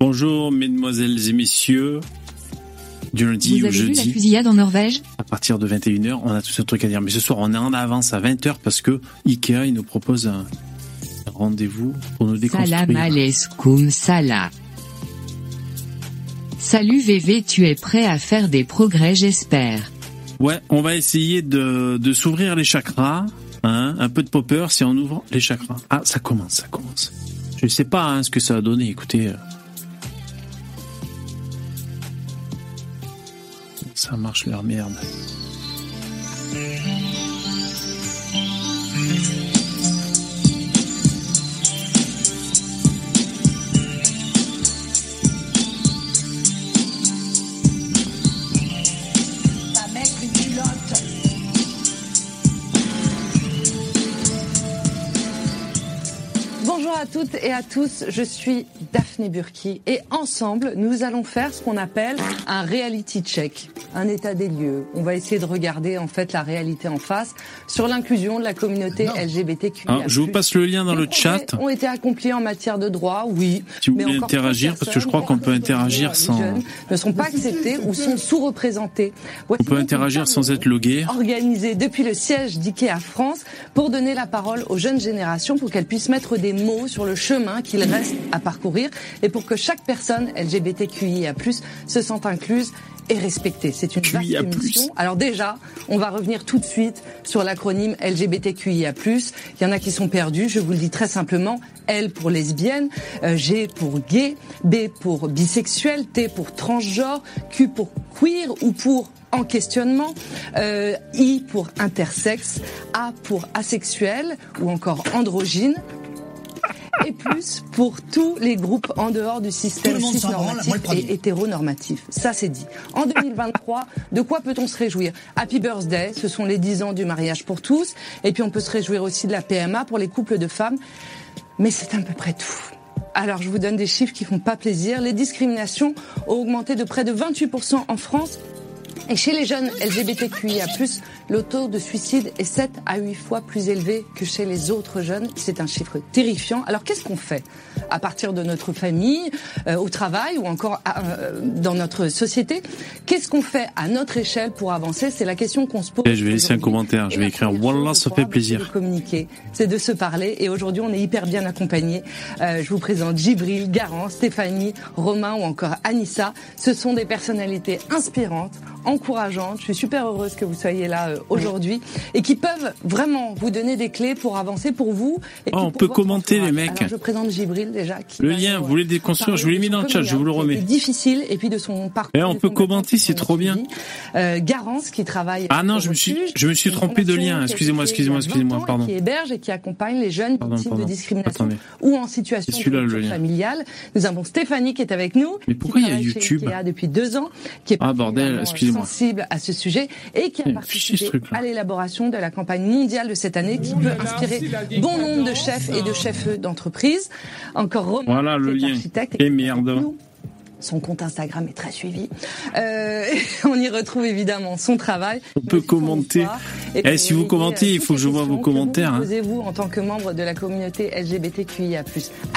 Bonjour, mesdemoiselles et messieurs. Du lundi Vous au avez vu la fusillade en Norvège? À partir de 21h, on a tout un truc à dire. Mais ce soir, on est en avance à 20h parce que Ikea, il nous propose un rendez-vous pour nous déconstruire. Salam alaikum salam. Salut VV, tu es prêt à faire des progrès j'espère? Ouais, on va essayer de, de s'ouvrir les chakras. Hein, un peu de popper si on ouvre les chakras. Ah, ça commence, ça commence. Je ne sais pas hein, ce que ça va donner. Écoutez, euh, ça marche leur merde. Toutes et à tous, je suis Daphné Burki et ensemble nous allons faire ce qu'on appelle un reality check, un état des lieux. On va essayer de regarder en fait la réalité en face sur l'inclusion de la communauté LGBTQIA+. Alors, je vous passe le lien dans Les le chat. progrès ont été accomplis en matière de droit, oui. Si vous mais voulez interagir, parce que je crois qu'on peut interagir les sans- ne sont pas acceptés ou sont sous-représentés. On peut interagir sans être logué. Organisé depuis le siège d'IKEA France pour donner la parole aux jeunes générations pour qu'elles puissent mettre des mots sur le chemin qu'il reste à parcourir et pour que chaque personne LGBTQIA+, se sente incluse et respectée. C'est une vaste émission. Alors déjà, on va revenir tout de suite sur l'acronyme LGBTQIA+. Il y en a qui sont perdus, je vous le dis très simplement. L pour lesbienne, euh, G pour gay, B pour bisexuel, T pour transgenre, Q pour queer ou pour en questionnement, euh, I pour intersexe, A pour asexuel ou encore androgyne, et plus pour tous les groupes en dehors du système cis-normatif et hétéronormatif. Ça, c'est dit. En 2023, de quoi peut-on se réjouir? Happy Birthday, ce sont les 10 ans du mariage pour tous. Et puis, on peut se réjouir aussi de la PMA pour les couples de femmes. Mais c'est à peu près tout. Alors, je vous donne des chiffres qui font pas plaisir. Les discriminations ont augmenté de près de 28% en France et chez les jeunes LGBTQIA+, le taux de suicide est 7 à 8 fois plus élevé que chez les autres jeunes. C'est un chiffre terrifiant. Alors qu'est-ce qu'on fait à partir de notre famille, euh, au travail ou encore euh, dans notre société? Qu'est-ce qu'on fait à notre échelle pour avancer? C'est la question qu'on se pose. Eh, je vais laisser un commentaire, je Et vais écrire, Wallah, ça fait plaisir. de communiquer, c'est de se parler. Et aujourd'hui, on est hyper bien accompagnés. Euh, je vous présente Gibril, Garant, Stéphanie, Romain ou encore Anissa. Ce sont des personnalités inspirantes, encourageantes. Je suis super heureuse que vous soyez là euh, aujourd'hui et qui peuvent vraiment vous donner des clés pour avancer pour vous. Et Oh, puis on peut commenter, les mecs. Alors, je présente Gibril déjà. Qui Le lien, vous voulez déconstruire, je vous l'ai mis dans le chat, je vous le remets. difficile et puis de son parcours. Eh, on peut commenter, c'est trop bien. Euh, Garance qui travaille. Ah non, je me suis- je me suis trompé de lien. Excusez-moi, excusez-moi, excusez-moi, 20 ans et pardon. Qui héberge et qui accompagne les jeunes Pardon, victimes pardon. de discrimination Attendez. ou en situation familiale. Nous avons Stéphanie qui est avec nous. Mais pourquoi il y a YouTube depuis deux ans, qui est Ah, bordel, excusez-moi. Sensible à ce sujet et qui a ce participé à l'élaboration de la campagne mondiale de cette année qui peut inspirer bon nombre de chefs et de chefs d'entreprise. Encore Romain, Voilà le lien. architecte Et merde. nous. Son compte Instagram est très suivi. Euh, on y retrouve évidemment son travail. On peut commenter. Et Eh, si vous commentez, euh, il faut que je vois vos que vous commentaires, hein. Posez-vous en tant que membre de la communauté LGBTQIA+.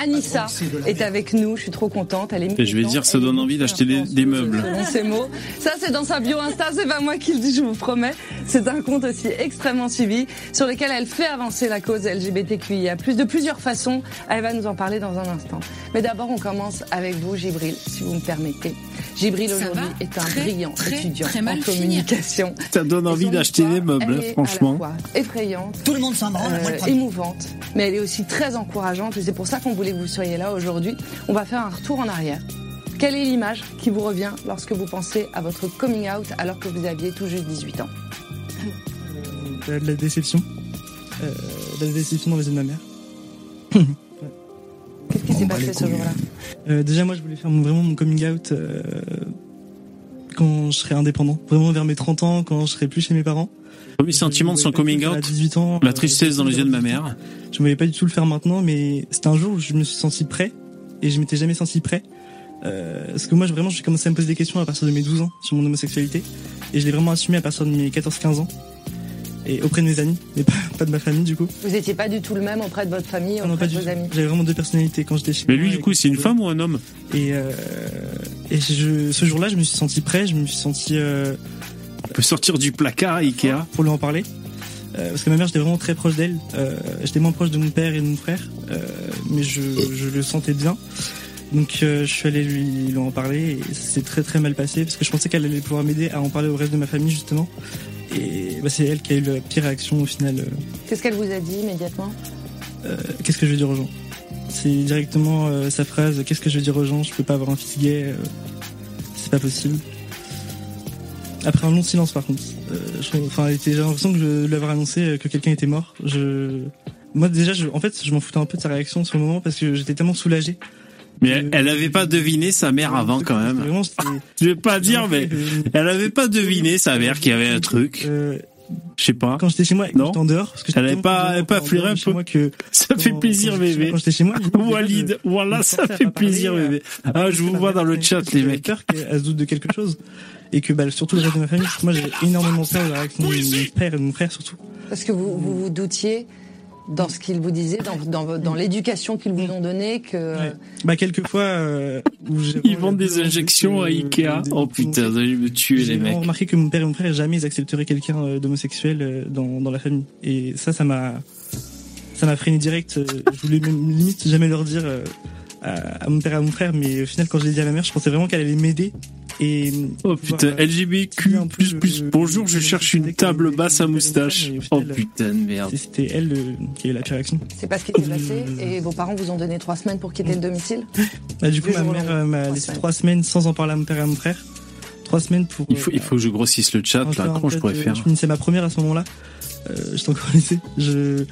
Anissa est avec nous. Je suis trop contente. Elle est Et je vais dire, ça donne envie d'acheter des- des meubles. Ses mots. Ça, c'est dans sa bio Insta. C'est pas moi qui le dis, je vous promets. C'est un compte aussi extrêmement suivi sur lequel elle fait avancer la cause LGBTQIA+, de plusieurs façons. Elle va nous en parler dans un instant. Mais d'abord, on commence avec vous, Gibril, si vous me permettez. Gibril, aujourd'hui, est un très, brillant très, étudiant très en communication. Ça donne envie d'acheter des meubles, elle hein, est à franchement. la fois effrayante, Tout le monde s'en branle, euh, émouvante, mais elle est aussi très encourageante et c'est pour ça qu'on voulait que vous soyez là aujourd'hui. On va faire un retour en arrière. Quelle est l'image qui vous revient lorsque vous pensez à votre coming out alors que vous aviez tout juste 18 ans? Euh, de la déception. Euh, de la déception dans les yeux de ma mère. Qu'est-ce qui s'est passé ce jour-là Euh, déjà, moi, je voulais faire mon- vraiment mon coming out euh, quand je serai indépendant. Vraiment vers mes 30 ans, quand je serai plus chez mes parents. Premier sentiment de son coming out, À 18 ans. la euh, tristesse dans les yeux de ma mère. Je ne voyais pas du tout le faire maintenant, mais c'était un jour où je me suis senti prêt et je m'étais jamais senti prêt. Euh, parce que moi, je- vraiment, j'ai commencé à me poser des questions à partir de mes 12 ans sur mon homosexualité et je l'ai vraiment assumé à partir de mes 14-15 ans. Et auprès de mes amis, mais pas, pas de ma famille du coup. Vous étiez pas du tout le même auprès de votre famille, Non, non, auprès pas de du vos tout. amis. J'avais vraiment deux personnalités quand j'étais chez Mais moi. lui, du coup, c'est une femme ou un homme? Et, euh, et je, ce jour-là, je me suis senti prêt, je me suis senti euh, On peut sortir du placard, Ikea. pour lui en parler. Euh, parce que ma mère, j'étais vraiment très proche d'elle. Euh, j'étais moins proche de mon père et de mon frère, euh, mais je, je le sentais bien. Donc euh, je suis allé lui, lui en parler et ça s'est très très mal passé parce que je pensais qu'elle allait pouvoir m'aider à en parler au reste de ma famille justement. Et bah, c'est elle qui a eu la pire réaction au final. euh, Qu'est-ce qu'elle vous a dit immédiatement? Euh, Qu'est-ce que je vais dire aux gens? C'est directement euh, sa phrase Qu'est-ce que je vais dire aux gens? Je peux pas avoir un fils gay. euh, c'est pas possible. Après un long silence par contre. Euh, enfin, j'ai l'impression que je lui annoncé que quelqu'un était mort. Je, moi déjà, je, en fait, je m'en foutais un peu de sa réaction sur le moment parce que j'étais tellement soulagé. Mais elle, elle avait pas deviné sa mère avant, quand même. Je vais pas dire, mais elle avait pas deviné sa mère qu'il y avait un truc. euh, Je sais pas. quand j'étais chez moi, Non. dehors, parce que Elle avait tellement pas- elle avait pas flairé un peu moi que Ça fait plaisir, bébé. Quand j'étais chez moi, Walid, voilà, ça fait plaisir, euh, bébé. Ah, je vous vois dans le chat, les mecs. J'avais peur qu'elle se doute de quelque chose. Et que bah, surtout le reste de ma famille, moi j'ai énormément peur de la réaction de mon père et de mon frère surtout. Parce que vous vous, vous doutiez dans ce qu'ils vous disaient, dans, dans, dans l'éducation qu'ils vous ont donnée, que Ouais. Bah quelquefois euh, j'ai Ils vendent des injections à Ikea. Oh putain, vous allez me tuer, J'ai les mecs. remarqué que mon père et mon frère jamais ils accepteraient quelqu'un euh, d'homosexuel euh, dans, dans la famille. Et ça, ça m'a ça m'a freiné direct. Euh, Je voulais même limite jamais leur dire euh, à, à mon père et à mon frère, mais au final quand je l'ai dit à ma mère, je pensais vraiment qu'elle allait m'aider. Et Oh putain, euh, LGBTQ++. Bonjour, je cherche une table basse à moustache. Oh putain de merde. C'était elle euh, qui a eu la pire réaction. c'est pas ce qui s'est passé. Et vos parents vous ont donné trois semaines pour quitter le domicile. Bah, du coup, ma mère euh, m'a Trois laissé semaines. trois semaines sans en parler à mon père et à mon frère. Trois semaines pour. Il faut, euh, il faut que je grossisse le chat, là. en Comment je pourrais faire? Je finissais ma première à ce moment-là. Euh, J'étais encore au lycée. Je...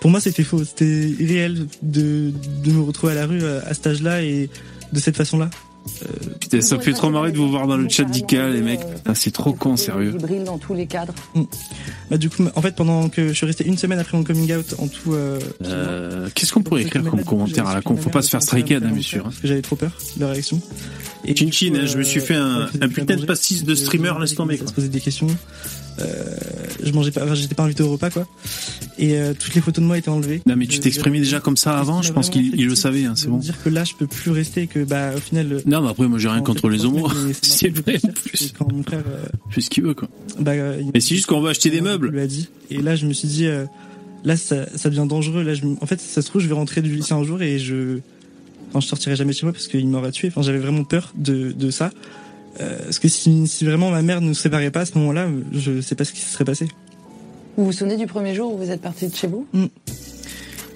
Pour moi, c'était faux. C'était irréel de, de me retrouver à la rue euh, à cet âge-là et de cette façon-là. Putain, ça me fait trop marrer de vous voir dans le chat d'Ikea, les mecs. Ah, c'est trop con, sérieux. Il brille dans tous les cadres. Bah, du coup, en fait, pendant que je suis resté une semaine après mon coming out en tout. Euh, Euh, Qu'est-ce qu'on pourrait écrire comme commentaire à la con? Faut pas se faire striker, hein, bien sûr. hein. Parce que j'avais trop peur de la réaction. Et Chin chin, je me suis fait un- putain de pastis de streamer, laisse tomber, se poser des questions. Euh, je mangeais pas, enfin, j'étais pas invité au repas, quoi. Et euh, toutes les photos de moi étaient enlevées. Non, mais tu Euh, t'exprimais déjà comme ça avant, je pense qu'il il le savait, hein, c'est bon. Dire que là, je peux plus rester, que bah au final. Non, mais après, moi, j'ai rien en contre fait, les homos. C'est fait vrai, en plus. Quand mon frère, Fais ce qu'il veut, quoi. bah, Mais c'est juste qu'on veut acheter des meubles. lui a dit. Et là, je me suis dit, là, ça, ça devient dangereux. Là, je, en fait, ça se trouve, je vais rentrer du lycée un jour et je, enfin, je sortirai jamais chez moi parce qu'il m'aurait tué. Enfin, j'avais vraiment peur de, de ça. Euh, parce que si, si vraiment ma mère ne nous séparait pas à ce moment-là, je sais pas ce qui se serait passé. Vous vous souvenez du premier jour où vous êtes parti de chez vous?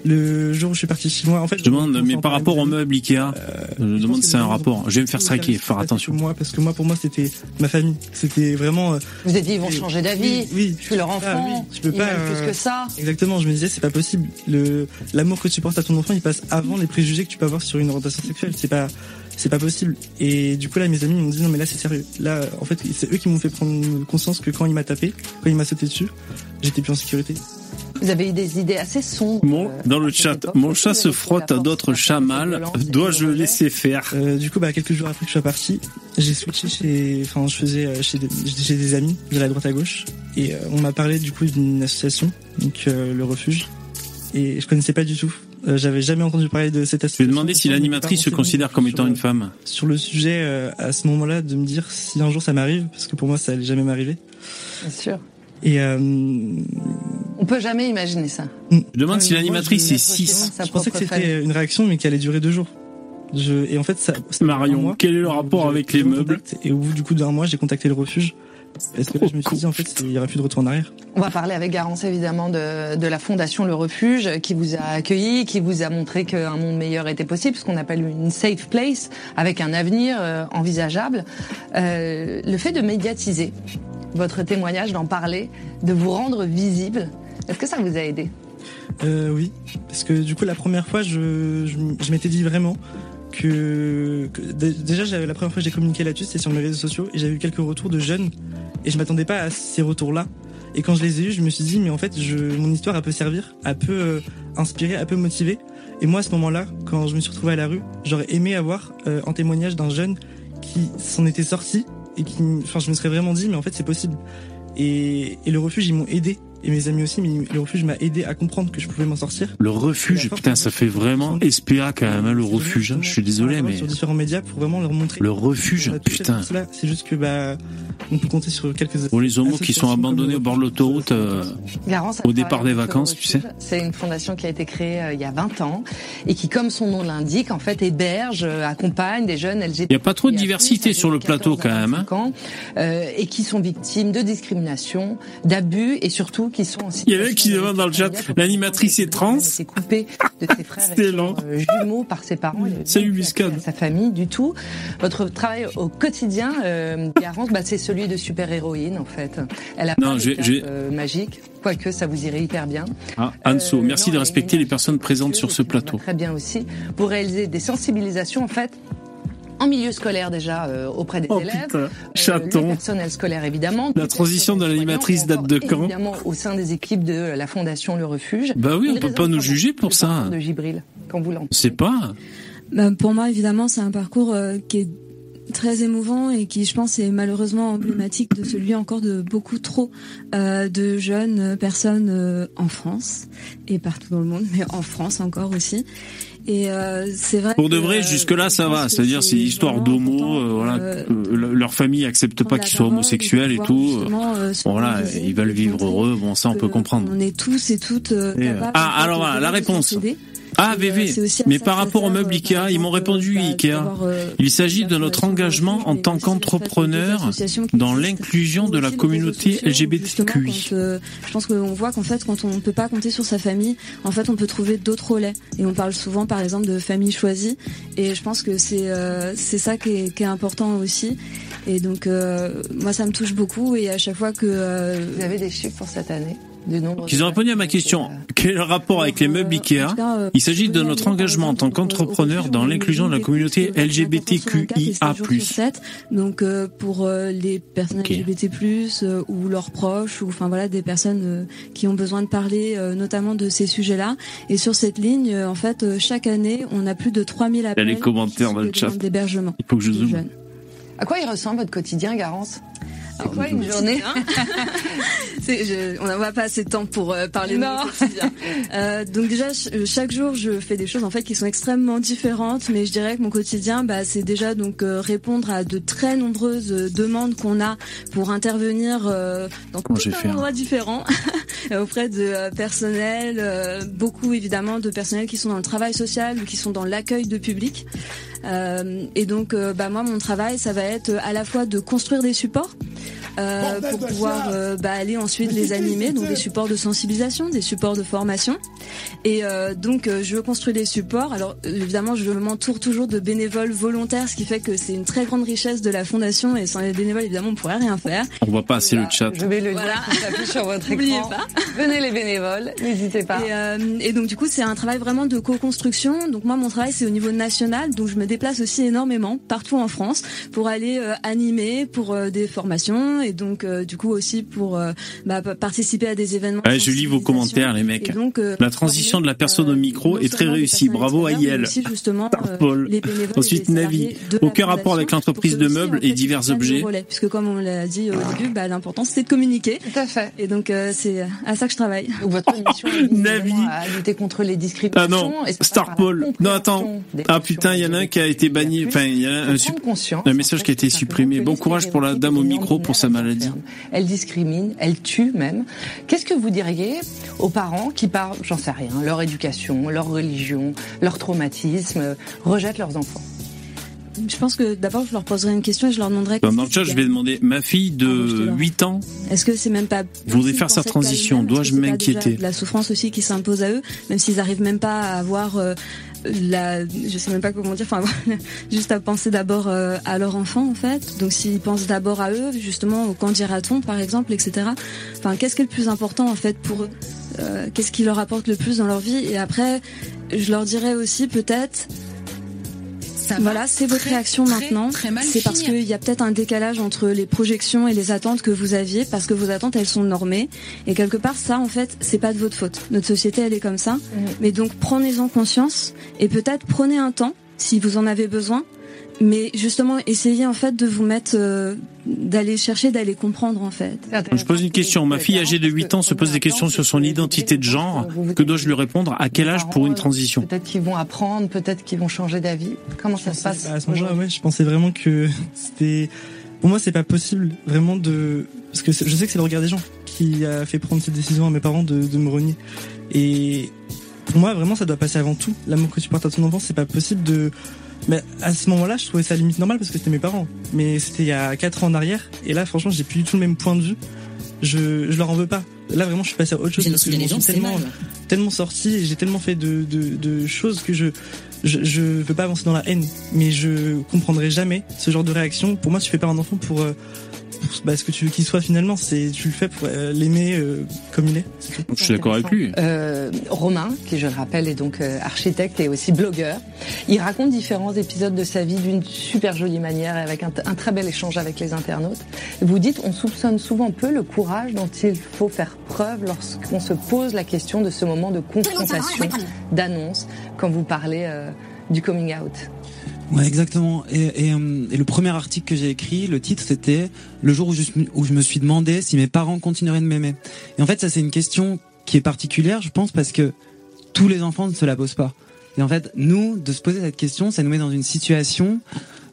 Le jour où je suis parti chez moi, en fait, Je demande, mais par rapport aux meubles Ikea, je demande si c'est un rapport. Je vais me faire striker, faire attention. Moi, parce que moi, pour moi, c'était ma famille. C'était vraiment. euh, Vous vous êtes dit, ils vont changer d'avis. oui, oui. Je suis leur Ah, enfant. oui, je peux ils pas, plus euh, que ça. Exactement, je me disais c'est pas possible. Le l'amour que tu portes à ton enfant, il passe avant les préjugés que tu peux avoir sur une orientation sexuelle. C'est pas c'est pas possible. Et du coup là, mes amis m'ont dit non mais là c'est sérieux. Là, en fait, c'est eux qui m'ont fait prendre conscience que quand il m'a tapé, quand il m'a sauté dessus, j'étais plus en sécurité. Vous avez eu des idées assez sombres. Mon, euh, dans le chat, mon chat se frotte à d'autres chats mâles. Dois-je le laisser faire? Euh, du coup, bah quelques jours après que je sois parti, j'ai switché chez, enfin je faisais euh, chez des, j'étais chez des amis de la droite à gauche, et on m'a parlé du coup d'une association, donc euh, le refuge, et je connaissais pas du tout. Euh, J'avais jamais entendu parler de cette Je association. vais demander si l'animatrice se considère comme étant une femme. sur le sujet euh, à ce moment-là de me dire si un jour ça m'arrive parce que pour moi ça allait jamais m'arriver Bien sûr. et euh, On peut jamais imaginer ça. Je demande si l'animatrice je- est 6. Sa je pensais que c'était une réaction mais qui allait durer deux jours je, et en fait ça Marion, quel est le rapport avec les meubles et au bout du coup d'un mois j'ai contacté le refuge parce que là, je me suis dit en fait il y aura plus de retour en arrière? On va parler avec Garance évidemment de, de la fondation Le Refuge qui vous a accueilli, qui vous a montré qu'un monde meilleur était possible, ce qu'on appelle une safe place avec un avenir euh, envisageable. Euh, le fait de médiatiser votre témoignage, d'en parler, de vous rendre visible, est-ce que ça vous a aidé? Euh, oui, parce que du coup la première fois, je, je, m- je m'étais dit vraiment que, que dé- déjà j'avais la première fois que j'ai communiqué là-dessus, c'était sur mes réseaux sociaux et j'avais eu quelques retours de jeunes et je m'attendais pas à ces retours-là. Et quand je les ai eus, je me suis dit mais en fait, mon histoire elle peut servir, elle peut euh, inspirer, elle peut motiver. Et moi à ce moment-là, quand je me suis retrouvé à la rue, j'aurais aimé avoir euh, un témoignage d'un jeune qui s'en était sorti et qui, enfin je me serais vraiment dit mais en fait c'est possible. Et, et le refuge ils m'ont aidé et mes amis aussi, mais le refuge m'a aidé à comprendre que je pouvais m'en sortir. Le refuge, putain, ça fait vraiment SPA quand même, hein, le refuge. hein. Je suis désolé, mais Sur différents médias pour vraiment leur montrer. le refuge, putain. C'est juste que, bah, on peut compter sur quelques Pour les homos qui sont abandonnés au bord de l'autoroute, euh, Au départ des vacances, tu sais. C'est une fondation qui a été créée euh, il y a 20 ans et qui, comme son nom l'indique, en fait, héberge, euh, accompagne des jeunes LGBT. il n'y a pas trop de diversité sur le plateau quand même. hein. Ans, euh, et qui sont victimes de discrimination, d'abus et surtout qui sont en Il y en a qui de demandent dans le chat, l'animatrice est trans été coupée de ses frères et lent. euh, jumeaux par ses parents. Avait Salut, Muscade. Sa famille du tout. Votre travail au quotidien, euh, Garance, bah, c'est celui de super-héroïne en fait. Elle a Non, je- euh, magique, quoique ça vous irait hyper bien. Ah, Anso, Euh, merci non, de respecter les personnes présentes sur ce plateau. Très bien aussi pour réaliser des sensibilisations en fait. En milieu scolaire déjà euh, auprès des Oh élèves, putain, euh, chaton. personnel scolaire évidemment, La transition de l'animatrice date de quand Évidemment au sein des équipes de la fondation Le Refuge. Bah oui, on peut pas nous juger pour ça. De Gibril, quand vous l'entendez. C'est pas. Bah, pour moi, évidemment, c'est un parcours euh, qui est très émouvant et qui, je pense, est malheureusement emblématique de celui encore de beaucoup trop euh, de jeunes personnes euh, en France et partout dans le monde, mais en France encore aussi. Et euh, c'est vrai. Pour de vrai, euh, jusque-là, ça va. C'est-à-dire, c'est l'histoire vraiment d'homo, euh, voilà, euh, leur famille accepte pas qu'ils soient et homosexuels et tout. Bon, voilà, ils veulent vivre heureux. Bon, ça, on peut comprendre. On est tous et toutes euh, Et, ah, alors voilà, la réponse. Ah, Et, euh, VV. à Mais par rapport au meuble euh, Ikea, ils m'ont exemple, répondu bah, Ikea. euh, Il s'agit de notre engagement en tant qu'entrepreneur dans l'inclusion de la communauté LGBTQI. quand, euh, je pense qu'on voit qu'en fait, quand on ne peut pas compter sur sa famille, en fait, on peut trouver d'autres relais. Et on parle souvent, par exemple, de famille choisie. Et je pense que c'est euh, c'est ça qui est, qui est important aussi. Et donc, euh, moi, ça me touche beaucoup. Et à chaque fois que euh, Vous avez des chiffres pour cette année? Nombre Qu'ils ont de répondu à ma question. euh, Quel est le rapport avec les Euh, meubles Ikea? Euh, Il s'agit de notre voyez, engagement en tant qu'entrepreneur dans on l'inclusion de la communauté de 24 sur 24 et LGBTQIA+. 7 jours sur 7. Donc euh, pour euh, les personnes. LGBT+ euh, ou leurs proches ou enfin voilà des personnes euh, qui ont besoin de parler euh, notamment de ces sujets-là. Et sur cette ligne, euh, en fait, euh, chaque année, on a plus de 3000 appels. les commentaires dans le chat. Il faut que je de zoome. À quoi il ressemble votre quotidien, Garance? C'est Alors, quoi une journée C'est- je- on n'a pas assez de temps pour euh, parler de Non. mon quotidien. Euh, donc déjà, ch- euh, chaque jour, je fais des choses en fait qui sont extrêmement différentes, mais je dirais que mon quotidien, bah, c'est déjà donc euh, répondre à de très nombreuses euh, demandes qu'on a pour intervenir euh, dans Comment tout un fait, hein endroit différent auprès de personnel, euh, beaucoup évidemment de personnels qui sont dans le travail social ou qui sont dans l'accueil de public. Euh, et donc, euh, bah, moi, mon travail, ça va être à la fois de construire des supports euh, pour pouvoir euh, bah, aller ensuite les animer, donc des supports de sensibilisation, des supports de formation. Et euh, donc, euh, je construis des supports. Alors, euh, évidemment, je m'entoure toujours de bénévoles volontaires, ce qui fait que c'est une très grande richesse de la fondation. Et sans les bénévoles, évidemment, on pourrait rien faire. On voit pas assez le chat. Je mets le Voilà. sur votre N'oubliez écran. pas. Venez les bénévoles, n'hésitez pas. Et, euh, et donc du coup c'est un travail vraiment de co-construction. Donc moi mon travail c'est au niveau national, donc je me déplace aussi énormément partout en France pour aller euh, animer pour euh, des formations et donc euh, du coup aussi pour euh, bah, participer à des événements. Ouais, je lis vos commentaires, les mecs. Et donc, euh, La transition de la personne au micro non est très réussie. Bravo Yael. aussi, justement, euh, Starpol. les bénévoles Ensuite, Navi. Aucun rapport avec l'entreprise de meubles et divers objets. relais, puisque comme on l'a dit au début, bah, l'important c'était de communiquer. Tout à fait. Et donc euh, c'est à ça que je travaille. Donc votre mission Navi. à lutter contre les Ah discriminations. non, et c'est Star par la Paul. Non, attends. Ah putain, il y en a un qui a été banni. Enfin, il y a un, message qui a été supprimé. Bon courage pour la dame au micro pour sa maladie. Elle discrimine, elle tue même. Qu'est-ce que vous diriez aux parents qui parlent, j'en sais rien, leur éducation, leur religion, leur traumatisme, rejettent leurs enfants? Je pense que d'abord je leur poserai une question et je leur demanderai. Dans qu'est-ce le chat, je vais demander, ma fille de l'aurai. 8 ans, Est-ce que c'est même pas Voudrait faire sa dans transition, dois-je m'inquiéter La souffrance aussi qui s'impose à eux, même s'ils arrivent même pas à avoir euh, la, je sais même pas comment dire, enfin juste à penser d'abord euh, à leur enfant en fait. Donc s'ils pensent d'abord à eux, justement au quand dira-t-on par exemple, etc. Enfin qu'est-ce qui est le plus important en fait pour eux Euh, Qu'est-ce qui leur apporte le plus dans leur vie? Et après, je leur dirais aussi peut-être Ça voilà, c'est votre très, réaction très, maintenant. C'est parce qu'il y a peut-être un décalage entre les projections et les attentes que vous aviez, parce que vos attentes elles sont normées. Et quelque part, ça, en fait, c'est pas de votre faute. Notre société, elle est comme ça. Mais donc, prenez-en conscience et peut-être prenez un temps, si vous en avez besoin, mais justement essayer en fait de vous mettre, euh, d'aller chercher, d'aller comprendre en fait. Je pose une question. Ma fille âgée de 8 ans se pose des questions sur son identité de genre. Que dois-je lui répondre? À quel âge pour une transition? Peut-être qu'ils vont apprendre, peut-être qu'ils vont changer d'avis. Comment ça se passe À ce moment-là, ouais, je pensais vraiment que c'était. Pour moi, c'est pas possible vraiment de. Parce que je sais que c'est le regard des gens qui a fait prendre cette décision à mes parents de, de me renier. Et pour moi, vraiment, ça doit passer avant tout. L'amour que tu portes à ton enfant, c'est pas possible de. Mais à ce moment-là, je trouvais ça limite normal parce que c'était mes parents. Mais c'était il y a 4 ans en arrière. Et là, franchement, j'ai plus du tout le même point de vue. Je, je leur en veux pas. Là, vraiment, je suis passé à autre chose. Parce que je gens, tellement, mal. tellement sorti et j'ai tellement fait de, de, de choses que je, je, je veux pas avancer dans la haine. Mais je comprendrai jamais ce genre de réaction. Pour moi, tu fais pas un enfant pour, euh, pour bah, ce que tu veux qu'il soit finalement. C'est, tu le fais pour euh, l'aimer euh, comme il est. Je suis d'accord avec lui. Euh, Romain, qui je le rappelle est donc euh, architecte et aussi blogueur, il raconte différents épisodes de sa vie d'une super jolie manière et avec un, un très bel échange avec les internautes. Vous dites, on soupçonne souvent peu le courage dont il faut faire preuve lorsqu'on se pose la question de ce moment de confrontation, d'annonce, quand vous parlez euh, du coming out. Ouais, exactement. Et, et, euh, et le premier article que j'ai écrit, le titre c'était le jour où je, où je me suis demandé si mes parents continueraient de m'aimer. Et en fait, ça c'est une question qui est particulière, je pense, parce que tous les enfants ne se la posent pas. Et en fait, nous, de se poser cette question, ça nous met dans une situation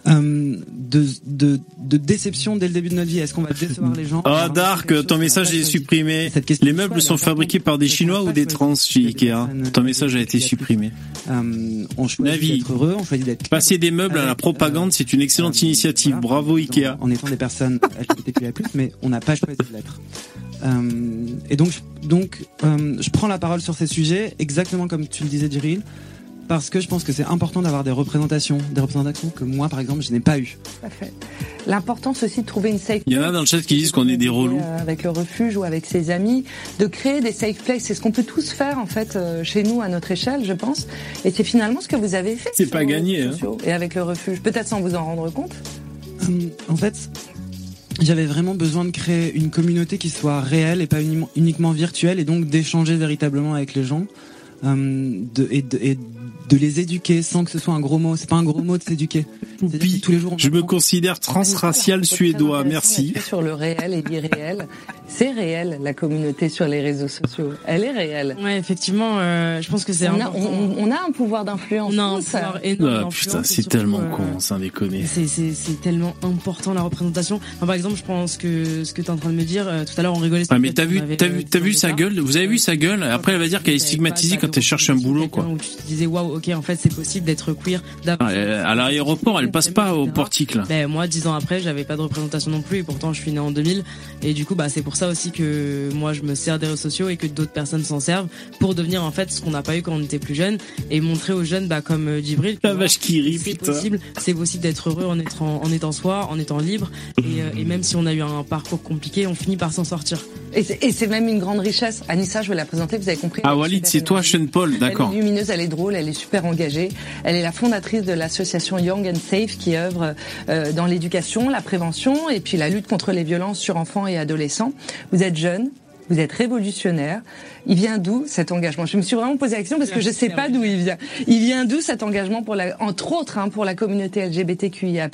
euh, de, de, de déception dès le début de notre vie. Est-ce qu'on va décevoir les gens Ah, Dark, ton message est supprimé. Les meubles sont fabriqués par des Chinois ou des trans chez Ikea Ton message a été supprimé. Euh, on choisit d'être heureux, on choisit d'être Passer des meubles à la propagande, c'est une excellente initiative. Bravo Ikea. en étant des personnes LGBTQIA+, mais on n'a pas choisi de l'être. Euh, et donc, je- donc, euh, je prends la parole sur ces sujets, exactement comme tu le disais, Jiril, parce que je pense que c'est important d'avoir des représentations, des représentations que moi, par exemple, je n'ai pas eu. Tout à fait. L'importance aussi de trouver une safe Il y en a dans le chat qui disent qu'on est des relous. Euh, avec le refuge ou avec ses amis, de créer des safe places. C'est ce qu'on peut tous faire en fait euh, chez nous à notre échelle, je pense. Et c'est finalement ce que vous avez fait. C'est pas gagné, hein. Et avec le refuge, peut-être sans vous en rendre compte. Euh, en fait, j'avais vraiment besoin de créer une communauté qui soit réelle et pas uni- uniquement virtuelle, et donc d'échanger véritablement avec les gens, de, et, de, et de les éduquer sans que ce soit un gros mot. C'est pas un gros mot de s'éduquer. Tous les jours, Je me considère transracial suédois. Merci. Sur le réel et l'irréel, c'est réel la communauté sur les réseaux sociaux. Elle est réelle. Ouais, effectivement, euh, je pense que c'est On on, on a un pouvoir d'influence. On a un tous. pouvoir énorme Ah, d'influence putain, c'est tellement euh, con, sans déconner. C'est, tellement important la représentation. Enfin, par exemple, je pense que ce que tu es en train de me dire, euh, tout à l'heure on rigolait. Ah mais t'as qu'on vu, t'as euh, vu, 10 t'as ans vu sa gueule? Vous avez vu sa gueule? Après elle va dire qu'elle est stigmatisée quand elle cherche un boulot quoi. Où tu disais waouh, ok, en fait c'est possible d'être queer. elle- À l'aéroport, elle passe pas au portique là. Ben, moi, dix ans après, j'avais pas de représentation non plus, et pourtant, je suis né en 2000. Et du coup, bah, c'est pour ça aussi que moi, je me sers des réseaux sociaux et que d'autres personnes s'en servent pour devenir en fait ce qu'on n'a pas eu quand on était plus jeune et montrer aux jeunes, bah, comme euh, Djibril, La vache qui rit, c'est possible, c'est possible d'être heureux en étant, en étant soi, en étant libre. Et, euh, et même si on a eu un parcours compliqué, on finit par s'en sortir. Et c'est- et c'est même une grande richesse. Anissa, je vais la présenter, vous avez compris. Ah Walid, c'est toi. Sean Paul, d'accord. Elle est lumineuse, elle est drôle, elle est super engagée. Elle est la fondatrice de l'association Young and Safe qui œuvre euh, dans l'éducation, la prévention et puis la lutte contre les violences sur enfants et adolescents. Vous êtes jeune, vous êtes révolutionnaire. Il vient d'où cet engagement? Je me suis vraiment posé la question parce que je sais pas d'où il vient. Il vient d'où cet engagement pour la, entre autres, hein, pour la communauté LGBTQIA+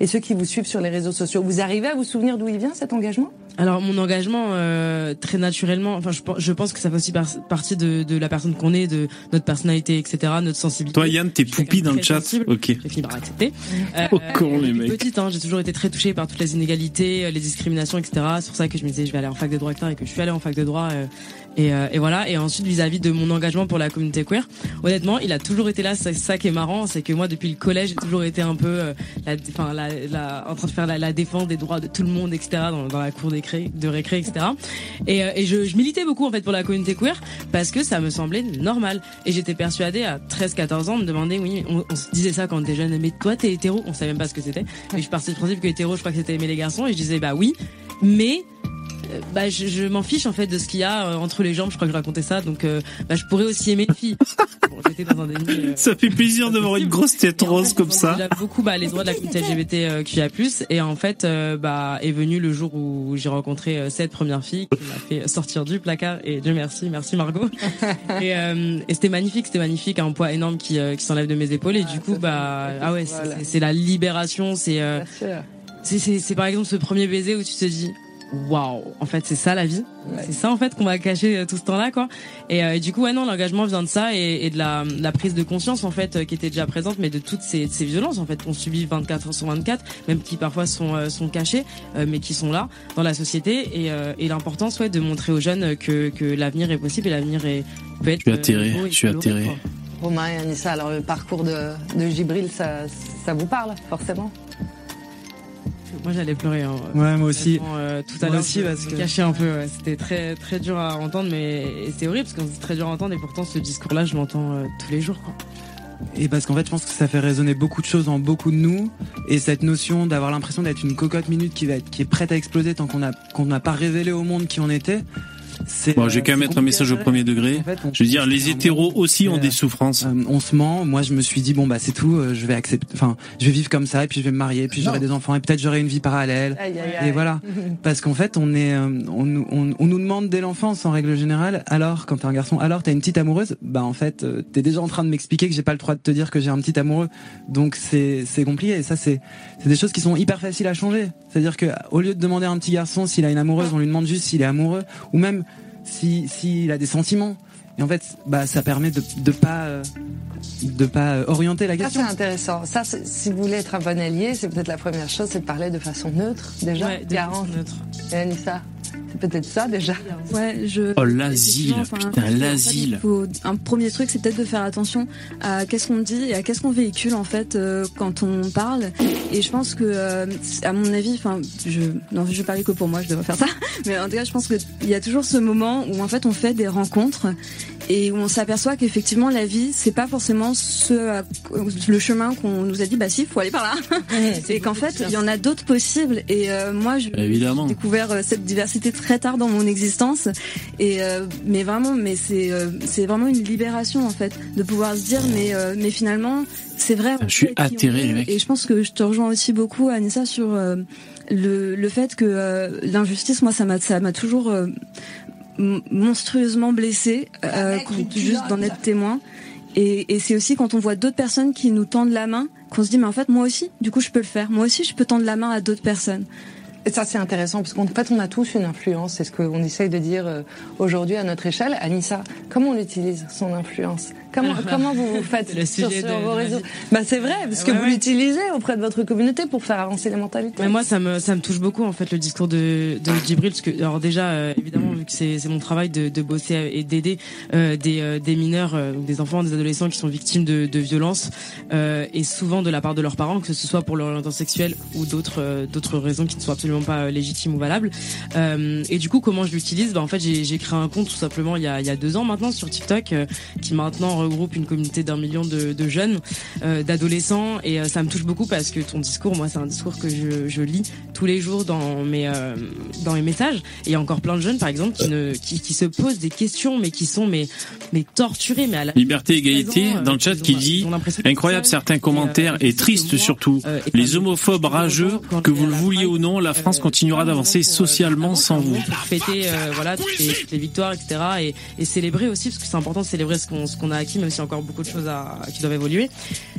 et ceux qui vous suivent sur les réseaux sociaux? Vous arrivez à vous souvenir d'où il vient cet engagement? Alors mon engagement, euh, très naturellement, enfin je, pense- je pense que ça fait aussi par- partie de, de la personne qu'on est, de notre personnalité, etc., notre sensibilité. Toi Yann, t'es Je suis poupi quelqu'un dans le chat. sensible. Ok. J'ai fini par accepter. Euh, Oh, con, les mecs. Petite, hein, j'ai toujours été très touchée par toutes les inégalités, euh, les discriminations, etc. C'est pour ça que je me disais je vais aller en fac de droit, etc. et que je suis allée en fac de droit. euh, et, euh, et voilà. Et ensuite vis-à-vis de mon engagement pour la communauté queer, honnêtement, il a toujours été là. C'est ça qui est marrant, c'est que moi depuis le collège, j'ai toujours été un peu, euh, la, enfin, la, la- en train de faire la, la défense des droits de tout le monde, etc. Dans, dans la cour des cré- de récré, etc. Et, euh, et je, je militais beaucoup en fait pour la communauté queer parce que ça me semblait normal. Et j'étais persuadée à 13-14 ans de me demander, oui, on, on se disait ça quand t'es jeune, mais toi t'es hétéro, on savait même pas ce que c'était. Et je partie du principe que hétéro, je crois que c'était aimer les garçons, et je disais bah oui, mais bah je, je m'en fiche en fait de ce qu'il y a euh, entre les jambes. Je crois que je racontais ça, donc euh, bah, je pourrais aussi aimer une fille. Bon, j'étais dans un déni. euh, Ça fait plaisir d'avoir une grosse tête en rose fait, comme ça. développe beaucoup bah, les droits de la communauté LGBT QIA+. Et en fait, euh, bah, est venu le jour où j'ai rencontré euh, cette première fille qui m'a fait sortir du placard. Et Dieu merci, merci Margot. et euh, et c'était magnifique, c'était magnifique, un poids énorme qui, euh, qui s'enlève de mes épaules. Et du coup, bah, ah ouais, c'est- Voilà. c'est c'est la libération. Euh, c'est c'est par exemple ce premier baiser où tu te dis waouh en fait c'est ça la vie Ouais. c'est ça en fait qu'on va cacher euh, tout ce temps-là quoi et, euh, et du coup ouais non l'engagement vient de ça et, et de la, de la prise de conscience en fait euh, qui était déjà présente mais de toutes ces, ces violences en fait qu'on subit 24 heures sur 24 même qui parfois sont euh, sont cachées euh, mais qui sont là dans la société et, euh, et l'importance ouais de montrer aux jeunes que que l'avenir est possible et l'avenir est peut être Je suis atterré, euh, je suis atterré. quoi. Romain et Anissa, alors le parcours de, de Gibril, ça, ça vous parle forcément? Moi j'allais pleurer hein. Ouais, moi aussi. Euh, tout à l'heure, aussi, parce que- cachais un peu. ouais. C'était très très dur à entendre, mais c'est horrible parce que c'est très dur à entendre et pourtant ce discours-là, je l'entends euh, tous les jours. Quoi. Et parce qu'en fait, je pense que ça fait résonner beaucoup de choses en beaucoup de nous. Et cette notion d'avoir l'impression d'être une cocotte minute qui va être, qui est prête à exploser tant qu'on a, qu'on n'a pas révélé au monde qui on était. Bon, je vais quand même mettre un message au premier degré. En fait, on- Je veux dire, les hétéros aussi ont des souffrances. Euh, on se ment. Moi, je me suis dit bon bah c'est tout. euh, je vais accepter. Enfin, je vais vivre comme ça et puis je vais me marier, puis j'aurai des enfants et peut-être j'aurai une vie parallèle. Aïe, aïe, Et voilà. Parce qu'en fait, on est, euh, on, nous- on, on nous demande dès l'enfance, en règle générale, alors, quand t'es un garçon, alors t'as une petite amoureuse, bah en fait, euh, t'es déjà en train de m'expliquer que j'ai pas le droit de te dire que j'ai un petit amoureux. Donc c'est, c'est compliqué. Et ça, c'est, c'est des choses qui sont hyper faciles à changer. C'est-à-dire que au lieu de demander à un petit garçon s'il a une amoureuse, on lui demande juste s'il est amoureux, ou même si, s'il a des sentiments. Et en fait, bah ça permet de, de pas, euh, de pas euh, orienter la Ça, question. c'est intéressant. Ça, si vous voulez être un bon allié, c'est peut-être la première chose, c'est de parler de façon neutre, déjà. Ouais, Garance neutres. et Anissa, c'est peut-être ça, déjà. Ouais, je. Oh, l'asile, enfin, putain, l'asile. faut- Un premier truc, c'est peut-être de faire attention à qu'est-ce qu'on dit et à qu'est-ce qu'on véhicule en fait euh, quand on parle. Et je pense que, euh, à mon avis, enfin, je non, je vais parler que pour moi, je devrais faire ça. Mais en tout cas, je pense qu'il y a toujours ce moment où en fait on fait des rencontres et où on s'aperçoit qu'effectivement la vie, c'est pas forcément ce le chemin qu'on nous a dit. Bah si, faut aller par là. et qu'en fait, il y en a d'autres possibles. Et euh, moi, Évidemment. j'ai découvert euh, cette diversité très tard dans mon existence. Et euh, mais vraiment, mais c'est euh, c'est vraiment une libération en fait de pouvoir se dire mais euh, mais finalement c'est vrai. Je suis atterré, les mecs. Et je pense que je te rejoins aussi beaucoup Anissa sur euh, le le fait que euh, l'injustice, moi ça m'a ça m'a toujours euh, monstrueusement blessé euh, juste d'en être témoin. Et, et c'est aussi quand on voit d'autres personnes qui nous tendent la main qu'on se dit mais en fait moi aussi du coup je peux le faire moi aussi je peux tendre la main à d'autres personnes Et ça, c'est intéressant, parce qu'en fait, on a tous une influence. C'est ce qu'on essaye de dire euh, aujourd'hui à notre échelle. Anissa, comment on utilise son influence? Comment, comment vous vous faites le sur, sujet sur de- vos réseaux bah, C'est vrai, parce que Ouais, vous ouais. l'utilisez auprès de votre communauté pour faire avancer les mentalités. Mais moi, ça me ça me touche beaucoup en fait le discours de de Djibril parce que alors déjà euh, évidemment vu que c'est c'est mon travail de de bosser et d'aider euh, des euh, des mineurs, euh, des enfants, des adolescents qui sont victimes de de violences euh, et souvent de la part de leurs parents, que ce soit pour leur orientation sexuelle ou d'autres euh, d'autres raisons qui ne sont absolument pas légitimes ou valables. Euh, et du coup, comment je l'utilise? Bah, en fait, j'ai j'ai créé un compte tout simplement il y a il y a deux ans maintenant sur TikTok euh, qui maintenant regroupe une communauté d'un million de, de jeunes, euh, d'adolescents et euh, ça me touche beaucoup parce que ton discours, moi, c'est un discours que je, je lis tous les jours dans mes euh, dans mes messages. Et il y a encore plein de jeunes, par exemple, qui ne qui, qui se posent des questions, mais qui sont mais mais torturés, mais à la Liberté, égalité, dans le chat qui dit incroyable certains commentaires Et, moi, surtout. Les homophobes rageux, que vous le vouliez ou non, la France continuera d'avancer socialement sans vous. fêter voilà toutes les, victoires, etc. Et, et célébrer aussi parce que c'est important de célébrer ce qu'on ce qu'on a même s'il y a encore beaucoup de choses à, qui doivent évoluer.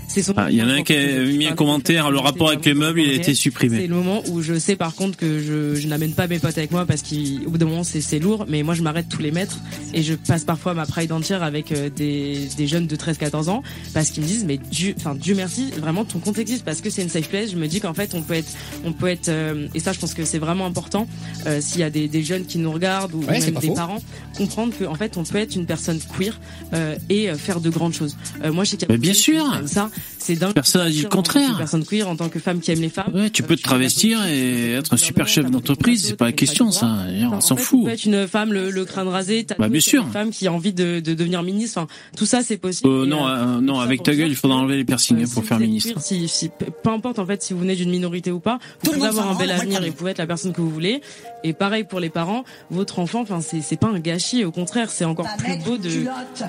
C'est son- Ah, Il y en a un qui a mis un commentaire, le rapport avec les meubles, il a été C'est supprimé. le moment où je sais par contre que je, je n'amène pas mes potes avec moi parce qu'au bout d'un moment c'est c'est lourd, mais moi je m'arrête tous les mètres et je passe parfois ma pride entière avec euh, des, des jeunes de 13-14 ans parce qu'ils me disent mais Dieu, enfin Dieu merci, vraiment ton compte existe parce que c'est une safe place. Je me dis qu'en fait on peut être, on peut être euh, et ça je pense que c'est vraiment important euh, s'il y a des, des jeunes qui nous regardent ou Ouais, c'est même des faux. parents comprendre qu'en fait on peut être une personne queer euh, et faire de grandes choses. Euh, moi je sais qu'il y a Mais bien sûr. ça c'est dingue. Personne n'a dit le contraire. Personne queer, en tant que femme qui aime les femmes. Ouais, tu peux te travestir et être un super chef d'entreprise, c'est pas la question, ça. On s'en fout. Tu peux être une femme, le, le crâne rasé, tatouée, Bah, bien sûr. Une femme qui a envie de, de devenir ministre. Enfin, tout ça, c'est possible. Euh, non, euh, euh, non, avec ta gueule, il faudra enlever les piercings euh, hein, pour faire ministre. queer, si, si- peu importe en fait si vous venez d'une minorité ou pas, vous pouvez avoir un bel avenir et vous pouvez être la personne que vous voulez. Et pareil pour les parents, votre enfant, enfin c'est c'est pas un gâchis, au contraire, c'est encore plus beau de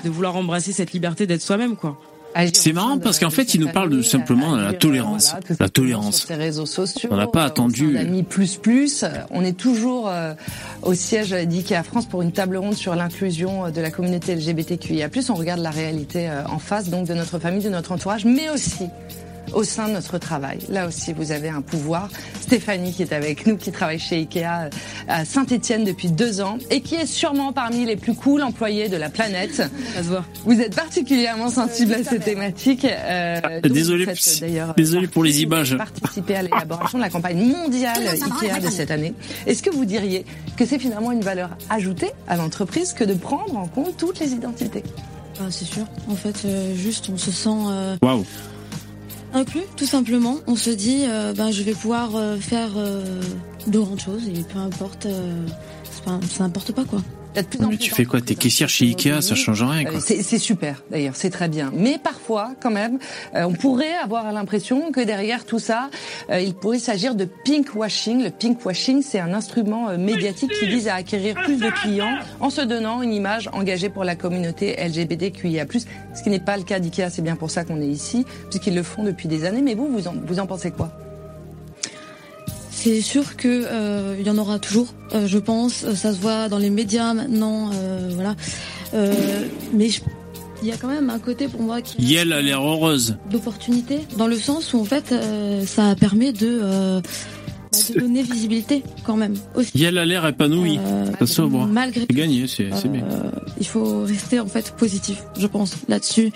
de vouloir embrasser cette liberté d'être soi-même quoi. C'est marrant parce qu'en fait, il nous parle de simplement de la tolérance. La tolérance. Sur ces réseaux sociaux. On n'a pas euh, attendu. plus plus. On est toujours euh, au siège d'IKEA France pour une table ronde sur l'inclusion de la communauté LGBTQIA+. On regarde la réalité euh, en face, donc de notre famille, de notre entourage, mais aussi au sein de notre travail. Là aussi, vous avez un pouvoir. Stéphanie, qui est avec nous, qui travaille chez Ikea euh, à Saint-Etienne depuis deux ans et qui est sûrement parmi les plus cool employés de la planète. Vous êtes particulièrement sensible à cette thématique. euh, donc désolé, d'ailleurs, désolé pour les images. Participer à l'élaboration de la campagne mondiale Ikea de cette année. Est-ce que vous diriez que c'est finalement une valeur ajoutée à l'entreprise que de prendre en compte toutes les identités? Ah, c'est sûr. En fait, euh, juste, on se sent euh, Waouh. Inclus, tout simplement. On se dit, euh, ben, je vais pouvoir euh, faire euh, de grandes choses et peu importe, ça n'importe pas quoi. Mais tu fais quoi T'es caissière chez Ikea, ça change rien, Euh, quoi. C'est c'est super, d'ailleurs, c'est très bien. Mais parfois, quand même, euh, on pourrait avoir l'impression que derrière tout ça, euh, il pourrait s'agir de pink washing. Le pink washing, c'est un instrument euh, médiatique qui vise à acquérir plus de clients en se donnant une image engagée pour la communauté LGBTQIA+. Ce qui n'est pas le cas d'IKEA, c'est bien pour ça qu'on est ici, puisqu'ils le font depuis des années. Mais vous, vous en, vous en pensez quoi? C'est sûr que euh, il y en aura toujours, euh, je pense. Euh, Ça se voit dans les médias maintenant, euh, voilà. Euh, mais je- il y a quand même un côté pour moi qui Yel a l'air heureuse. d'opportunité, dans le sens où en fait, euh, ça permet de, euh, bah, de donner visibilité quand même aussi. Yel a l'air épanoui. Euh, Ça se voit. malgré gagné, c'est bien. Il faut rester en fait positif, je pense, là-dessus.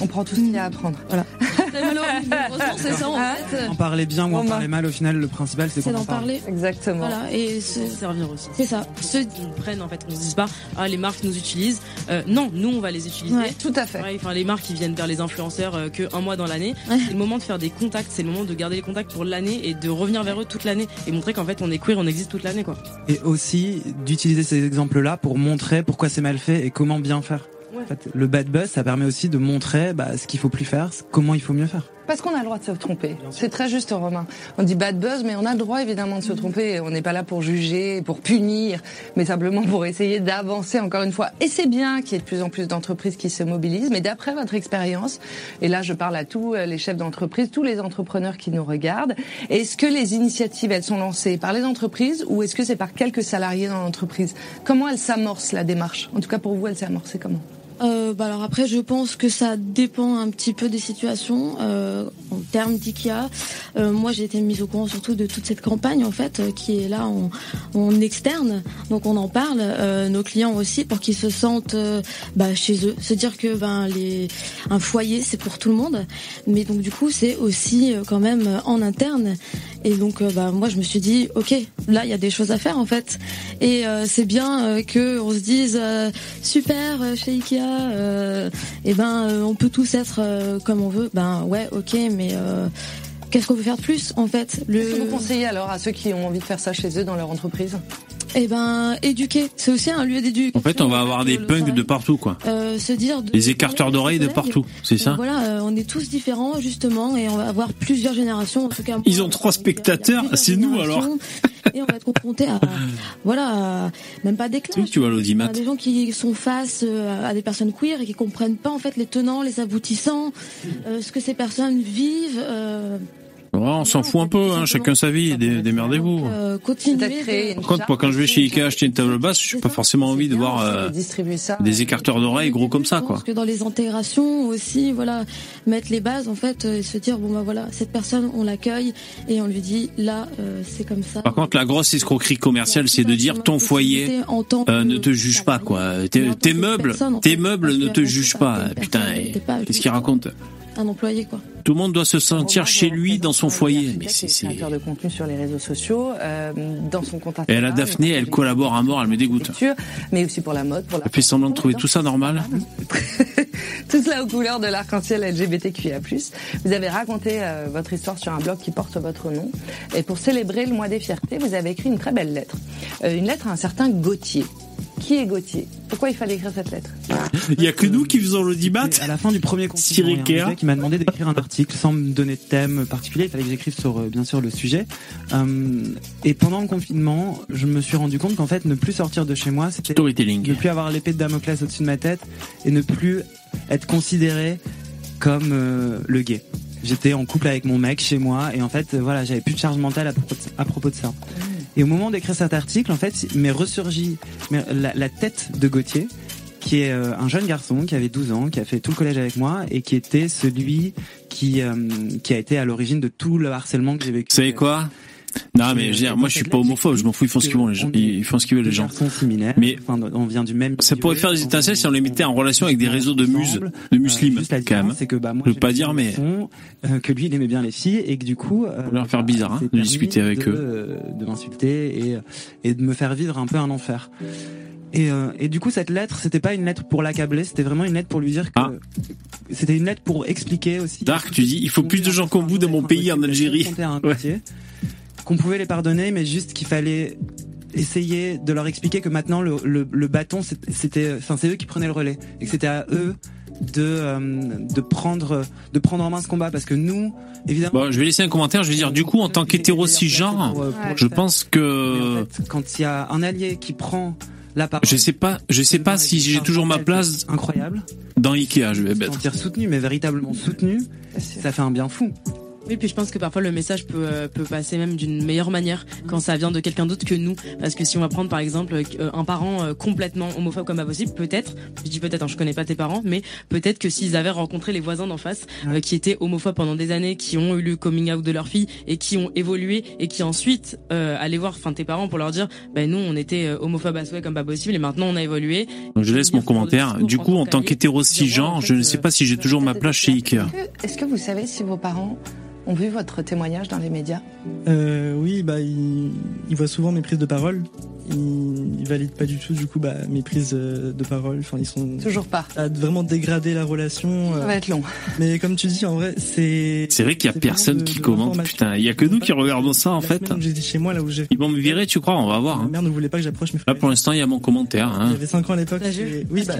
On prend tout ce qu'il y a à apprendre. Voilà. Malheureusement, c'est ça en fait. En parler bien ou en Romain. parler mal, au final, le principal, c'est qu'on en d'en parle. parler. Exactement. Voilà, et c'est Servir aussi. c'est ça. Se- Ils prennent en fait, on se dise pas ah les marques nous utilisent. Euh, non, nous on va les utiliser. Ouais. Tout à fait. Enfin les marques qui viennent vers les influenceurs euh, que un mois dans l'année. Ouais. C'est le moment de faire des contacts, c'est le moment de garder les contacts pour l'année et de revenir vers eux toute l'année et montrer qu'en fait on est queer, on existe toute l'année quoi. Et aussi d'utiliser ces exemples-là pour montrer pourquoi c'est mal fait et comment bien faire. Ouais. En fait, le bad buzz, ça permet aussi de montrer bah, ce qu'il faut plus faire, comment il faut mieux faire. Parce qu'on a le droit de se tromper. C'est très juste, Romain. On dit bad buzz, mais on a le droit évidemment de se tromper. On n'est pas là pour juger, pour punir, mais simplement pour essayer d'avancer encore une fois. Et c'est bien qu'il y ait de plus en plus d'entreprises qui se mobilisent. Mais d'après votre expérience, et là je parle à tous euh, les chefs d'entreprise, tous les entrepreneurs qui nous regardent, est-ce que les initiatives, elles sont lancées par les entreprises ou est-ce que c'est par quelques salariés dans l'entreprise? Comment elle s'amorce la démarche? En tout cas pour vous, elle s'est amorcée comment? Euh, bah alors après, je pense que ça dépend un petit peu des situations. Euh, en termes d'IKEA, euh, moi j'ai été mise au courant surtout de toute cette campagne en fait euh, qui est là en, externe. Donc on en parle, euh, nos clients aussi, pour qu'ils se sentent euh, bah, chez eux. Se dire que ben les un foyer c'est pour tout le monde, mais donc du coup c'est aussi quand même en interne. Et donc bah moi je me suis dit ok là il y a des choses à faire en fait. Et c'est bien que on se dise super chez Ikea, euh, et ben euh, on peut tous être euh, comme on veut. Ben ouais ok mais qu'est-ce qu'on peut faire de plus en fait? Le Qu'est-ce que vous conseillez alors à ceux qui ont envie de faire ça chez eux dans leur entreprise? Et ben éduquer, c'est aussi un lieu d'éducation. En fait, on va avoir des punks travail. de partout, quoi. Euh, se dire de- Les écarteurs d'oreilles de partout, c'est ça Euh, Voilà, euh, on est tous différents justement et on va avoir plusieurs générations. En tout cas, Ils ont trois spectateurs, c'est nous, générations, Et on va être confronté à, voilà, à- même pas des Oui, clashs. tu vois l'audimat. des gens qui sont face euh, à des personnes queer et qui comprennent pas en fait les tenants, les aboutissants, euh, ce que ces personnes vivent. Euh, Ouais, on s'en fout un peu, hein, chacun sa vie, dé- démerdez-vous. euh, Par contre, moi, quand je vais chez Ikea acheter une table basse, je n'ai pas forcément envie de voir euh, des écarteurs d'oreilles gros comme ça, quoi. que dans les intégrations aussi, voilà, mettre les bases en fait euh, et se dire bon bah voilà, cette personne on l'accueille et on lui dit là euh, c'est comme ça. Par contre, la grosse escroquerie commerciale, c'est de dire ton foyer En tant euh, que ne te juge pas, quoi. Tes, meubles, tes meubles parce ne te jugent pas Putain, qu'est-ce qu'il raconte un employé quoi. Tout le monde doit se sentir chez lui, dans son foyer. Mais c'est, créateur de contenu sur les réseaux sociaux, euh, dans son compte Et la Daphné, elle collabore à mort, elle me dégoûte. mais aussi pour la mode, pour la Elle fait semblant de trouver tout ça normal. tout cela aux couleurs de l'arc-en-ciel LGBTQIA+. Vous avez raconté euh, votre histoire sur un blog qui porte votre nom. Et pour célébrer le mois des fiertés, vous avez écrit une très belle lettre. Euh, une lettre à un certain Gauthier. Qui est Gauthier? Pourquoi il fallait écrire cette lettre? Il y a que nous qui faisons l'audimat. À la fin du premier confinement, il y a un qui m'a demandé d'écrire un article sans me donner de thème particulier. Il fallait que j'écrive sur, euh, bien sûr, le sujet. Euh, et pendant le confinement, je me suis rendu compte qu'en fait, ne plus sortir de chez moi, c'était ne plus avoir l'épée de Damoclès au-dessus de ma tête et ne plus être considéré comme euh, le gay. J'étais en couple avec mon mec chez moi et en fait, voilà, j'avais plus de charge mentale à propos de, à propos de ça. Et au moment d'écrire cet article, en fait, m'est ressurgi la tête de Gauthier, qui est euh, un jeune garçon qui avait 12 ans, qui a fait tout le collège avec moi et qui était celui qui euh, qui a été à l'origine de tout le harcèlement que j'ai vécu. Savez quoi? Non, mais je veux dire, moi, je suis pas homophobe. Je m'en fous. Ils font ce qu'ils veulent. les gens. Ils font ce qu'ils veulent, les gens. Mais- enfin, on vient du même. Ça pourrait faire des étincelles si on les mettait en relation avec des réseaux de muses, ensemble. de muslims, Euh, quand même. c'est que bah moi, Je veux pas dire, mais- euh, que lui, il aimait bien les filles et que du coup, euh, Faut leur faire bizarre, hein, c'est de discuter avec eux. euh, de m'insulter et et de me faire vivre un peu un enfer. Et, euh, et du coup, cette lettre, c'était pas une lettre pour l'accabler, c'était vraiment une lettre pour lui dire que Ah. c'était une lettre pour expliquer aussi. Dark, tu dis, il faut plus de gens comme vous dans mon pays, en Algérie. Ouais. Qu'on pouvait les pardonner, mais juste qu'il fallait essayer de leur expliquer que maintenant le, le, le bâton c'était enfin c'est eux qui prenaient le relais et que c'était à eux de euh, de prendre de prendre en main ce combat parce que nous évidemment Bon, je vais laisser un commentaire. Je vais dire, du coup, en tant qu'hétéro cisgenre, euh, je pense Mais que en fait, quand il y a un allié qui prend je sais pas, je sais pas si j'ai toujours ma place incroyable dans Ikea. Je vais mettre. sentir soutenu mais véritablement soutenu ça fait un bien fou Oui, puis je pense que parfois le message peut, euh, peut passer même d'une meilleure manière quand ça vient de quelqu'un d'autre que nous. Parce que si on va prendre par exemple euh, un parent euh, complètement homophobe comme pas possible, peut-être, je dis peut-être, hein, je connais pas tes parents, mais peut-être que s'ils avaient rencontré les voisins d'en face euh, qui étaient homophobes pendant des années, qui ont eu le coming out de leur fille et qui ont évolué et qui ensuite euh, allaient voir enfin tes parents pour leur dire, ben nous on était euh, homophobes à souhait comme pas possible et maintenant on a évolué. Donc, je laisse mon commentaire. Du coup, en tant qu'hétéro cisgenre, je ne sais pas si j'ai toujours ma place chez Ikea. Est-ce que vous savez si vos parents ont vu votre témoignage dans les médias? Euh, oui, bah, il, il voit souvent mes prises de parole. Il, il valide pas du tout, du coup, bah, mes prises euh, de parole. Enfin, ils sont. Toujours pas. Ça a vraiment dégradé la relation. euh, Ça va être long. Mais comme tu dis, en vrai, c'est. C'est vrai qu'il y a personne de- qui de commente. Putain, il y a que nous qui regardons ça, en La fait. J'étais chez moi, là où j'ai. Ils vont me virer, tu crois On va voir. Ma hein. mère ne voulait pas que j'approche mes frères. Là, pour l'instant, il y a mon commentaire. hein. J'avais 5 ans à l'époque. Et- Oui, bah.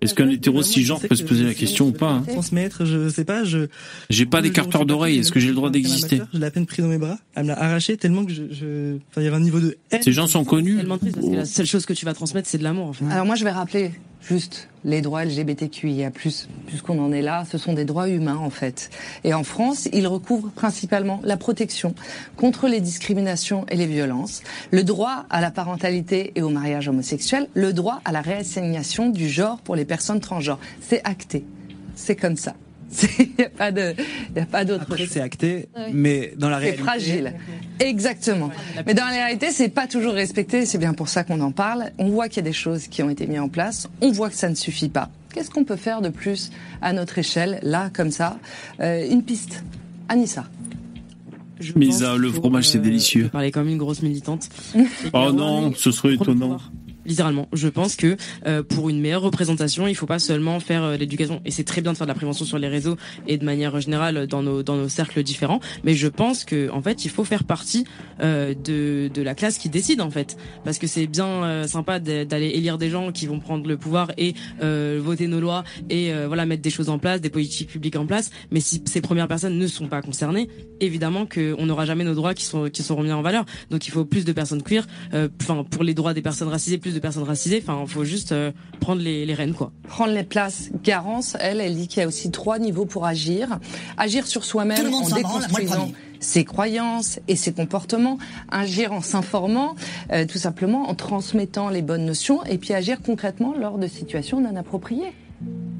Est-ce qu'un hétéro cisgenre peut se poser la question on ou pas hein Transmettre, je sais pas, je. J'ai pas Le jour où d'écarteur je suis d'oreille. parti, Est-ce que j'ai le droit d'exister Je l'ai à peine pris dans mes bras. Elle me l'a arraché tellement que je, je... Enfin, il y avait un niveau de haine. Ces gens sont connus. Tellement triste parce que la seule chose que tu vas transmettre c'est de l'amour en fait. Alors moi, je vais rappeler juste les droits LGBTQIA+, puisqu'on en est là, ce sont des droits humains en fait. Et en France, ils recouvrent principalement la protection contre les discriminations et les violences, le droit à la parentalité et au mariage homosexuel, le droit à la réassignation du genre pour les personnes transgenres. C'est acté. C'est comme ça. Il n'y a pas de, y a pas d'autre après chose. c'est acté Ouais. mais dans la C'est réalité fragile. Exactement. Mais dans la réalité, c'est pas toujours respecté. C'est bien pour ça qu'on en parle. On voit qu'il y a des choses qui ont été mises en place. On voit que ça ne suffit pas. Qu'est-ce qu'on peut faire de plus à notre échelle, là, comme ça? Euh, Une piste. Anissa. Je ça, le fromage, c'est délicieux. je parlais comme une grosse militante. Oh non, ce serait étonnant. Littéralement, je pense que euh, pour une meilleure représentation, il faut pas seulement faire euh, l'éducation. Et c'est très bien de faire de la prévention sur les réseaux et de manière générale dans nos dans nos cercles différents, mais je pense que en fait, il faut faire partie euh, de de la classe qui décide en fait. Parce que c'est bien euh, sympa d'aller élire des gens qui vont prendre le pouvoir et euh, voter nos lois et euh, voilà mettre des choses en place, des politiques publiques en place, mais si ces premières personnes ne sont pas concernées, évidemment que on n'aura jamais nos droits qui sont qui seront mis en valeur. Donc il faut plus de personnes queer, euh, enfin pour les droits des personnes racisées, plus de personnes racisées. Enfin, il faut juste euh, prendre les, les rênes quoi. Prendre les places. Garance, elle, elle dit qu'il y a aussi trois niveaux pour agir. Agir sur soi-même en déconstruisant ses croyances et ses comportements. Agir en s'informant, euh, tout simplement en transmettant les bonnes notions. Et puis agir concrètement lors de situations non appropriées.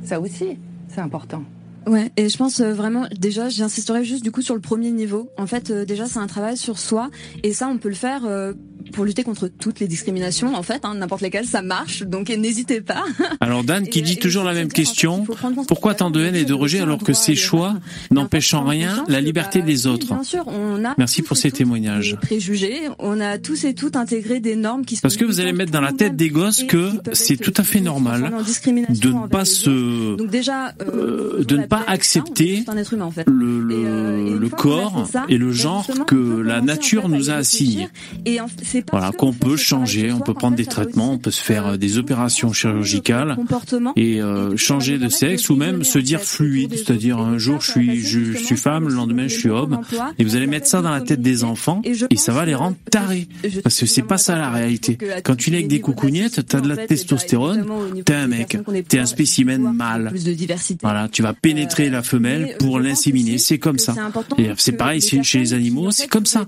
Ça aussi, c'est important. Ouais, et je pense euh, vraiment, déjà, j'insisterai juste du coup sur le premier niveau. En fait, euh, déjà, c'est un travail sur soi, et ça, on peut le faire euh, pour lutter contre toutes les discriminations, en fait, hein, n'importe lesquelles, ça marche. Donc n'hésitez pas. Alors Dan qui Et, dit euh, toujours la même en fait, question. Pourquoi tant de haine et de rejet alors que ces choix n'empêchent en rien la liberté bah, des autres Bien sûr, on a Merci pour ces témoignages. préjugés, on a tous et toutes intégré des normes qui sont Parce que vous allez mettre dans la tête des gosses que c'est tout à fait normal de ne pas se donc déjà euh, de ne pas accepter le, le, euh, le corps et le ben genre que la nature nous a assigné. Voilà, qu'on peut changer, on soi peut prendre des traitements, on peut se faire euh, des opérations chirurgicales et euh, changer de sexe ou même se dire fluide, c'est-à-dire un jour je suis je, suis femme, le lendemain le je suis homme et vous allez mettre ça dans la tête des enfants Et ça va les rendre tarés parce que c'est pas ça la réalité. Quand tu n'es que des coucougnettes, t'as de la testostérone, t'es un mec, t'es un spécimen mâle. Voilà, tu vas pénétrer la mais femelle pour l'inséminer, c'est comme ça. c'est pareil chez les animaux, c'est comme ça.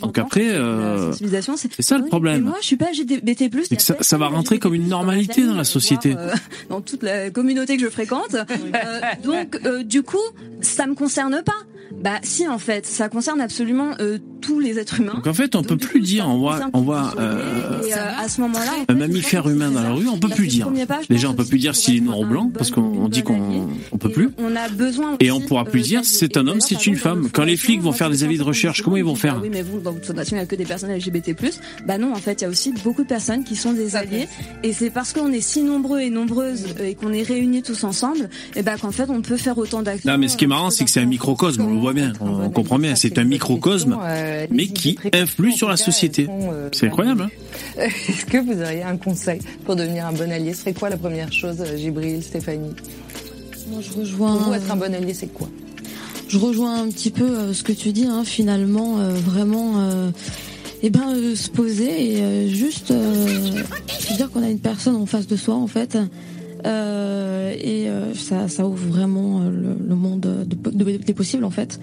Donc après, la euh, c'est ça le oui, problème. mais Moi, je suis pas LGBT+. Que ça- ça va rentrer comme une normalité dans la société. euh, dans toute la communauté que je fréquente. Euh, donc, euh, du coup, ça me concerne pas. Bah, si, en fait, ça concerne absolument euh, tous les êtres humains. Donc en fait, on peut Donc, du plus coup, dire, on voit, on voit euh, Et, euh, à ce moment-là, en un fait, mammifère humain dans la rue, on peut plus dire. Déjà, on peut plus dire s'il est noir ou blanc parce qu'on dit qu'on on peut plus. On a besoin Et on pourra plus euh, dire c'est un homme, c'est une femme. Quand les flics vont faire des avis de recherche, comment ils vont ah faire Oui, mais vous, dans votre fondation, il n'y a que des personnes LGBT+. Bah non, en fait, il y a aussi beaucoup de personnes qui sont des alliés. Et c'est parce qu'on est si nombreux et nombreuses euh, et qu'on est réunis tous ensemble, et bah qu'en fait, on peut faire autant d'actions. Non, mais ce qui est marrant, c'est que c'est un microcosme, on le voit bien, on comprend bien, c'est un microcosme, mais qui influe sur la société. C'est incroyable, hein Est-ce que vous auriez un conseil pour devenir un bon allié? Ce serait quoi la première chose, euh, Gibril, Stéphanie? Moi, je rejoins. Pour vous, être un bon allié, c'est quoi? Je rejoins un petit peu euh, ce que tu dis, hein, finalement, euh, vraiment, euh, eh ben, euh, se poser et euh, juste euh, se dire qu'on a une personne en face de soi, en fait, Euh, et euh, ça, ça ouvre vraiment euh, le, le monde de- de- des possibles, en fait.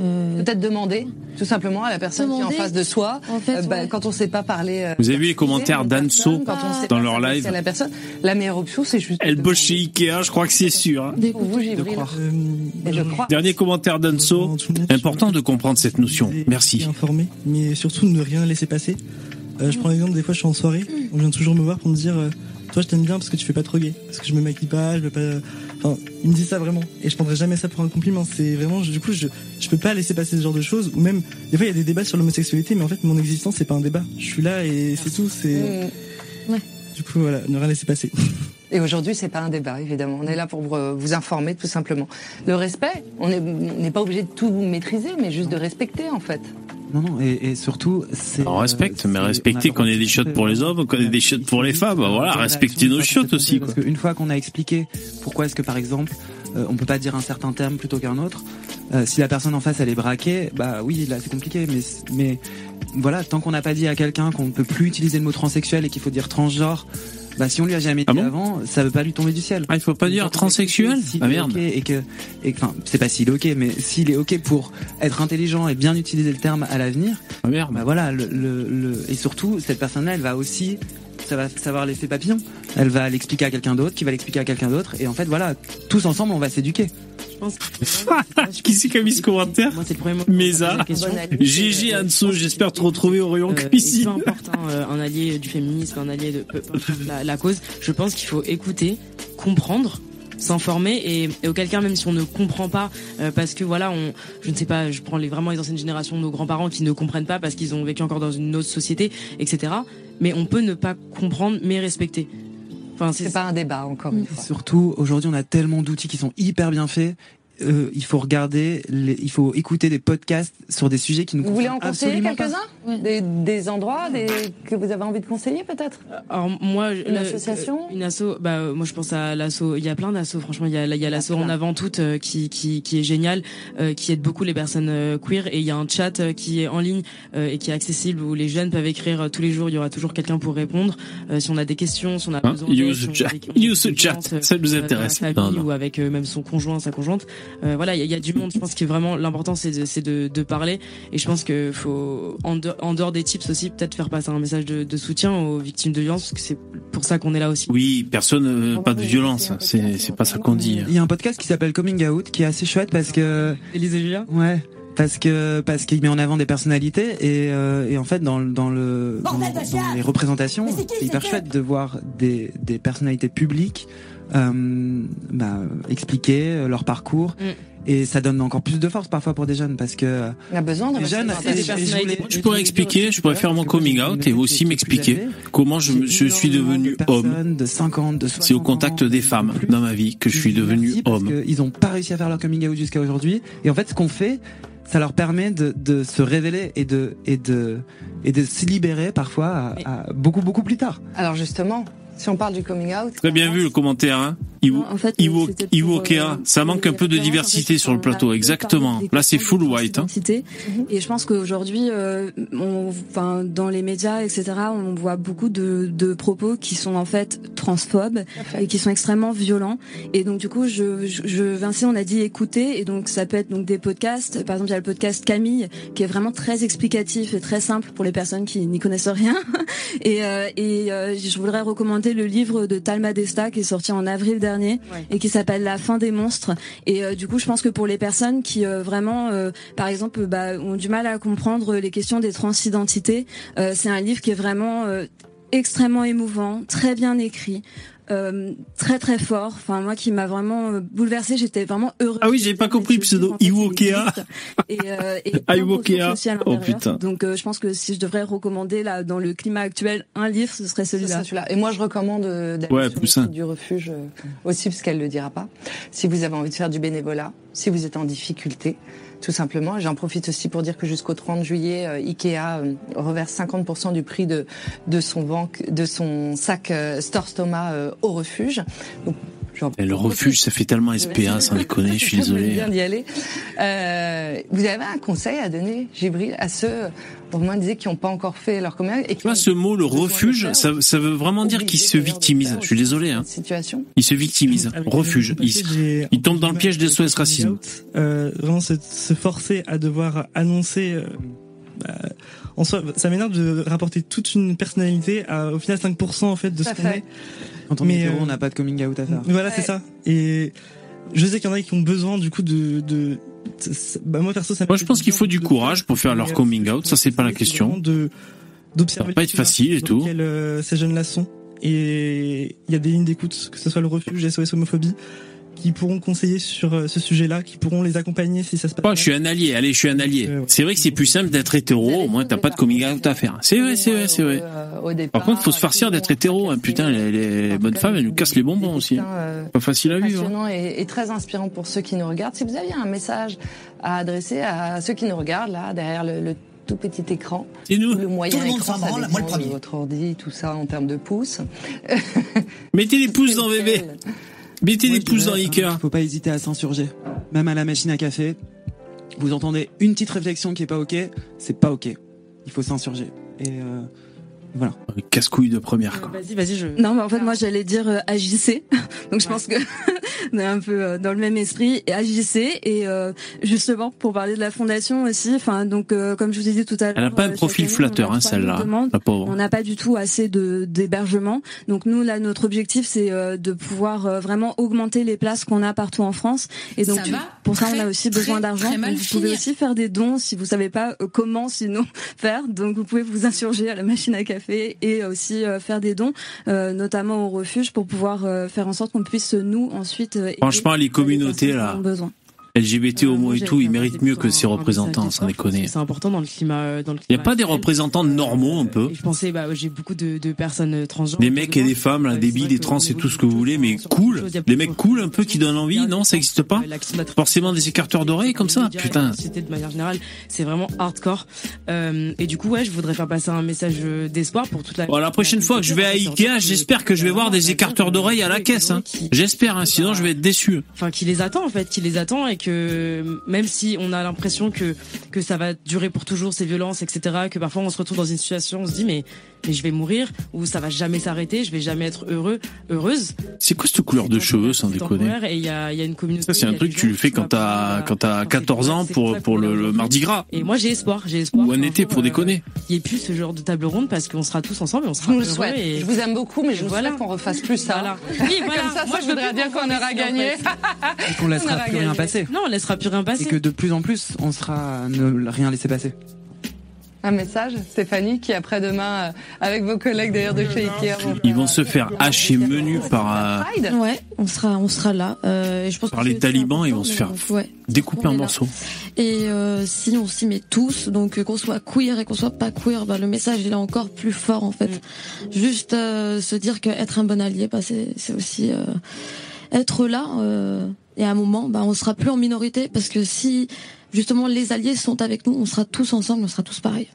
Euh, Peut-être demander, tout simplement, à la personne qui est en face de soi. En fait, Euh, bah, ouais. quand on sait pas parler. euh, Vous avez vu les commentaires d'Anso dans leur live la personne, la meilleure option, c'est juste. Elle bosse chez. Ikea, je crois que c'est sûr. hein. Pour vous. Euh, je crois. Dernier commentaire d'Anso. Important de comprendre cette notion. Merci. Informer, mais surtout ne rien laisser passer. Euh, je prends l'exemple, des fois je suis en soirée, on vient toujours me voir pour me dire euh, Toi je t'aime bien parce que tu fais pas trop gay, parce que je me maquille pas, je veux pas. Enfin, ils me disent ça vraiment, et je prendrai jamais ça pour un compliment. C'est vraiment, je- du coup, je, je peux pas laisser passer ce genre de choses, ou même, des fois il y a des débats sur l'homosexualité, mais en fait mon existence c'est pas un débat. Je suis là et c'est tout, c'est. Mm. Du coup, voilà, ne rien laisser passer. Et aujourd'hui, c'est pas un débat, évidemment. On est là pour vous, vous informer, tout simplement. Le respect, on n'est pas obligé de tout maîtriser, mais juste de respecter, en fait. Non, non, et, et surtout, c'est. On respecte, euh, mais a- qu'on ait des chiottes pour les hommes, qu'on ait des chiottes pour les femmes. Voilà, respecter nos chiottes aussi. Parce qu'une fois qu'on a expliqué pourquoi est-ce que par exemple euh, on peut pas dire un certain terme plutôt qu'un autre, euh, si la personne en face elle est braquée, bah oui là c'est compliqué, mais mais voilà tant qu'on n'a pas dit à quelqu'un qu'on ne peut plus utiliser le mot transsexuel et qu'il faut dire transgenre. Bah si on lui a jamais dit Ah bon avant, ça veut pas lui tomber du ciel. Ah, il faut pas dire transsexuel S'il Ah merde. et que et enfin c'est pas s'il est ok, mais s'il est ok pour être intelligent et bien utiliser le terme à l'avenir, Ah merde. bah voilà, le, le, le- et surtout cette personne-là, elle va aussi, ça va savoir laisser papillon. Elle va l'expliquer à quelqu'un d'autre, qui va l'expliquer à quelqu'un d'autre, et en fait voilà, tous ensemble on va s'éduquer. Je pense que- Qui c'est qui a mis ce commentaire Moi, c'est le premier mot. Mesa. Allié. GG Anso, j'espère te retrouver au rayon Euh, cuisine. peu importe euh, un allié du féminisme, un allié de la, la cause, je pense qu'il faut écouter, comprendre s'informer et, et auquel cas même si on ne comprend pas euh, parce que voilà on je ne sais pas je prends les vraiment les anciennes générations nos grands-parents qui ne comprennent pas parce qu'ils ont vécu encore dans une autre société etc mais on peut ne pas comprendre mais respecter enfin c'est pas un débat, encore une Et fois. surtout aujourd'hui on a tellement d'outils qui sont hyper bien faits. Euh, il faut regarder, les, il faut écouter des podcasts sur des sujets qui nous Vous voulez en conseiller quelques-uns des, des endroits des, que vous avez envie de conseiller, peut-être Alors moi, Une association Une asso, bah euh, moi je pense à l'asso. Il y a plein d'assos. Franchement, il y a il y a l'asso en avant toute euh, qui qui qui est génial, euh, qui aide beaucoup les personnes euh, queer. Et il y a un chat euh, qui est en ligne euh, et qui est accessible où les jeunes peuvent écrire euh, tous les jours. Il y aura toujours quelqu'un pour répondre euh, si on a des questions, si on a Hein, besoin. use si on a on a Use des chat. euh, Ça nous euh, intéresse. la Non, famille non. ou avec euh, même son conjoint, sa conjointe. Euh, voilà, il y, a- il y a du monde. Je pense que vraiment l'important c'est de, c'est de, de parler. Et je pense que faut en, de- en dehors des tips aussi peut-être faire passer un message de, de soutien aux victimes de violence parce que c'est pour ça qu'on est là aussi. Oui, personne, euh, pas de violence. C'est, c'est pas ça qu'on dit. Il y a un podcast qui s'appelle Coming Out qui est assez chouette parce que Élise et Julia? Ouais, parce que parce qu'il met en avant des personnalités et, euh, et en fait dans, le- dans le dans, dans les représentations c'est hyper chouette de voir des, des personnalités publiques bah, expliquer euh, leur parcours Mm. et ça donne encore plus de force parfois pour des jeunes parce que On a besoin de les jeunes des et je Je pourrais expliquer, je pourrais faire mon coming out et vous aussi m'expliquer comment je, je suis devenu homme. de 50 de C'est au contact des femmes dans ma vie que je suis devenu parce homme. qu'ils n'ont pas réussi à faire leur coming out jusqu'à aujourd'hui. Et en fait, ce qu'on fait, ça leur permet de, de se révéler et de, et de, et de se libérer parfois à, à beaucoup, beaucoup plus tard. Alors justement, si on parle du coming out, Très bien vu le commentaire, hein. Ivo, En fait, Ivo euh, Kea. Ça manque un peu de diversité en fait, sur le plateau, exactement. Là, c'est full white, hein. Et je pense qu'aujourd'hui, euh, on, enfin, dans les médias, etc., on voit beaucoup de, de propos qui sont en fait transphobes et qui sont extrêmement violents. Et donc, du coup, je, je, je Vinci, on a dit écouter, et donc ça peut être donc des podcasts. Par exemple, il y a le podcast Camille, qui est vraiment très explicatif et très simple pour les personnes qui n'y connaissent rien. Et, euh, et euh, je voudrais recommander le livre de Talma Desta qui est sorti en avril dernier et qui s'appelle La fin des monstres. Et euh, du coup, je pense que pour les personnes qui euh, vraiment, euh, par exemple, bah, ont du mal à comprendre les questions des transidentités, euh, c'est un livre qui est vraiment euh, extrêmement émouvant, très bien écrit. Euh, très très fort, enfin moi qui m'a vraiment euh, bouleversée, j'étais vraiment heureuse. Ah oui, j'ai pas compris pseudo. Ivo Kea. Et, euh, et plein de Ivo ressources Kea. aussi à Oh, putain. Donc euh, je pense que si je devrais recommander là dans le climat actuel un livre, ce serait ce celui-là. Et moi, je recommande euh, d'aller Ouais, sur le du refuge euh, aussi, parce qu'elle le dira pas. Si vous avez envie de faire du bénévolat, si vous êtes en difficulté, tout simplement. J'en profite aussi pour dire que jusqu'au 30 juillet, euh, Ikea euh, reverse 50% du prix de de son de son sac euh, Store Stoma au refuge. Et le refuge, ça fait tellement SPA, sans déconner, je suis désolé. bien d'y aller. Euh, vous avez un conseil à donner, Gibril, à ceux, au moins disait, qui n'ont pas encore fait leur commerce et qui Tu vois, ont ce mot, le refuge, faire, ça, ça veut vraiment dire qu'il se victimise. Je suis désolé, hein. situation. Il se victimise. Avec Refuge. le papier, Il, j'ai il tombe dans le piège des SOS racisme. Euh, vraiment se, se forcer à devoir annoncer. Bah, en soi, ça m'énerve de rapporter toute une personnalité à au final 5% en fait de ce qu'on est. Quand on Mais, est hétéro, euh, on n'a pas de coming out à faire. Voilà, Ouais. c'est ça. Et je sais qu'il y en a qui ont besoin du coup de. de bah, moi perso, ça Moi, je pense qu'il faut du courage pour faire leur coming out. Ça, c'est pas la question. De d'observer. Ça va pas être facile et tout. euh, ces jeunes-là sont. Et il y a des lignes d'écoute, que ce soit le refuge, SOS homophobie, qui pourront conseiller sur euh, ce sujet-là, qui pourront les accompagner si ça se passe. Moi, mal. je suis un allié. Allez, je suis un allié. C'est vrai que c'est plus simple d'être hétéro. Au moins, t'as pas de coming out à faire. C'est vrai, c'est vrai, c'est vrai. Euh, au départ, Par contre, faut se farcir d'être hétéro. hein. Putain, les, les bonnes femmes, elles nous cassent les bonbons aussi. hein. Euh, Pas facile à vivre. hein. passionnant et, et très inspirant pour ceux qui nous regardent. Si vous aviez un message à adresser à ceux qui nous regardent là derrière le, le tout petit écran, C'est nous. ou le moyen Tout le monde s'en branle, moi le de premier. votre ordi, tout ça en termes de pouces. Mettez les pouces dans bébé. Mettez Moi, je pouces dans hein, Faut pas hésiter à s'insurger. Même à la machine à café, vous entendez une petite réflexion qui est pas ok, c'est pas ok. Il faut s'insurger. Et euh, voilà. Casse-couille de première, quoi. Vas-y, vas-y, je. Non, mais en fait, moi, j'allais dire euh, agissez. Donc, je pense que on est un peu euh, dans le même esprit. Et agissez. Et euh, justement, pour parler de la fondation aussi, enfin, donc, euh, comme je vous ai dit tout à l'heure, Elle a pas un euh, profil année, flatteur, hein, 3000 celle-là. demandes. La pauvre. On n'a pas du tout assez de d'hébergement. Donc nous là notre objectif c'est euh, de pouvoir euh, vraiment augmenter les places qu'on a partout en France et donc Ça tu- pour ça on a aussi besoin d'argent. Vous pouvez aussi faire des dons si vous savez pas euh, comment sinon faire. Donc vous pouvez vous insurger à la machine à café et aussi euh, faire des dons euh, notamment au refuge pour pouvoir euh, faire en sorte qu'on puisse nous ensuite aider Franchement, les communautés, qui là. besoin. LGBT, homo Moi, et tout, ils méritent mieux que ces représentants, sans déconner. C'est important dans le climat. euh, Dans le Il y a pas des représentants normaux, un peu. Je pensais, bah, j'ai beaucoup de, de personnes euh, transgenres. Des mecs et des femmes, là, des vrai des trans et tout ce que vous voulez, mais cool. Des mecs cool, un peu, qui donnent envie, non, ça existe pas? euh, Forcément des écarteurs d'oreilles comme ça, putain. de manière générale, c'est vraiment hardcore. Euh, et du coup, ouais, je voudrais faire passer un message euh, d'espoir pour toute la. Bon, la prochaine fois que je vais à Ikea, j'espère que je vais voir des écarteurs d'oreilles à la caisse, hein. J'espère, hein, sinon je vais être déçu. Enfin, qui les attend en fait, qui les attend et que même si on a l'impression que que ça va durer pour toujours ces violences, etc., que parfois on se retrouve dans une situation, on se dit mais mais je vais mourir ou ça va jamais s'arrêter, je vais jamais être heureux, heureuse. C'est quoi cette couleur de cheveux, sans déconner Et il y a, il y a une communauté. Ça, c'est un truc que tu fais quand t'as quand t'as c'est 14 ans pour pour le, le Mardi Gras Et moi j'ai espoir, j'ai espoir. ou un été pour euh, déconner. Il n'y ait plus ce genre de table ronde parce qu'on sera tous ensemble et on Je sera vous le heureux souhaite. et Je vous aime beaucoup, mais je vous voilà. souhaite qu'on refasse plus ça. Voilà. Oui, voilà. Comme ça, Moi, ça je plus dire qu'on aura gagné. Et qu'on On laissera plus rien passer. Non, on laissera plus rien passer. Et que de plus en plus, on sera ne rien laisser passer. Un message, Stéphanie, qui après-demain, euh, avec vos collègues d'ailleurs de chez Ikea, vont Ils vont se faire hacher menu par euh. Ouais, on sera, on sera là. Euh, et je pense Par que les talibans, ils vont se faire Ouais. découper là. morceaux. Et euh, si on s'y met tous, donc euh, qu'on soit queer et qu'on soit pas queer, bah, le message il est encore plus fort en fait. Juste euh, se dire qu'être un bon allié, bah, c'est c'est aussi euh, être là. euh, et à un moment, bah, on sera plus en minorité parce que si justement les alliés sont avec nous, on sera tous ensemble, on sera tous pareils.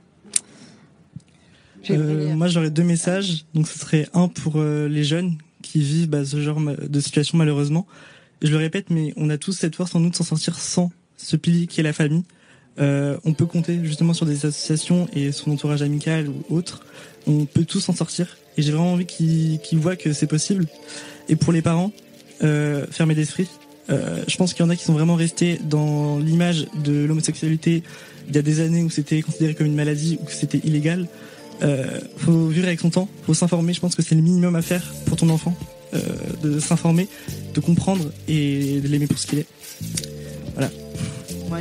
Euh, moi, j'aurais deux messages. Donc, ce serait un pour euh, les jeunes qui vivent bah, ce genre de situation malheureusement. Je le répète, mais on a tous cette force en nous de s'en sortir sans ce pilier qui est la famille. Euh, on peut compter justement sur des associations et son entourage amical ou autre. On peut tous s'en sortir. Et j'ai vraiment envie qu'ils qu'ils voient que c'est possible. Et pour les parents, euh, fermer d'esprit. Euh, je pense qu'il y en a qui sont vraiment restés dans l'image de l'homosexualité il y a des années où c'était considéré comme une maladie ou que c'était illégal. Euh, faut vivre avec son temps, faut s'informer. Je pense que c'est le minimum à faire pour ton enfant, euh, de s'informer, de comprendre et de l'aimer pour ce qu'il est.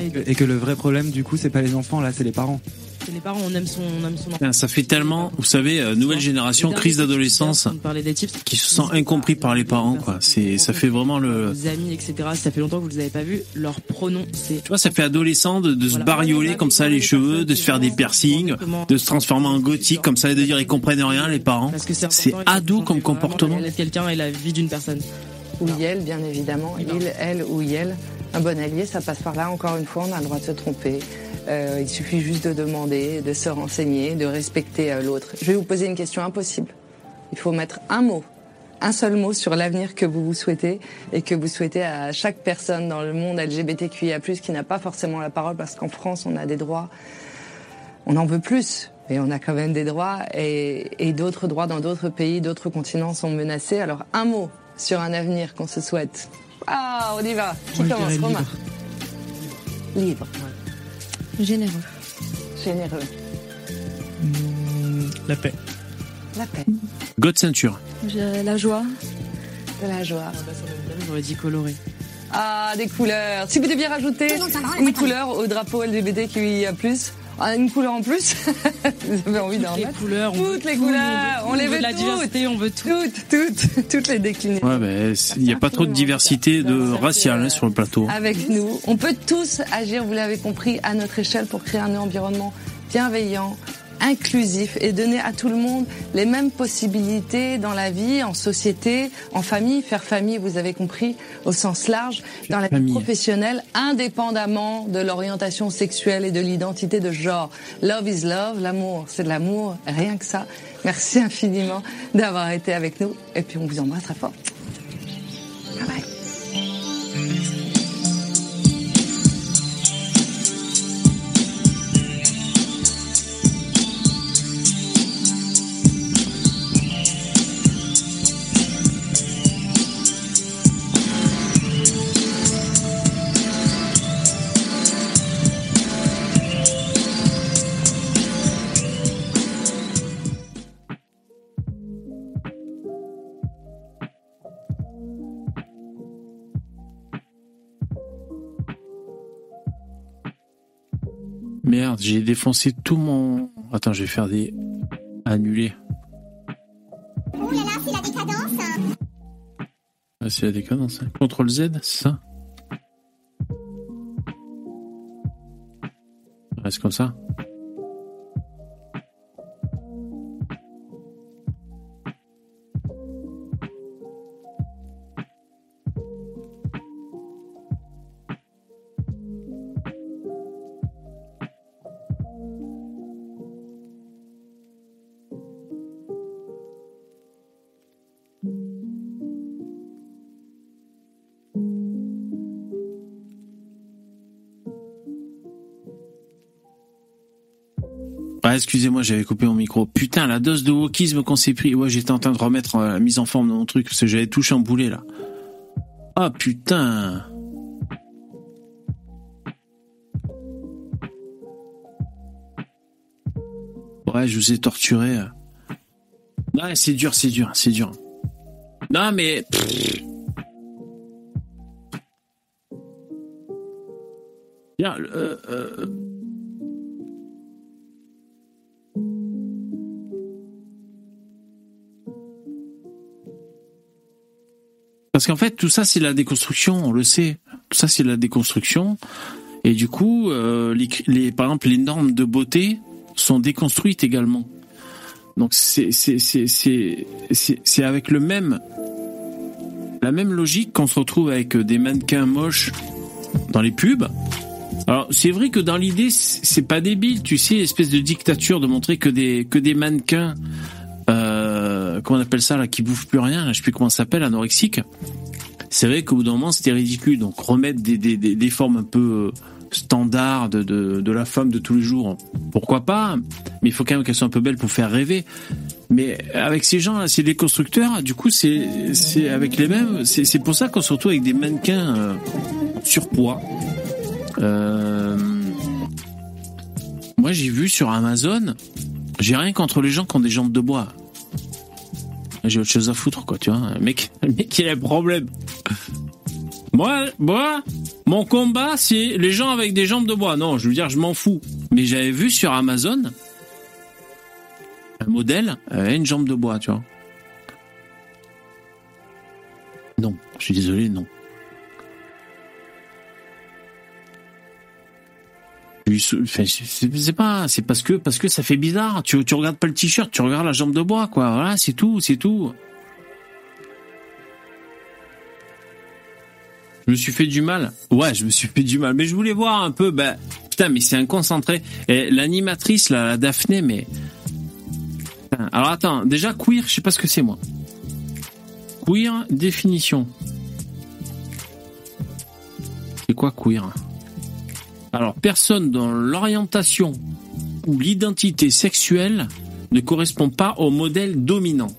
Et Et que le vrai problème, du coup, c'est pas les enfants, là, c'est les parents. Que les parents, on aime son, on aime son enfant. Ça fait tellement, vous savez, euh, nouvelle génération, crise d'adolescence, on parlait des tips. qui se sent incompris par les parents, quoi. C'est, ça fait vraiment le, Vos amis, etc. Ça fait longtemps que vous les avez pas vus, leur pronom, c'est. tu vois, ça fait adolescent de, de se barioler comme ça les cheveux, de se faire des piercings, de se transformer en gothique comme ça et de dire ils comprennent rien les parents. Parce que c'est ado comme comportement. quelqu'un et la vie d'une personne. Ou Yel, bien évidemment. Il, elle ou Yel. Un bon allié, ça passe par là. Encore une fois, on a le droit de se tromper. Euh, il suffit juste de demander, de se renseigner, de respecter euh, l'autre. Je vais vous poser une question impossible. Il faut mettre un mot, un seul mot sur l'avenir que vous vous souhaitez et que vous souhaitez à chaque personne dans le monde LGBTQIA+, qui n'a pas forcément la parole parce qu'en France, on a des droits. On en veut plus, mais on a quand même des droits et, et d'autres droits dans d'autres pays, d'autres continents sont menacés. Alors un mot sur un avenir qu'on se souhaite. Ah, on y va. Qui commence, Romain libre. Libre, Généreux. généreux, Hum, La paix. la paix, God ceinture. La joie. de la joie. J'aurais dit coloré. Ah, des couleurs. Si vous deviez rajouter une couleur au drapeau LGBTQIA+, ah, une couleur en plus, vous avez envie d'en Toutes les mettre couleurs, on veut Toutes les couleurs, on les veut de la toutes. diversité, on veut tout. Toutes, toutes, toutes les déclinaisons. Ouais, ben, il n'y a pas trop de diversité de raciale hein, sur le plateau. avec nous. On peut tous agir, vous l'avez compris, à notre échelle pour créer un environnement bienveillant, inclusif et donner à tout le monde les mêmes possibilités dans la vie, en société, en famille, faire famille, vous avez compris, au sens large, dans la vie professionnelle, indépendamment de l'orientation sexuelle et de l'identité de genre. Love is love, l'amour, c'est de l'amour, rien que ça. Merci infiniment d'avoir été avec nous et puis on vous embrasse très fort. Bye bye. Merde, j'ai défoncé tout mon. Attends, je vais faire des annulés. Oh là là, c'est la décadence Ah, c'est la décadence. hein. Contrôle Z, c'est ça Reste comme ça? Excusez-moi, j'avais coupé mon micro. Putain, la dose de wokisme qu'on s'est pris. Ouais, j'étais en train de remettre euh, la mise en forme de mon truc parce que j'avais tout chamboulé là. Ah putain. Ouais, je vous ai torturé. Ouais, c'est dur, c'est dur, c'est dur. Non, mais. Bien, euh, euh, Parce qu'en fait, tout ça, c'est la déconstruction, on le sait. Tout ça, c'est la déconstruction. Et du coup, euh, les, par exemple, les normes de beauté sont déconstruites également. Donc, c'est avec le même la même logique qu'on se retrouve avec des mannequins moches dans les pubs. Alors, c'est vrai que dans l'idée, c'est pas débile, tu sais, espèce de dictature de montrer que des que des mannequins euh, comment on appelle ça là, qui bouffent plus rien, là, je sais plus comment ça s'appelle, anorexique. C'est vrai qu'au bout d'un moment, c'était ridicule. Donc remettre des, des, des, formes un peu euh, standards de, de, la femme de tous les jours, pourquoi pas Mais il faut quand même qu'elles soient un peu belles pour faire rêver. Mais avec ces gens là, c'est des constructeurs. Du coup, c'est avec les mêmes. C'est c'est pour ça qu'on se retrouve avec des mannequins euh, surpoids. Euh, moi, j'ai vu sur Amazon. J'ai rien contre les gens qui ont des jambes de bois. J'ai autre chose à foutre, quoi, tu vois. Mec, un mec, il a un problème. Moi, moi, mon combat, c'est les gens avec des jambes de bois. Non, je veux dire, je m'en fous. Mais j'avais vu sur Amazon un modèle avec une jambe de bois, tu vois. Non, je suis désolé, non. C'est pas, c'est parce que parce que ça fait bizarre. Tu tu regardes pas le t-shirt, tu regardes la jambe de bois, quoi. Voilà, c'est tout, c'est tout. Je me suis fait du mal. Ouais, je me suis fait du mal. Mais je voulais voir un peu. Ben, putain, mais c'est un concentré. Et l'animatrice, la Daphné, mais. Alors attends, déjà queer, je sais pas ce que c'est moi. Queer définition. C'est quoi queer? Alors, personne dont l'orientation ou l'identité sexuelle ne correspond pas au modèle dominant.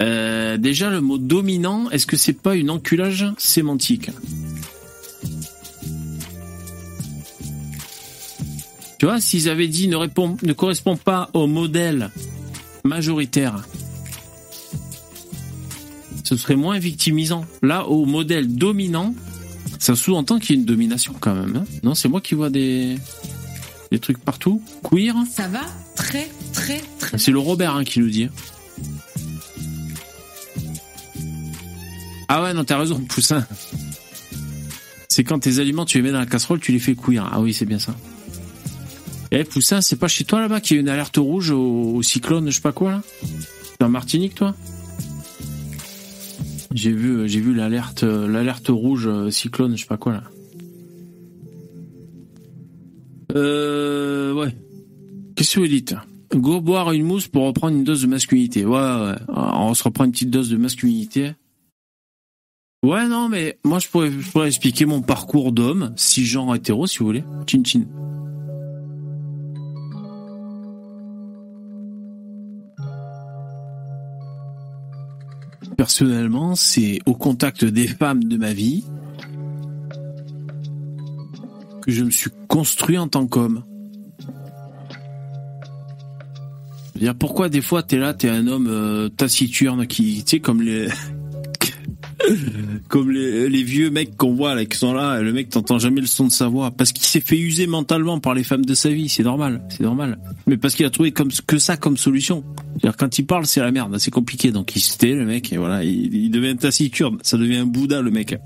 Euh, déjà, le mot dominant, est-ce que c'est pas une enculage sémantique Tu vois, s'ils avaient dit ne, correspond pas au modèle majoritaire, ce serait moins victimisant. Là, au modèle dominant, ça sous-entend qu'il y a une domination quand même. hein. non, c'est moi qui vois des, des trucs partout. Queer, Ça va très, très, très c'est le Robert hein, qui nous dit. Ah ouais, non, t'as raison, Poussin. C'est quand tes aliments, tu les mets dans la casserole, tu les fais cuire. Ah oui, c'est bien ça. Eh, Poussin, c'est pas chez toi là-bas qu'il y a une alerte rouge au, au cyclone, je sais pas quoi là? En Martinique, toi? J'ai vu, euh, j'ai vu l'alerte, euh, l'alerte rouge euh, cyclone, je sais pas quoi là. Euh, ouais. Qu'est-ce que vous dites? Go boire une mousse pour reprendre une dose de masculinité. Ouais, ouais. On se reprend une petite dose de masculinité. Ouais, non, mais moi, je pourrais, je pourrais expliquer mon parcours d'homme, cisgenre hétéro, si vous voulez. Chin chin. Personnellement, c'est au contact des femmes de ma vie que je me suis construit en tant qu'homme. Pourquoi des fois t'es là, t'es un homme euh, taciturne qui, tu sais, comme les, comme les, vieux mecs qu'on voit là, qui sont là, le mec t'entend jamais le son de sa voix, parce qu'il s'est fait user mentalement par les femmes de sa vie, c'est normal, c'est normal. Mais parce qu'il a trouvé comme que ça comme solution. Quand il parle, c'est la merde, c'est compliqué, donc il se tait le mec, et voilà, il, devient taciturne, ça devient un Bouddha le mec.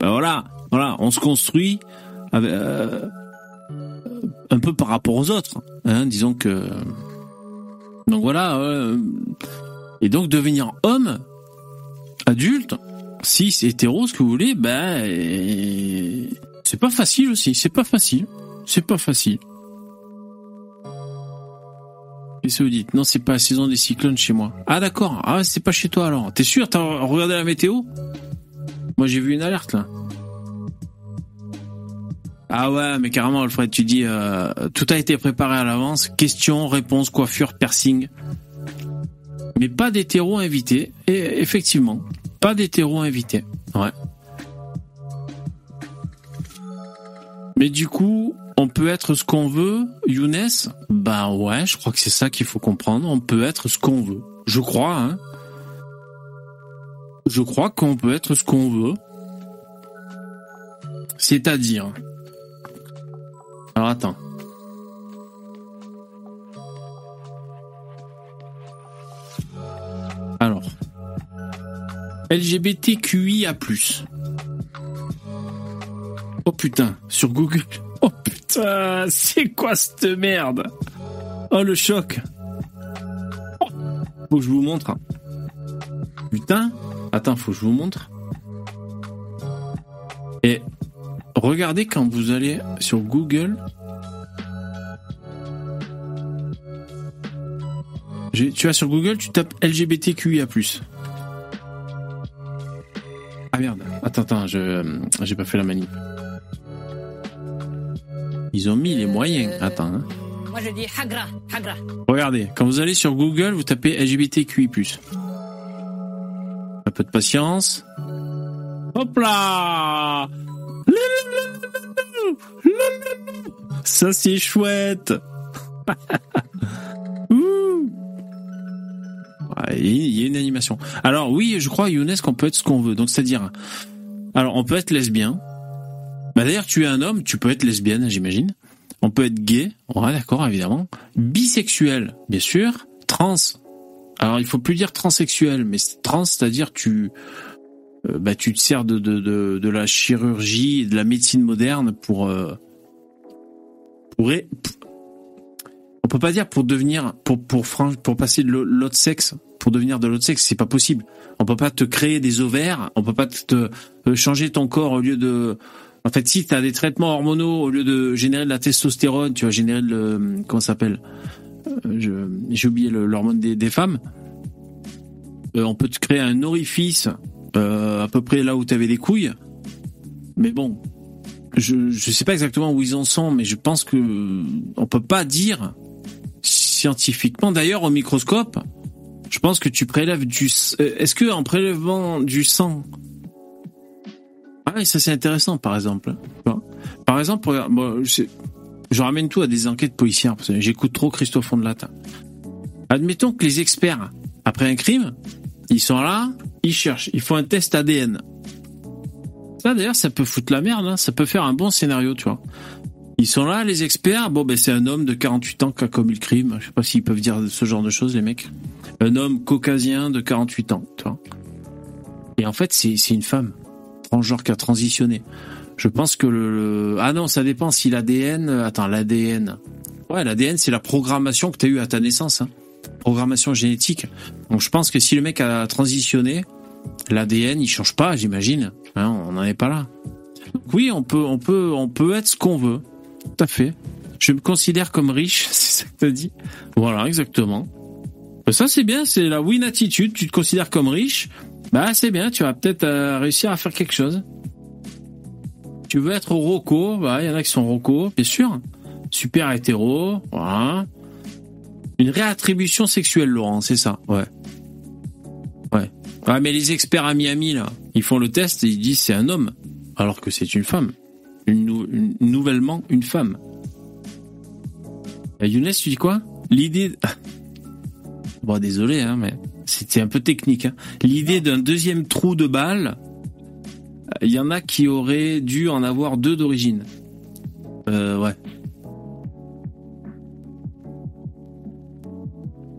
Ben voilà, voilà, on se construit euh, un peu par rapport aux autres, hein, disons que. Donc voilà, euh, et donc devenir homme, adulte, cis, hétéro, ce que vous voulez, ben euh, c'est pas facile aussi, c'est pas facile, c'est pas facile. Qu'est-ce que vous dites? Non, c'est pas la saison des cyclones chez moi. Ah d'accord, ah c'est pas chez toi alors. T'es sûr? T'as regardé la météo? Moi j'ai vu une alerte là. Ah ouais, mais carrément, Alfred, tu dis, euh, tout a été préparé à l'avance. Question, réponse, coiffure, piercing. Mais pas d'hétéro invité. Et effectivement, pas d'hétéro invité. Ouais. Mais du coup, on peut être ce qu'on veut, Younes? Bah ouais, je crois que c'est ça qu'il faut comprendre. On peut être ce qu'on veut. Je crois, hein. Je crois qu'on peut être ce qu'on veut. C'est-à-dire. Alors attends. Alors. LGBTQIA+. Oh putain, sur Google. Oh putain, c'est quoi cette merde? Oh le choc. Oh, faut que je vous montre. Putain. Attends, faut que je vous montre. Et regardez quand vous allez sur Google. Tu vas sur Google, tu tapes LGBTQIA+. Ah merde, attends, attends, je j'ai pas fait la manip. Ils ont mis les moyens. Attends. hein. Moi je dis Hagra, Hagra. Regardez, quand vous allez sur Google, vous tapez LGBTQI+. Un peu de patience. Hop là Ça c'est chouette Ouh. Ouais, Il y a une animation. Alors oui, je crois, Younes, qu'on peut être ce qu'on veut. Donc c'est-à-dire, alors on peut être lesbien. Bah d'ailleurs, tu es un homme, tu peux être lesbienne, j'imagine. On peut être gay, ouais, d'accord, évidemment. Bisexuel, bien sûr. Trans. Alors il faut plus dire transsexuel, mais trans, c'est-à-dire tu, euh, bah tu te sers de, de, de, la chirurgie de la médecine moderne pour, euh, pour, on peut pas dire pour devenir, pour pour pour passer de l'au- l'autre sexe, pour devenir de l'autre sexe, c'est pas possible. On peut pas te créer des ovaires, on peut pas te, euh, changer ton corps au lieu de en fait, si tu as des traitements hormonaux, au lieu de générer de la testostérone, tu vas générer le... Comment ça s'appelle Euh, J'ai oublié l'hormone des, femmes. Euh, on peut te créer un orifice à peu près là où tu avais des couilles. Mais bon, je je sais pas exactement où ils en sont, mais je pense que on peut pas dire scientifiquement. D'ailleurs, au microscope, je pense que tu prélèves du... euh, Est-ce que en prélevant du sang ah ça c'est intéressant, par exemple. Par exemple, bon, je, ramène tout à des enquêtes policières, parce que j'écoute trop Christophe Ondelat. Admettons que les experts, après un crime, ils sont là, ils cherchent, ils font un test ADN. Ça d'ailleurs, ça peut foutre la merde, hein, ça peut faire un bon scénario, tu vois. Ils sont là, les experts, bon ben c'est un homme de 48 ans qui a commis le crime, je sais pas s'ils peuvent dire ce genre de choses, les mecs. Un homme caucasien de 48 ans. Et en fait, c'est une femme transgenre qui a transitionné. Je pense que le, ah non, ça dépend si l'ADN, attends, l'ADN. Ouais, l'ADN c'est la programmation que tu as eue à ta naissance, hein. programmation génétique. Donc je pense que si le mec a transitionné, l'ADN il change pas, j'imagine. Hein, on n'en est pas là. Oui, on peut, on peut, on peut être ce qu'on veut. Tout à fait. Je me considère comme riche, c'est ça que t'as dit. Voilà, exactement. Ça c'est bien, c'est la win attitude. Tu te considères comme riche, bah c'est bien. Tu vas peut-être euh, réussir à faire quelque chose. Tu veux être roco, bah il y en a qui sont roco, bien sûr. Super hétéro, voilà. Une réattribution sexuelle, Laurent, c'est ça, ouais. Ouais. Ah mais les experts à Miami là, ils font le test et ils disent c'est un homme, alors que c'est une femme, nouvellement une femme. Euh, Younes, tu dis quoi? L'idée. Bon, désolé, hein, mais c'était un peu technique. hein. L'idée d'un deuxième trou de balle, il y en a qui auraient dû en avoir deux d'origine. Euh, ouais.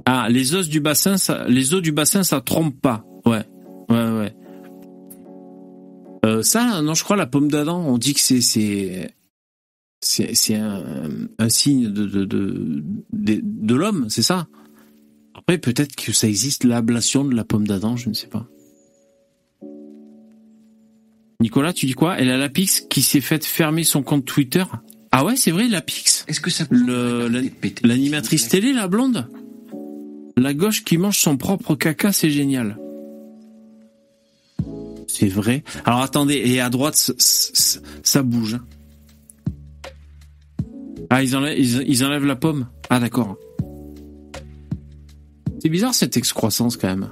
Ah, les os du bassin, ça, les os du bassin, ça trompe pas. Ça, non, je crois la pomme d'Adam, on dit que c'est c'est c'est un, un signe de de de de, de l'homme, c'est ça? Après, peut-être que ça existe l'ablation de la pomme d'Adam, je ne sais pas. Nicolas, tu dis quoi? Elle a la Pix qui s'est faite fermer son compte Twitter? Ah ouais, c'est vrai, la Pix. Est-ce que ça L'animatrice télé, la blonde? La gauche qui mange son propre caca, c'est génial. C'est vrai. Alors attendez, et à droite, ça bouge. hein. Ah, ils enlèvent, ils, ils enlèvent la pomme. Ah, d'accord. C'est bizarre cette excroissance quand même.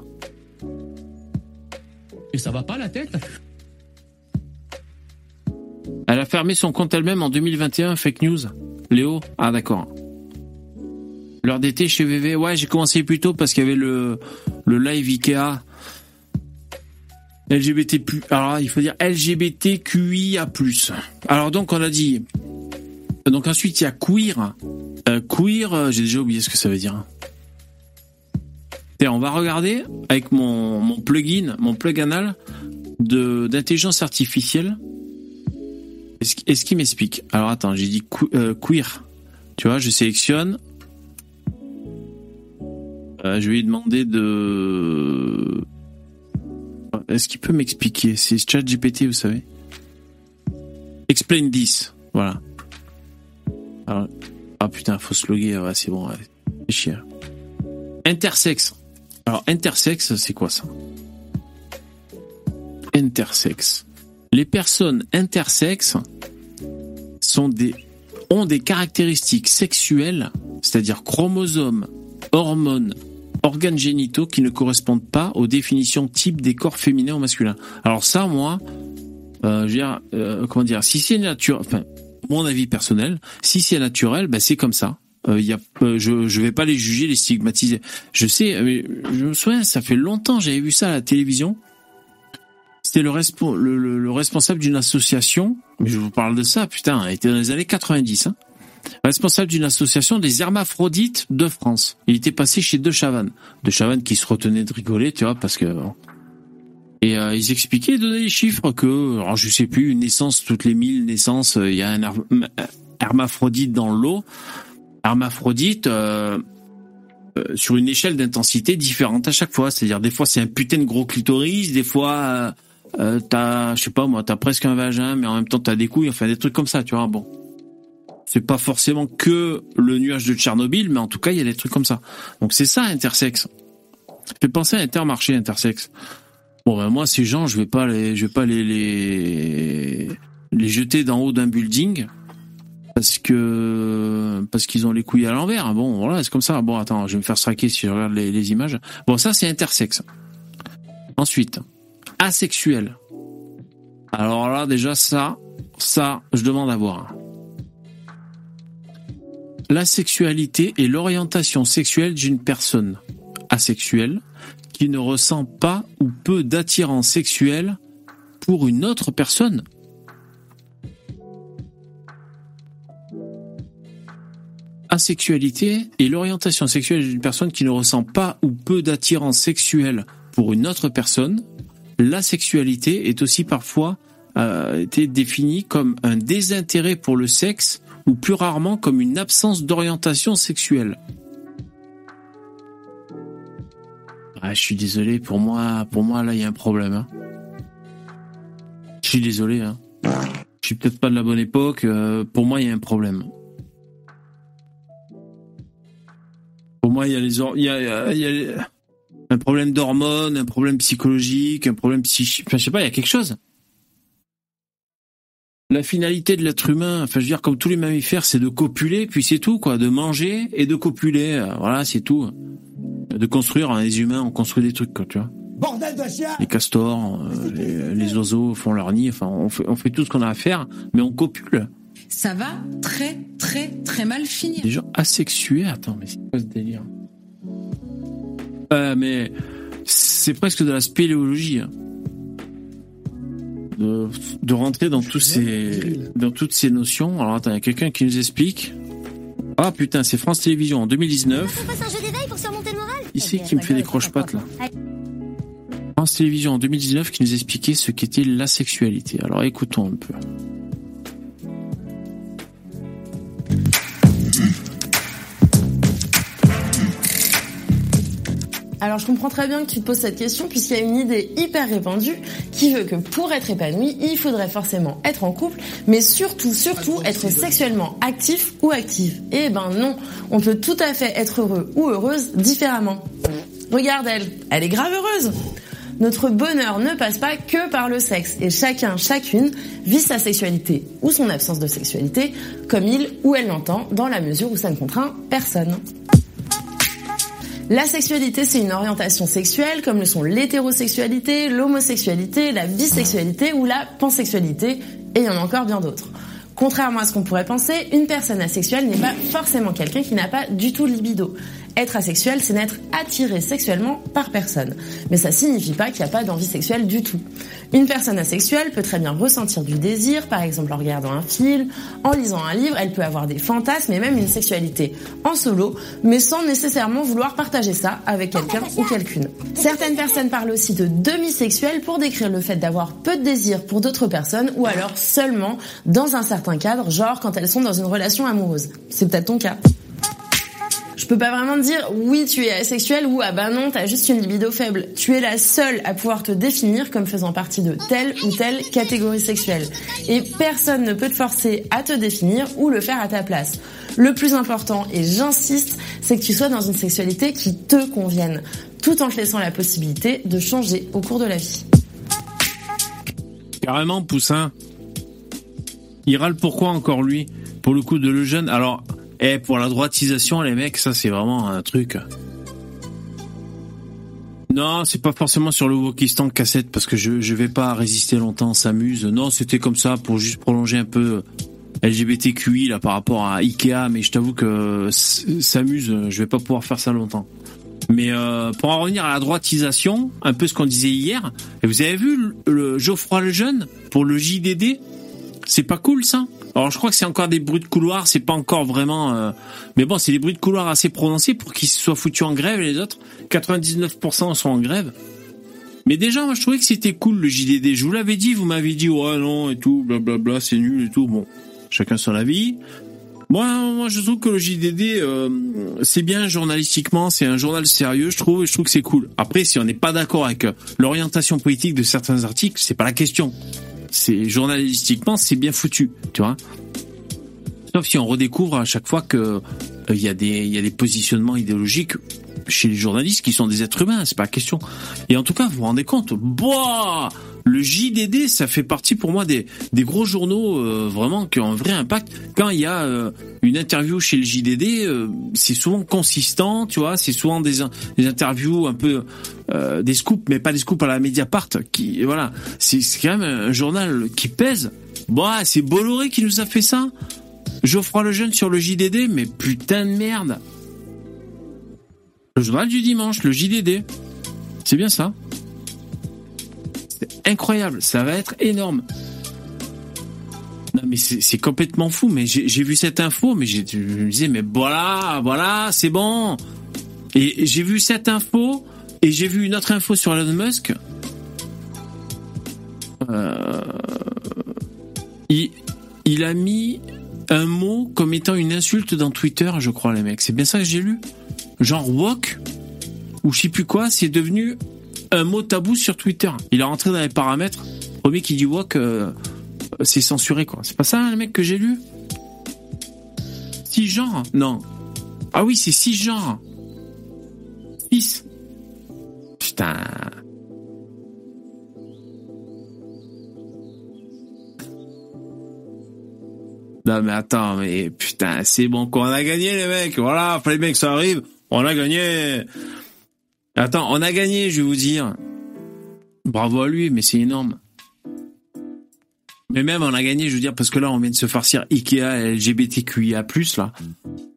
Et ça va pas la tête? Elle a fermé son compte elle-même en 2021, fake news. Léo? Ah, d'accord. L'heure d'été chez VV, ouais, j'ai commencé plus tôt parce qu'il y avait le, le live Ikea. LGBT+, alors il faut dire LGBTQIA+. Alors donc on a dit, donc ensuite il y a queer. Euh, queer, euh, j'ai déjà oublié ce que ça veut dire. On va regarder avec mon, mon plugin, mon plug anal de d'intelligence artificielle. Est-ce qu'il m'explique Alors attends, j'ai dit que- euh, queer. Tu vois, je sélectionne. Je vais lui demander de. Est-ce qu'il peut m'expliquer? C'est ChatGPT, vous savez. Explain this. Voilà. Ah putain, faut se loguer. Ouais, c'est bon. C'est chier. Intersexe. Alors, intersexe, c'est quoi ça? Intersexe. Les personnes intersexes ont des caractéristiques sexuelles, c'est-à-dire chromosomes, hormones, organes génitaux qui ne correspondent pas aux définitions types des corps féminins ou masculins. Alors ça, moi, euh, je veux dire, euh, comment dire, si c'est naturel, enfin, mon avis personnel, si c'est naturel, ben c'est comme ça. Euh, y a, euh, je je vais pas les juger, les stigmatiser. Je sais, mais je me souviens, ça fait longtemps, j'avais vu ça à la télévision. C'était le responsable d'une association, mais je vous parle de ça, putain, il était dans les années 90, hein, responsable d'une association des hermaphrodites de France. Il était passé chez De Chavannes. De Chavannes qui se retenait de rigoler, tu vois, parce que... Et euh, ils expliquaient, ils donnaient les chiffres que, alors je sais plus, une naissance toutes les 1000 naissances, euh, il y a un her- hermaphrodite dans l'eau. Hermaphrodite, euh, sur une échelle d'intensité différente à chaque fois. C'est-à-dire des fois c'est un putain de gros clitoris, des fois euh, t'as, je sais pas moi, t'as presque un vagin, mais en même temps t'as des couilles, enfin des trucs comme ça, tu vois. Bon, c'est pas forcément que le nuage de Tchernobyl, mais en tout cas il y a des trucs comme ça. Donc c'est ça intersexe. Ça fait penser à Intermarché intersexe. Bon ben moi ces gens, je vais pas les, je vais pas les les les jeter d'en haut d'un building parce que parce qu'ils ont les couilles à l'envers. Bon, voilà, c'est comme ça. Bon, attends, je vais me faire straquer si je regarde les, les images. Bon, ça c'est intersexe. Ensuite, asexuel. Alors là, déjà ça, ça, je demande à voir. La sexualité est l'orientation sexuelle d'une personne asexuelle qui ne ressent pas ou peu d'attirance sexuelle pour une autre personne. asexualité est. La sexualité est aussi parfois euh, définie comme un désintérêt pour le sexe ou plus rarement comme une absence d'orientation sexuelle. Ah, je suis désolé, pour moi, pour moi là, il y a un problème. hein. Je suis désolé. Hein. Je suis peut-être pas de la bonne époque. euh, pour moi, il y a un problème. Pour moi, il y a les, il y a, y a un problème d'hormones, un problème psychologique, un problème psychique. Enfin, je sais pas, il y a quelque chose. La finalité de l'être humain, enfin, je veux dire, comme tous les mammifères, c'est de copuler, puis c'est tout, quoi, de manger et de copuler. Euh, Voilà, c'est tout. De construire, hein, les humains, on construit des trucs, quoi, tu vois. Bordel de chien Les castors, euh, les, les oiseaux font leur nid. Enfin, on fait, on fait tout ce qu'on a à faire, mais on copule. Ça va très très très mal finir. Des gens asexués, attends, mais c'est quoi ce délire? Euh, mais c'est presque de la spéléologie. hein. De, de rentrer dans tous ces, dans toutes ces notions. Alors attends, il y a quelqu'un qui nous explique. Ah putain, c'est France Télévisions en 2019. Passe un jeu d'éveil pour surmonter le moral? Ici qui me fait des croche-pattes là. France Télévisions en 2019 qui nous expliquait ce qu'était la sexualité. Alors écoutons un peu. Alors je comprends très bien que tu te poses cette question puisqu'il y a une idée hyper répandue qui veut que pour être épanoui, il faudrait forcément être en couple, mais surtout, surtout être sexuellement actif ou active. Eh ben non, on peut tout à fait être heureux ou heureuse différemment. Regarde elle, elle est grave heureuse. Notre bonheur ne passe pas que par le sexe et chacun, chacune vit sa sexualité ou son absence de sexualité comme il ou elle l'entend dans la mesure où ça ne contraint personne. La sexualité, c'est une orientation sexuelle comme le sont l'hétérosexualité, l'homosexualité, la bisexualité ou la pansexualité, et il y en a encore bien d'autres. Contrairement à ce qu'on pourrait penser, une personne asexuelle n'est pas forcément quelqu'un qui n'a pas du tout de libido. Être asexuel, c'est n'être attiré sexuellement par personne. Mais ça signifie pas qu'il n'y a pas d'envie sexuelle du tout. Une personne asexuelle peut très bien ressentir du désir, par exemple en regardant un film, en lisant un livre, elle peut avoir des fantasmes et même une sexualité en solo, mais sans nécessairement vouloir partager ça avec quelqu'un ou quelqu'une. Certaines personnes parlent aussi de demi-sexuel pour décrire le fait d'avoir peu de désir pour d'autres personnes ou alors seulement dans un certain cadre, genre quand elles sont dans une relation amoureuse. C'est peut-être ton cas. Je peux pas vraiment dire oui tu es asexuel ou ah bah non t'as juste une libido faible. Tu es la seule à pouvoir te définir comme faisant partie de telle ou telle catégorie sexuelle. Et personne ne peut te forcer à te définir ou le faire à ta place. Le plus important, et j'insiste, c'est que tu sois dans une sexualité qui te convienne, tout en te laissant la possibilité de changer au cours de la vie. Carrément, Poussin. Il râle pourquoi encore lui? Pour le coup de le jeune. Alors, eh, pour la droitisation, les mecs, ça c'est vraiment un truc. Non, c'est pas forcément sur le Wokistan cassette parce que je je vais pas résister longtemps, s'amuse. Non, c'était comme ça pour juste prolonger un peu LGBTQI là par rapport à Ikea, mais je t'avoue que s'amuse, je vais pas pouvoir faire ça longtemps. Mais euh, pour en revenir à la droitisation, un peu ce qu'on disait hier, et vous avez vu le, le Geoffroy le jeune pour le JDD, c'est pas cool ça? Alors je crois que c'est encore des bruits de couloir, c'est pas encore vraiment... euh, Mais bon, c'est des bruits de couloir assez prononcés pour qu'ils soient foutus en grève et les autres, 99% sont en grève. Mais déjà, moi je trouvais que c'était cool le JDD. Je vous l'avais dit, vous m'avez dit ouais non et tout, blablabla, c'est nul et tout. Bon, chacun son avis. Moi, moi je trouve que le JDD, euh, c'est bien journalistiquement, c'est un journal sérieux, je trouve, et je trouve que c'est cool. Après, si on n'est pas d'accord avec l'orientation politique de certains articles, c'est pas la question c'est journalistiquement c'est bien foutu, tu vois. Sauf si on redécouvre à chaque fois que euh, il y a des il y a des positionnements idéologiques chez les journalistes qui sont des êtres humains, c'est pas la question. Et en tout cas, vous vous rendez compte, boah, le JDD, ça fait partie pour moi des, gros journaux euh, vraiment qui ont un vrai impact. Quand il y a euh, une interview chez le JDD, euh, c'est souvent consistant, tu vois, c'est souvent des, interviews un peu des scoops, mais pas des scoops à la Mediapart. Qui voilà, c'est quand même un journal qui pèse. Bah, c'est Bolloré qui nous a fait ça. Geoffroy le jeune sur le JDD, mais putain de merde. Le journal du dimanche, le JDD. C'est bien ça. C'est incroyable, ça va être énorme. Non mais c'est complètement fou, mais j'ai vu cette info, mais je me disais mais voilà, voilà, c'est bon. Et j'ai vu cette info et j'ai vu une autre info sur Elon Musk. Euh, il, il a mis un mot comme étant une insulte dans Twitter, je crois les mecs. C'est bien ça que j'ai lu. Genre woke ou je sais plus quoi, c'est devenu un mot tabou sur Twitter. Il est rentré dans les paramètres. Premier qui dit woke, euh, c'est censuré quoi. C'est pas ça le mec que j'ai lu? Six genres? Non. Ah oui, c'est six genres. Six. Putain. Non mais attends, mais putain, c'est bon qu'on a gagné les mecs. Voilà, les mecs, ça arrive. On a gagné. Attends, on a gagné, je vais vous dire. Bravo à lui, mais c'est énorme. Mais même on a gagné, je veux dire, parce que là on vient de se farcir Ikea, LGBTQIA+, là.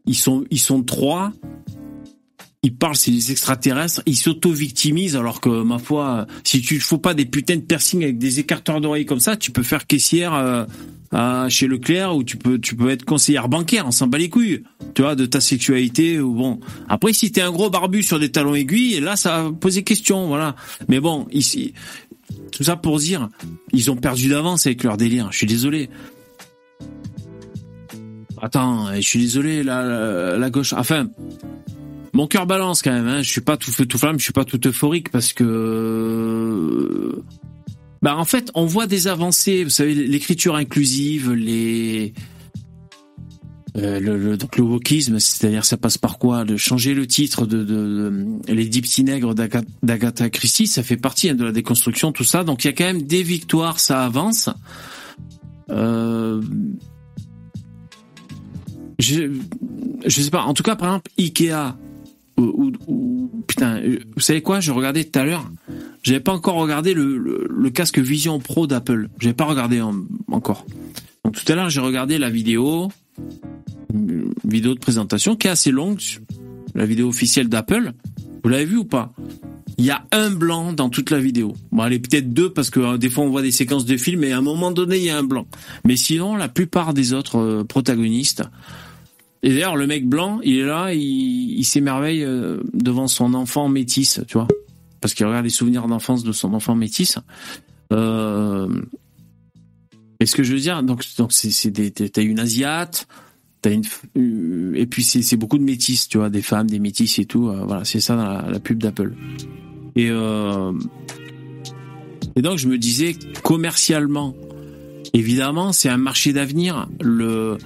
Ils sont, ils sont trois. Ils parlent, c'est des extraterrestres. Ils s'auto-victimisent, alors que, ma foi, si tu ne fous pas des putains de piercings avec des écarteurs d'oreilles comme ça, tu peux faire caissière euh, chez Leclerc ou tu peux, être conseillère bancaire. On s'en bat les couilles, tu vois, de ta sexualité ou bon. Après, si t'es un gros barbu sur des talons aiguilles, là, ça va poser question, voilà. Mais bon, ici, tout ça pour dire, ils ont perdu d'avance avec leur délire. Je suis désolé. Attends, je suis désolé, la, la, la gauche. Enfin, mon cœur balance quand même. Hein. Je suis pas tout flamme, je suis pas tout euphorique parce que, bah en fait, on voit des avancées. Vous savez, l'écriture inclusive, Euh, le, le- c'est-à-dire ça passe par quoi? De changer le titre de, les dix petits nègres d'Aga- d'Agatha Christie, ça fait partie hein, de la déconstruction, tout ça. Donc il y a quand même des victoires, ça avance. Euh, je, je sais pas. En tout cas, par exemple, Ikea. Ou, ou- putain, euh, vous savez quoi Je regardais tout à l'heure. J'avais pas encore regardé le, le, le casque Vision Pro d'Apple. J'avais pas regardé en- encore. Donc tout à l'heure, j'ai regardé la vidéo, une vidéo de présentation qui est assez longue, la vidéo officielle d'Apple. Vous l'avez vu ou pas? Il y a un blanc dans toute la vidéo. Bon, est peut-être deux parce que euh, des fois on voit des séquences de films et à un moment donné il y a un blanc. Mais sinon, la plupart des autres euh, protagonistes. Et d'ailleurs, le mec blanc, il est là, il, il s'émerveille euh, devant son enfant métis, tu vois, parce qu'il regarde les souvenirs d'enfance de son enfant métis. Euh, et ce que je veux dire, donc, donc c'est, t'as une asiate, t'as une, euh, et puis c'est, beaucoup de métis, tu vois, des femmes, des métis et tout. euh, voilà, c'est ça dans la, pub d'Apple. Et et donc je me disais commercialement, évidemment, c'est un marché d'avenir. Le,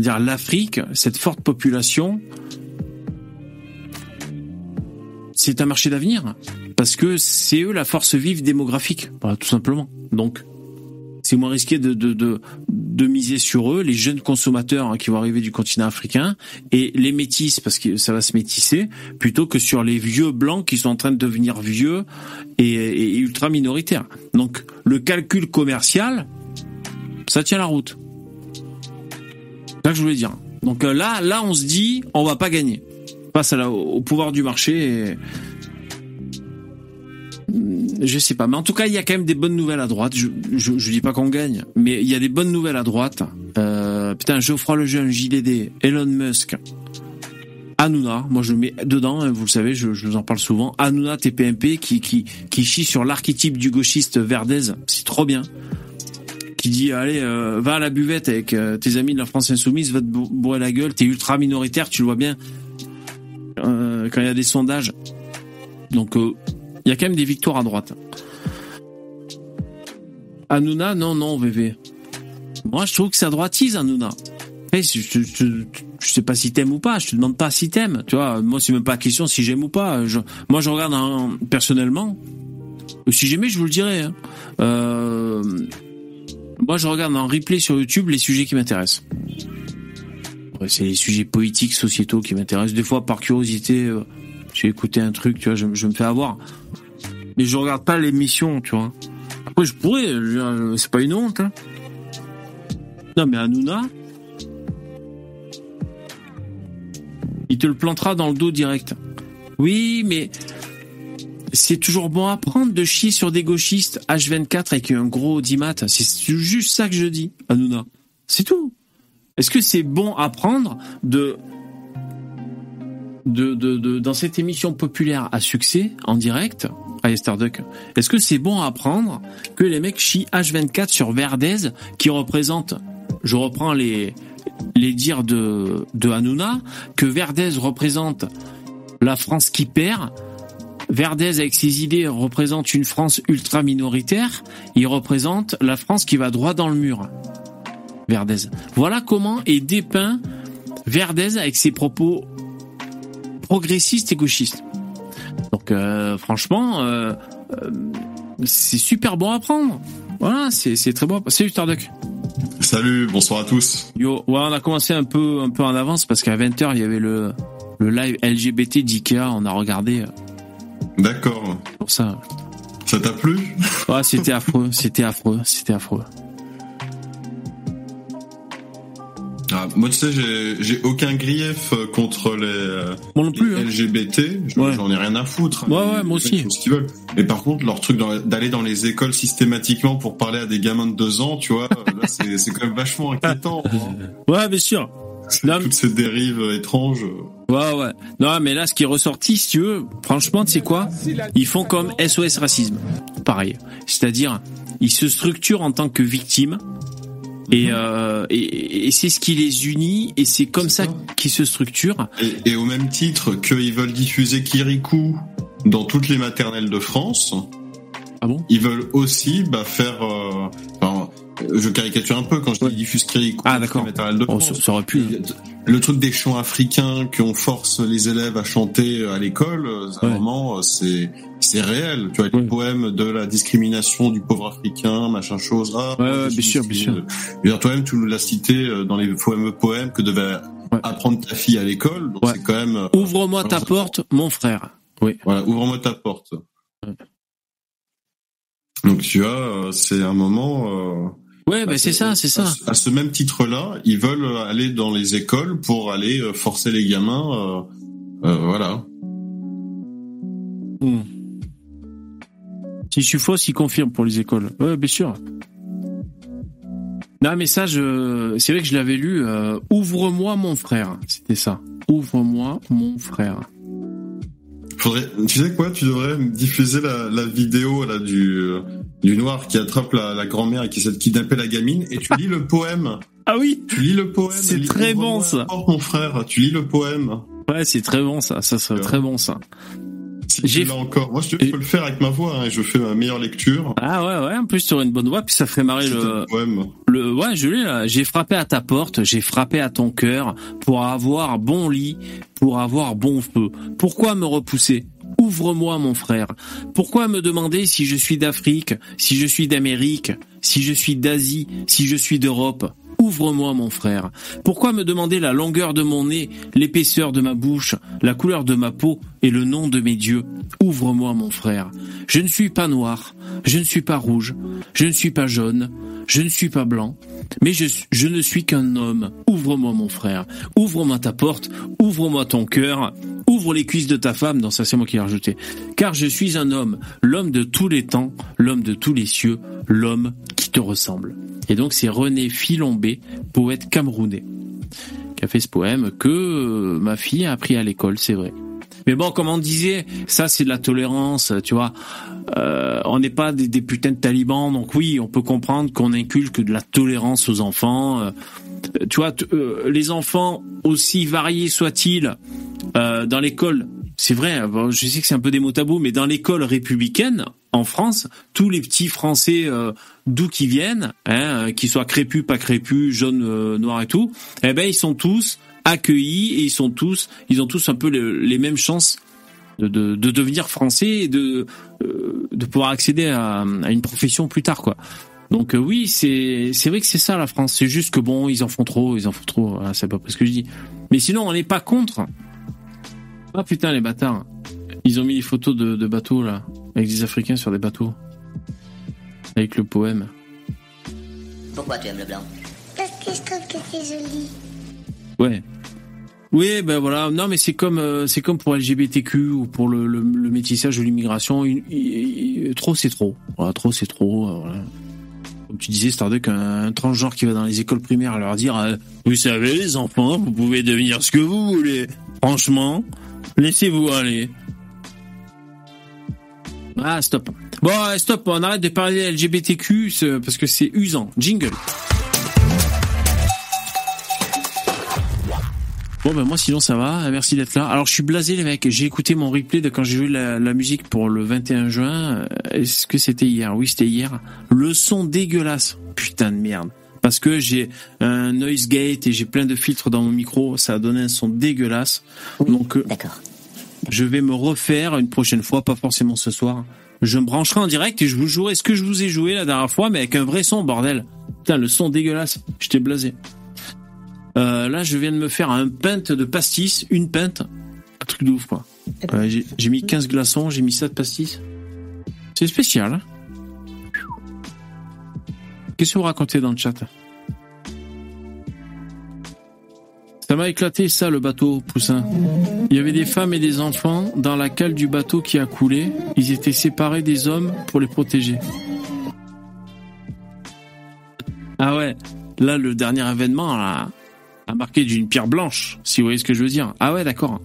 dire l'Afrique, cette forte population, c'est un marché d'avenir parce que c'est eux la force vive démographique, voilà, tout simplement. Donc c'est moins risqué de, de, de, de miser sur eux, les jeunes consommateurs hein, qui vont arriver du continent africain, et les métis, parce que ça va se métisser, plutôt que sur les vieux blancs qui sont en train de devenir vieux et, et ultra minoritaires. Donc le calcul commercial, ça tient la route. Ça que je voulais dire. Donc euh, là, là, on se dit, on va pas gagner face au pouvoir du marché. Et... Je sais pas, mais en tout cas, il y a quand même des bonnes nouvelles à droite. Je, je, je dis pas qu'on gagne, mais il y a des bonnes nouvelles à droite. Euh, putain, Geoffroy Lejeune, JDD, Elon Musk, Hanouna, moi je le mets dedans, hein, vous le savez, je, vous en parle souvent. Hanouna TPMP qui, qui, qui chie sur l'archétype du gauchiste Verdez, c'est trop bien. Qui dit, allez, euh, va à la buvette avec euh, tes amis de la France Insoumise, va te bou- bourrer la gueule, t'es ultra minoritaire, tu le vois bien euh, quand il y a des sondages. Donc il y a quand même des victoires à droite. Hanouna, non, non, VV. Moi, je trouve que ça droitise, Hanouna. Après, je, sais pas si t'aimes ou pas, je te demande pas si t'aimes, tu vois. Moi, c'est même pas la question si j'aime ou pas. Moi, je regarde hein, personnellement. Si j'aimais, je vous le dirais. hein. Moi, je regarde en replay sur YouTube les sujets qui m'intéressent. C'est les sujets politiques, sociétaux qui m'intéressent. Des fois, par curiosité, euh, j'ai écouté un truc, tu vois, je, me fais avoir. Mais je regarde pas l'émission, tu vois. Après, je pourrais, dire, c'est pas une honte. Hein. Non, mais Hanouna, il te le plantera dans le dos direct. Oui, mais c'est toujours bon à prendre de chier sur des gauchistes H24 avec un gros audimat. C'est juste ça que je dis, Hanouna. C'est tout. Est-ce que c'est bon à prendre de, de, dans cette émission populaire à succès, en direct, à Starduck, est-ce que c'est bon à que les mecs chient H24 sur Verdez, qui représente, je reprends les, les dires de, de Hanouna, que Verdez représente la France qui perd, Verdez avec ses idées représente une France ultra minoritaire, il représente la France qui va droit dans le mur. Verdez. Voilà comment est dépeint Verdez avec ses propos progressistes et gauchistes. Donc euh, franchement, euh, euh, c'est super bon à prendre. Voilà, c'est très bon. Salut Starduck. Salut, bonsoir à tous. Yo, ouais, on a commencé un peu un peu en avance parce qu'à 20h, il y avait le le live LGBT d'IKEA, on a regardé D'accord. pour ça. Ça t'a plu? Ouais, c'était affreux, c'était affreux, c'était affreux. Ah, Moi, tu sais, j'ai- aucun grief euh, contre les, euh, Moi non plus, les hein. LGBT. Je- Ouais. J'en ai rien à foutre. Ouais, ouais, moi aussi. ce qu'ils veulent. Mais par contre, leur truc d'aller dans les écoles systématiquement pour parler à des gamins de deux ans, tu vois, euh, là, c'est c'est quand même vachement inquiétant. hein. Ouais, bien sûr. Toutes ces dérives euh, étranges. Ouais, ouais. Non, mais là, ce qui est ressorti, si tu veux, franchement, tu sais quoi? Ils font comme SOS Racisme. Pareil. C'est-à-dire, ils se structurent en tant que victimes. Et, euh, et, et c'est ce qui les unit, et c'est comme ça, qu'ils se structurent. Et, et au même titre qu'ils veulent diffuser Kirikou dans toutes les maternelles de France, ah bon? ils veulent aussi bah, faire... euh, enfin, je caricature un peu quand je dis diffuse créer Ah, d'accord. Oh, ça, ça aurait pu. Le truc des chants africains qu'on force les élèves à chanter à l'école, euh, à un Ouais. moment, euh, c'est c'est réel. Tu vois, les poèmes de la discrimination du pauvre africain, machin chose. Ah, Ouais, ouais, bien sûr, bien sûr. euh, toi-même, tu nous l'as cité euh, dans les fameux poèmes que devait apprendre ta fille à l'école. Donc c'est quand même. euh, Ouvre-moi ta porte, mon frère. Oui. Voilà, ouvre-moi ta porte. Donc tu vois, euh, c'est un moment. Ouais, bah, c'est ça, c'est ça. à ce- même titre-là, ils veulent aller dans les écoles pour aller euh, forcer les gamins. euh, euh, voilà. Hmm. Si je suis fausse, il confirme pour les écoles. Ouais, bien sûr. Non, mais ça, je... c'est vrai que je l'avais lu. euh, Ouvre-moi mon frère. C'était ça. Ouvre-moi mon frère. Faudrait, tu sais quoi, tu devrais diffuser la, la vidéo là du du noir qui attrape la, la grand-mère et qui essaie de kidnapper la gamine et tu lis le poème. Ah oui. Tu lis le poème. C'est très bon, ça. porte, mon frère, tu lis le poème. Ouais, c'est très bon ça. Ça serait très bon ça. Si l'as encore. Moi, je peux le faire avec ma voix hein, et je fais ma meilleure lecture. Ah ouais, ouais. En plus, tu aurais une bonne voix, puis ça ferait marrer le. Le, ouais, je l'ai là. J'ai frappé à ta porte, j'ai frappé à ton cœur pour avoir bon lit, pour avoir bon feu. Pourquoi me repousser? Ouvre-moi, mon frère. Pourquoi me demander si je suis d'Afrique, si je suis d'Amérique, si je suis d'Asie, si je suis d'Europe? Ouvre-moi, mon frère. Pourquoi me demander la longueur de mon nez, l'épaisseur de ma bouche, la couleur de ma peau et le nom de mes dieux? Ouvre-moi, mon frère. Je ne suis pas noir, je ne suis pas rouge, je ne suis pas jaune, je ne suis pas blanc, mais je, je ne suis qu'un homme. Ouvre-moi, mon frère. Ouvre-moi ta porte, ouvre-moi ton cœur, ouvre les cuisses de ta femme. Non, ça c'est moi qui l'ai rajouté. Car je suis un homme, l'homme de tous les temps, l'homme de tous les cieux, l'homme qui te ressemble. Et donc c'est René Filombé, poète camerounais, qui a fait ce poème que euh, ma fille a appris à l'école, c'est vrai. Mais bon, comme on disait, ça c'est de la tolérance, tu vois. Euh, on n'est pas des, putains de talibans, donc oui, on peut comprendre qu'on inculque de la tolérance aux enfants. Euh, tu vois, euh, les enfants, aussi variés soient-ils, dans l'école, c'est vrai, je sais que c'est un peu des mots tabous, mais dans l'école républicaine, en France, tous les petits Français d'où qu'ils viennent, hein, qu'ils soient crépus, pas crépus, jaunes, noirs et tout, eh ben ils sont tous accueillis et ils sont tous, ils ont tous un peu le- les mêmes chances de, de, de devenir français et de euh, de pouvoir accéder à, à une profession plus tard, quoi. Donc euh, oui, c'est c'est vrai que c'est ça la France. C'est juste que bon, ils en font trop, ils en font trop. Voilà, c'est pas ce que je dis. Mais sinon, on n'est pas contre. Ah putain, les bâtards. Ils ont mis des photos de, de bateaux là, avec des Africains sur des bateaux, avec le poème. Pourquoi tu aimes le blanc? Parce que je trouve que c'est joli. Ouais. Oui, ben voilà. Non, mais c'est comme euh, c'est comme pour LGBTQ ou pour le, le, métissage ou l'immigration. Trop, c'est trop. Voilà, trop, c'est trop. euh. Comme tu disais, Starduck, un, un transgenre qui va dans les écoles primaires leur dire euh, Vous savez, les enfants, vous pouvez devenir ce que vous voulez. Franchement, laissez-vous aller. Ah, stop. Bon, euh, stop, on arrête de parler LGBTQ parce que c'est usant. Jingle. Bon ben moi sinon ça va, merci d'être là. Alors je suis blasé les mecs, j'ai écouté mon replay de quand j'ai joué la, la musique pour le 21 juin. Euh, Est-ce que c'était hier? Oui c'était hier. Le son dégueulasse, putain de merde. Parce que j'ai un noise gate et j'ai plein de filtres dans mon micro, ça a donné un son dégueulasse. Donc euh, je vais me refaire une prochaine fois, pas forcément ce soir. Je me brancherai en direct et je vous jouerai ce que je vous ai joué la dernière fois, mais avec un vrai son, bordel? Putain, le son dégueulasse. J'étais blasé. Euh, là, je viens de me faire un pinte de pastis, une pinte. Un truc de ouf, quoi. J'ai mis 15 glaçons, j'ai mis ça de pastis. C'est spécial. hein. Qu'est-ce que vous racontez dans le chat? Ça m'a éclaté, ça, le bateau, Poussin. Il y avait des femmes et des enfants dans la cale du bateau qui a coulé. Ils étaient séparés des hommes pour les protéger. Ah ouais, là, le dernier événement, là, a marqué d'une pierre blanche, si vous voyez ce que je veux dire. Ah ouais, d'accord.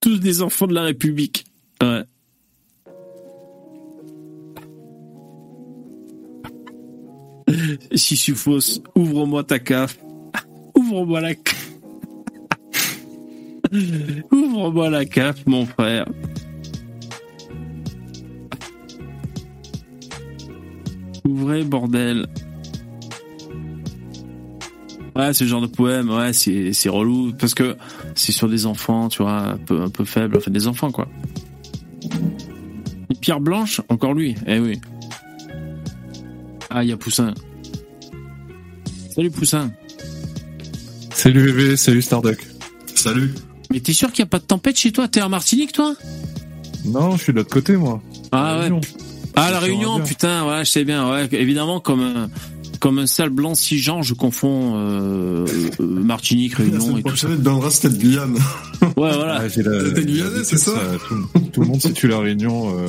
Tous des enfants de la République. Ouais. Si fausses, ouvre-moi ta caf. Ouvre-moi la. Ouvre-moi la caf, mon frère. vrai bordel. Ouais, ce genre de poème, ouais, c'est c'est relou parce que c'est sur des enfants, tu vois, un peu un peu faibles, enfin des enfants quoi. Et Pierre Blanche, encore lui, eh oui. Ah, il y a Poussin. Salut Poussin. Salut bébé, salut Starduck. Salut. Mais t'es sûr qu'il n'y a pas de tempête chez toi? T'es en Martinique toi? Non, je suis de l'autre côté moi. Ah ouais. Réunion. Ah la Réunion, putain, ouais, je sais bien, ouais, évidemment comme un, comme un sale blanc si genre je confonds euh, euh, Martinique, Réunion et tout ça. dans le reste, c'était de Guyane. Ouais, voilà. Ah, Guyanais, c'est ça tout, tout le monde situe la Réunion euh,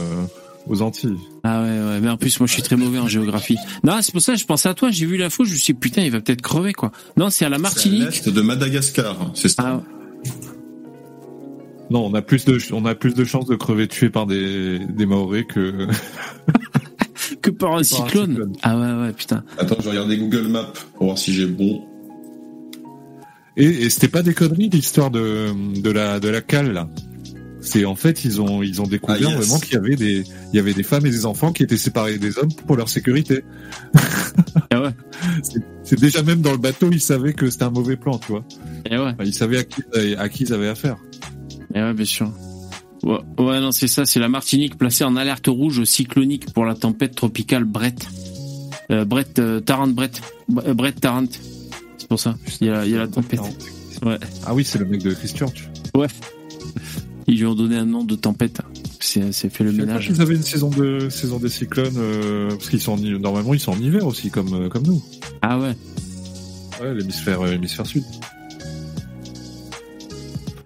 aux Antilles. Ah ouais, ouais, mais en plus moi je suis très mauvais en géographie. Non, c'est pour ça que je pensais à toi, j'ai vu l'info, je me suis dit putain, il va peut-être crever quoi. Non, c'est à la C'est à Martinique. l'est de Madagascar, c'est ça. Ah, Non, on a plus de on a plus de chances de crever tué par des des Maoris que que par un un cyclone. cyclone. Ah ouais, ouais, putain. Attends, je vais regarder Google Maps pour voir si j'ai bon. et, et c'était pas des conneries l'histoire de de la de la cale là. C'est en fait ils ont ils ont découvert Ah, yes. vraiment qu'il y avait des il y avait des femmes et des enfants qui étaient séparés des hommes pour leur sécurité. Ah ouais. C'est- C'est déjà même dans le bateau ils savaient que c'était un mauvais plan, tu vois. Et ouais. Enfin, ils savaient à qui à qui ils avaient affaire. Et ouais, bien sûr. Ouais, ouais, non, c'est ça, c'est la Martinique placée en alerte rouge cyclonique pour la tempête tropicale Brett. Euh, Brett, euh, Tarrant Brett. Euh, Brett Tarrant. C'est pour ça. Il y a, il y a la tempête. Ouais. Ah oui, c'est le mec de Chris Church. Ouais. Ils lui ont donné un nom de tempête. C'est, fait le ménage. qu'ils avaient une saison de saison des cyclones euh, parce qu'ils sont en, normalement ils sont en hiver aussi comme comme nous. Ah ouais. Ouais, l'hémisphère l'hémisphère sud.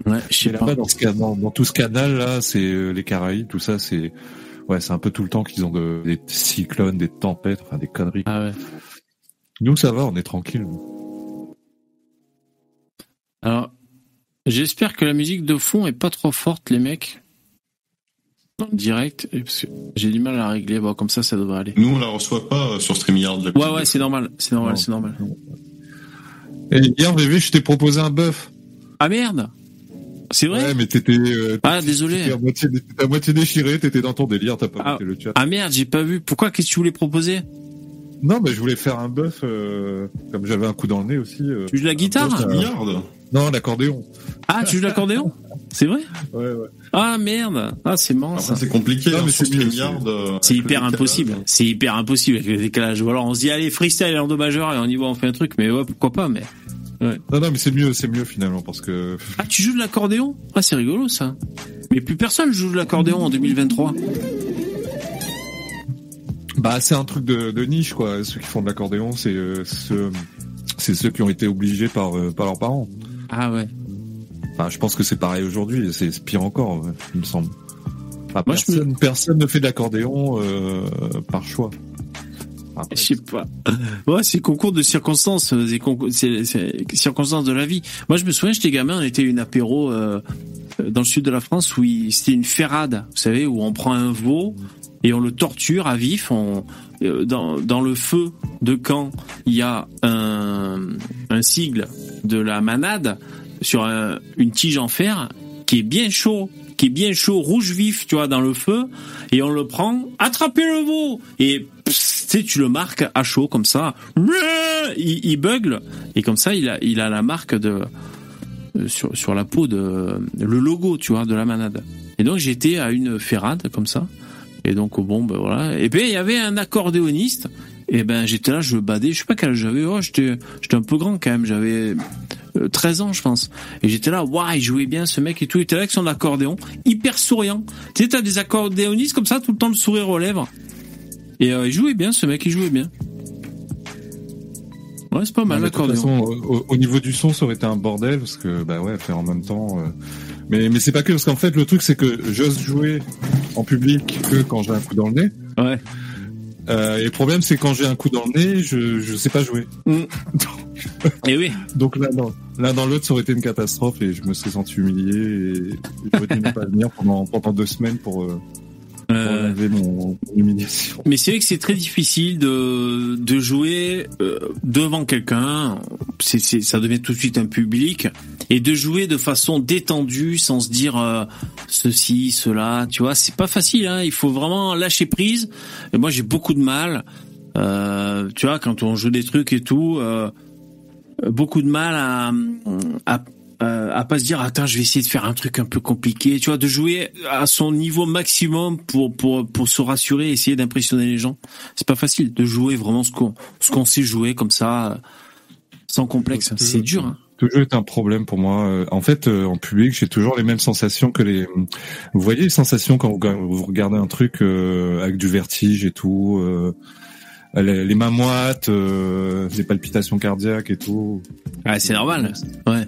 Ouais, je sais Et pas. là-bas dans, ce can- dans, dans tout ce canal là, c'est euh, les Caraïbes, tout ça, c'est ouais, c'est un peu tout le temps qu'ils ont de, des cyclones, des tempêtes, enfin des conneries. Ah ouais. Nous ça va, on est tranquille. Alors, j'espère que la musique de fond est pas trop forte, les mecs. En direct, et parce que j'ai du mal à la régler. Bon, comme ça, ça devrait aller. Nous, on la reçoit pas euh, sur StreamYard. la Ouais, ouais, c'est normal. C'est normal, c'est normal. Et hier bébé, je t'ai proposé un bœuf. Ah merde C'est vrai Ouais, mais t'étais euh, Ah, désolé. t'étais à moitié t'étais à moitié déchiré, t'étais dans ton délire, t'as pas Ah. le chat. Ah merde, j'ai pas vu. Pourquoi Qu'est-ce que tu voulais proposer? Non, mais je voulais faire un bœuf euh, comme j'avais un coup dans le nez aussi. euh, Tu joues de la guitare euh, StreamYard Non, l'accordéon. Ah, tu joues de l'accordéon? C'est vrai? Ouais, ouais. Ah merde Ah, c'est marrant ça. C'est compliqué, Non, hein, mais c'est C'est hyper impossible. C'est hyper impossible avec le décalage. Ou alors on se dit allez freestyle et endommageur et on y va, on fait un truc. Mais ouais, pourquoi pas Mais Non, non, mais c'est mieux, c'est mieux finalement parce que ah, tu joues de l'accordéon? Ah, c'est rigolo ça. Mais plus personne joue de l'accordéon en 2023. bah c'est un truc de, de niche quoi. Ceux qui font de l'accordéon, c'est euh, ceux, c'est ceux qui ont été obligés par euh, par leurs parents. Ah ouais. Enfin, je pense que c'est pareil aujourd'hui. C'est pire encore, il me semble. Enfin, Moi, je personne, personne ne fait de l'accordéon euh, par choix. Je sais pas. C'est concours de circonstances, euh, c'est circonstances de la vie. Moi, je me souviens, j'étais gamin, on était une apéro euh, dans le sud de la France où c'était une ferrade, vous savez, où on prend un veau et on le torture à vif. Euh, dans, le feu de camp, il y a un, sigle de la manade sur un- une tige en fer qui est bien chaud, qui est bien chaud, rouge vif, tu vois, dans le feu, et on le prend, attrapez le veau Et sais, tu le marques à chaud comme ça, il, bugle, et comme ça, il a, il a la marque de euh, sur, sur la peau de le logo, tu vois, de la manade. Et donc j'étais à une ferrade comme ça, et donc bon, ben voilà. Et puis il y avait un accordéoniste. Et ben j'étais là, je badais, je sais pas quel j'avais, oh, j'étais j'étais un peu grand quand même, j'avais euh, 13 ans je pense. Et j'étais là, waouh, il jouait bien ce mec et tout, il était là avec son accordéon, hyper souriant. Tu sais, t'as des accordéonistes comme ça, tout le temps le sourire aux lèvres. Et euh, il jouait bien ce mec, il jouait bien. Ouais, c'est pas mal de toute façon, au, au niveau du son, ça aurait été un bordel parce que bah ouais, faire en même temps. euh, Mais mais c'est pas que parce qu'en fait le truc c'est que j'ose jouer en public que quand j'ai un coup dans le nez. Ouais. Euh, et le problème c'est quand j'ai un coup dans le nez, je je sais pas jouer. Et oui. Donc là dans l'un dans l'autre ça aurait été une catastrophe et je me serais senti humilié et j'aurais dû ne pas venir pendant pendant deux semaines pour, euh, mon, mon. Mais c'est vrai que c'est très difficile de, de jouer euh, devant quelqu'un. C'est, c'est, ça devient tout de suite un public. Et de jouer de façon détendue, sans se dire euh, ceci, cela, tu vois, c'est pas facile. Hein. Il faut vraiment lâcher prise. Et moi, j'ai beaucoup de mal. Tu vois, quand on joue des trucs et tout, beaucoup de mal à, à euh, à pas se dire attends je vais essayer de faire un truc un peu compliqué tu vois de jouer à son niveau maximum pour pour pour se rassurer essayer d'impressionner les gens c'est pas facile de jouer vraiment ce qu'on ce qu'on sait jouer comme ça euh, sans complexe c'est dur hein. toujours été un problème pour moi. Euh, En fait, euh, en public, j'ai toujours les mêmes sensations que les. Vous voyez les sensations quand vous, vous regardez un truc euh, avec du vertige et tout, euh, les, les mains moites, euh, les palpitations cardiaques et tout. Ah, c'est normal. Ouais.